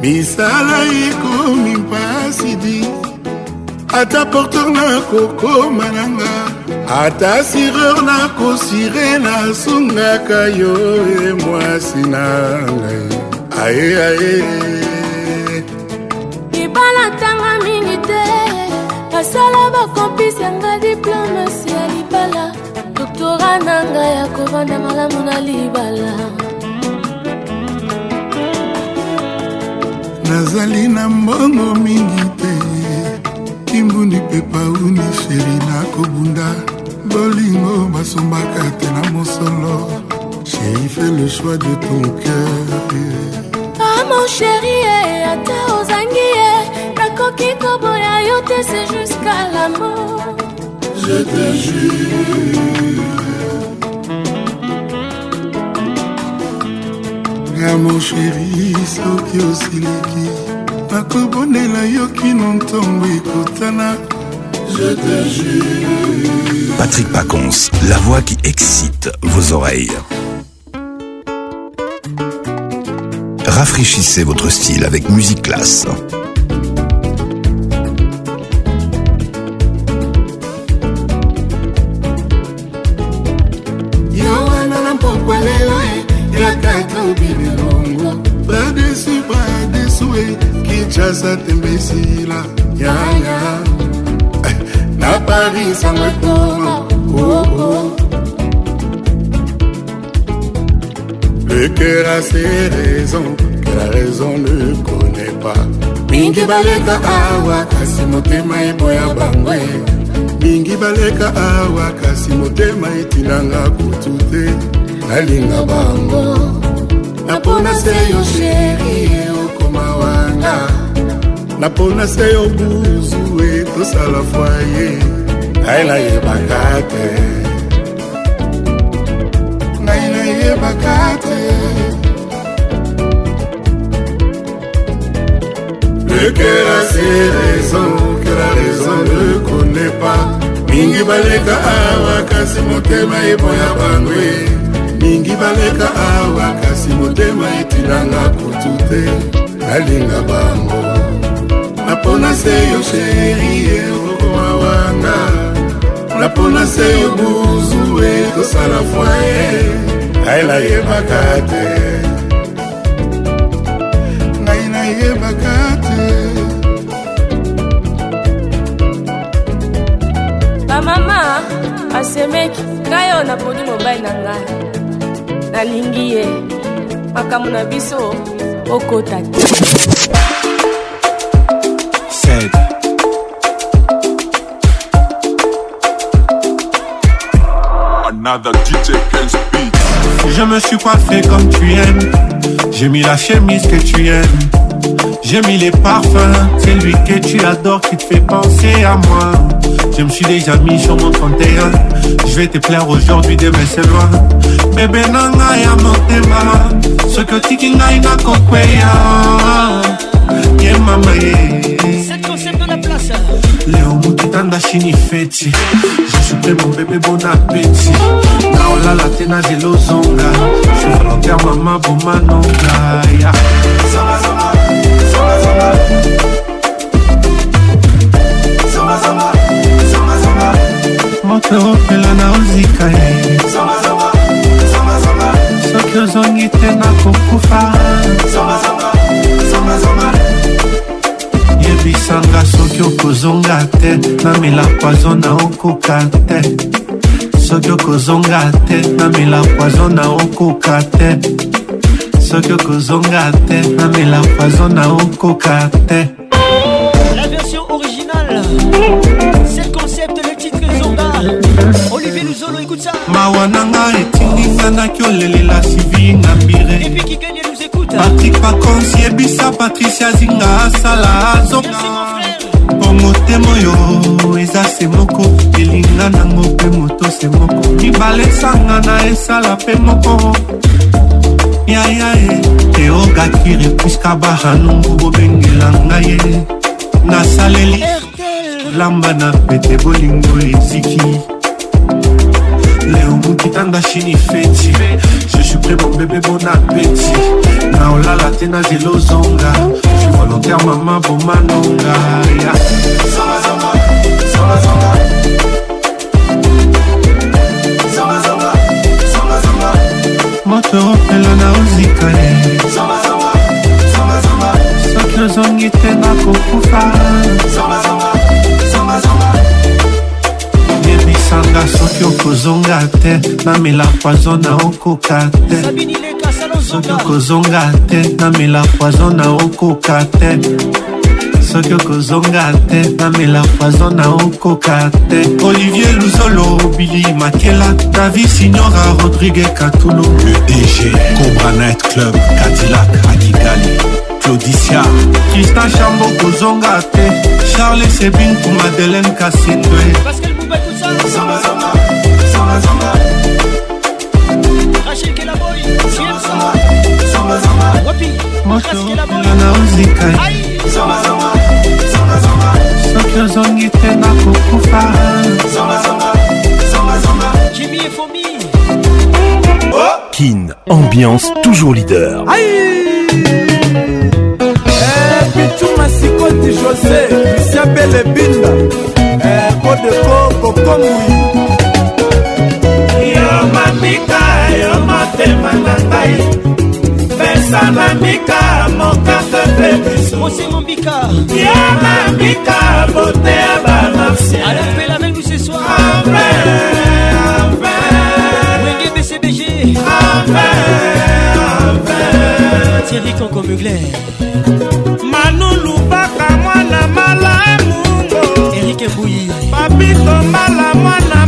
misala ekomi mpasidi ata porteur nakokoma nanga ata sireur nakosire nasungaka yo e mwasi na ngai aye aye libala ntanga mingi te nasala bakompisi yanga diplomasi ya libala doktora nanga ya kovanda malamu na libala nazali na mbongo mingi te kimbundi mpe pauni sheri nakobunda bolingo basombaka te na mosolo sheri fait le choix de ton cœur ah mon sheri e eh, ata ozangi ye eh. nakoki koboya yo te se jusqu'à la mort je te jure ya mon chéri soki osiliki Patrick Pacons, la voix qui excite vos oreilles. Rafraîchissez votre style avec Musique Classe. a ses raisons que la raison ne connaît pas mingi baleka awa kasi motema eboya bango mingi baleka awa kasi motema etinanga kutu te nalinga bango napona se yo sheri e okoma wanga napona se yo buzu etosala fwaye ngai nayebaka te ngai nayebaka te et que la raison que la raison ne connaît pas mingi baleka awa kasi motema eboya bango mingi baleka awa kasi motema etinanga kutu te nalinga bango napona se yo sheri eokoa wanga napona se yo buzu ekosala fwaye aela yebaka te asemeki ngai oyo naponi mobali na ngai nalingi ye makambo na biso okota te Another DJ Ken's beat. Je me suis coiffé comme tu aimes. J'ai mis la chemise que tu aimes. J'ai mis les parfums, c'est lui que tu adores qui te fait penser à moi. Je me suis déjà mis sur mon 31. Je vais te plaire aujourd'hui, demain c'est loin. Bébé nanga ya motema, soko tiki ngai na kokweya. Ye mama ye. C'est concept de la place. leo mokitanda shini feti jesupe mobebe bon apeti naolala te na zelo zonga je volontaire mama bomanonga ya yeah. motoropela na ozika ye soki ozongi te nakokufa yebisanga soki okozonga te na milakwazo na okoka te soki okozonga te na milakwazo na okoka te soki okozonga te namela poizo na okoka te la version originale c'est le concept le titre zonga olivier luzolo écoute ça mawa nanga etinginga naki olelela sivi na mbire epuis kiganie nous écoute patrik pacons yebisa patricia zinga asala azonga bongo temo oyo eza se moko elinga nango mpe moto se moko mibale esanga na esala mpe moko yaya ye eh. teokakiri puiska bahanungu bobengela ngai ye nasaleli lamba na pete bolingo eziki leo mokitanda chini feti je suis prêt mon bébé bon appétit naolala te nazela ozonga je volontaire mama bomanonga yeah. zonga, zonga, zonga, zonga. moto opelo naozika ye soki ozongi te nakokufa yebisanga soki okozonga te namela poizo na okoka te soki okozonga te namela poizo na okoka te soki okozonga te namela poison na okoka te olivier luzolo bili makela davi signora rodrigue katuno le dg cobra night club cadillac akigali claudicia kristan chambo kozonga te charles sebin ku madeleine kasindwe Rachel Kelaboy, Sierra Wapi, Rachel Kelaboy, kin ambiance toujours leader misa na mbika mokaka mpe biso mbika ya na mbika bote ya banafsiengebcbg thierry konko mugler manu lubaka mwana malamu erike buyi babito mbala mwana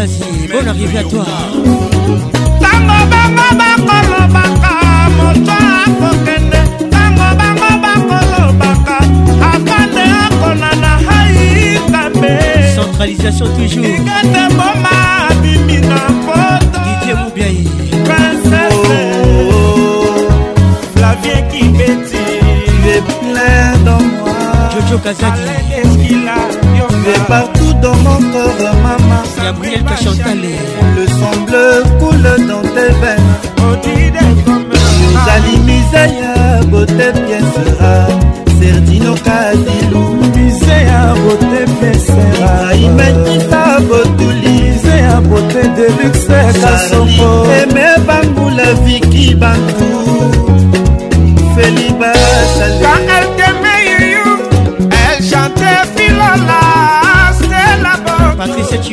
Zazie, bonne arrivée à toi. Tango bango bango lobaka, moto akokende. Tango bango bango lobaka, afande akonana hai kambe. Centralisation toujours. Ikete boma abimi na poto. Didier Moubiayi. Princesse, la vie qui bétit, il est plein dans moi. Jojo Kazadi. Je partout dans mon corps. mama Gabriel Kachantale Le sang bleu coule dans tes veines Odide comme Yozali Misaya beauté piècera Serdino Kadilou Misaya beauté piècera Imenita Botuli Misaya beauté de luxe Kasombo Aimé Bangou la vie qui bantou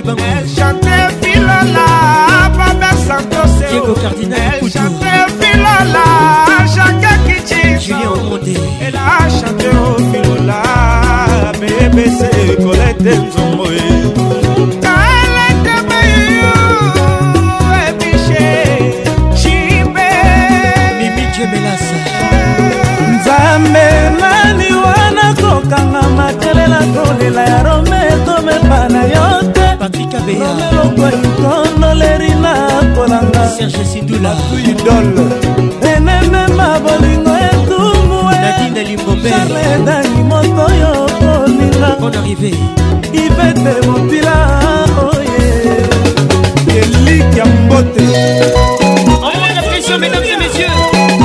bango chante filala baba santos diego cardinal kutu chante filala chaka kichi julien omonde elle a chanté serge sindula elemema bolingo etumbuedani moto yo kolinga ivete motila oye eliki ya mbote en la pression mesdames et messieurs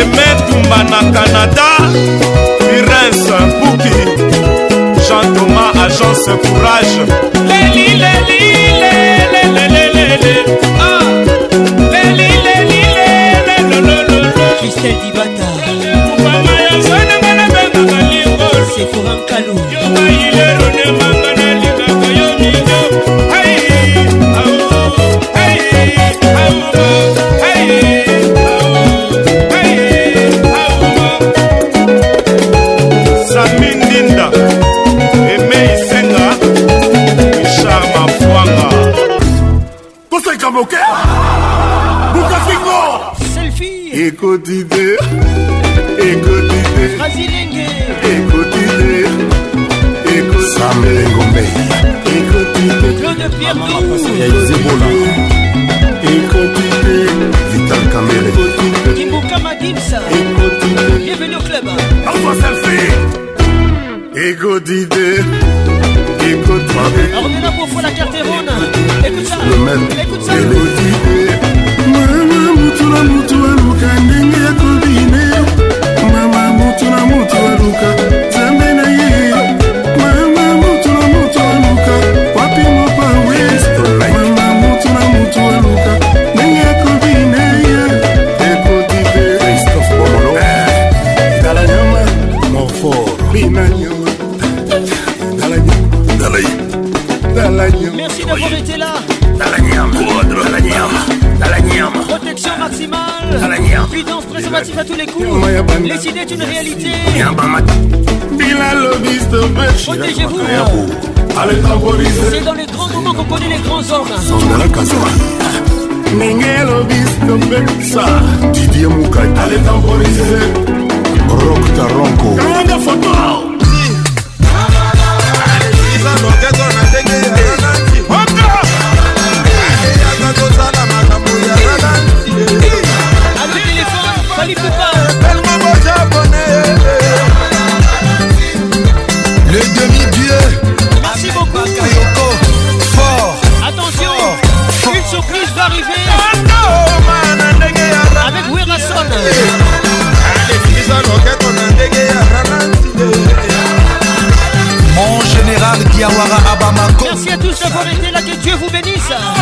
emetumba na canada virens buki jean thomas agence courage leli leli lelelelelele ah. leli leli lelelelelele dibata mama yanzananga na benga balingo seforankalu yobayilerone ekotide ekotide ekotide ekosamlengombe ekotideyaizibola ekotide vital camere ekotide ekotide le maître ekotide mutula mutula ndenge ekobine mama motu na motu aluka évidence, préservatif à tous les coups. Les idées d'une réalité. Protégez-vous. C'est dans les grands moments qu'on connaît les grands hommes. ndenge lobisto mbekisa didie mukai ale tamborize roktaronko kanga foto Venisa.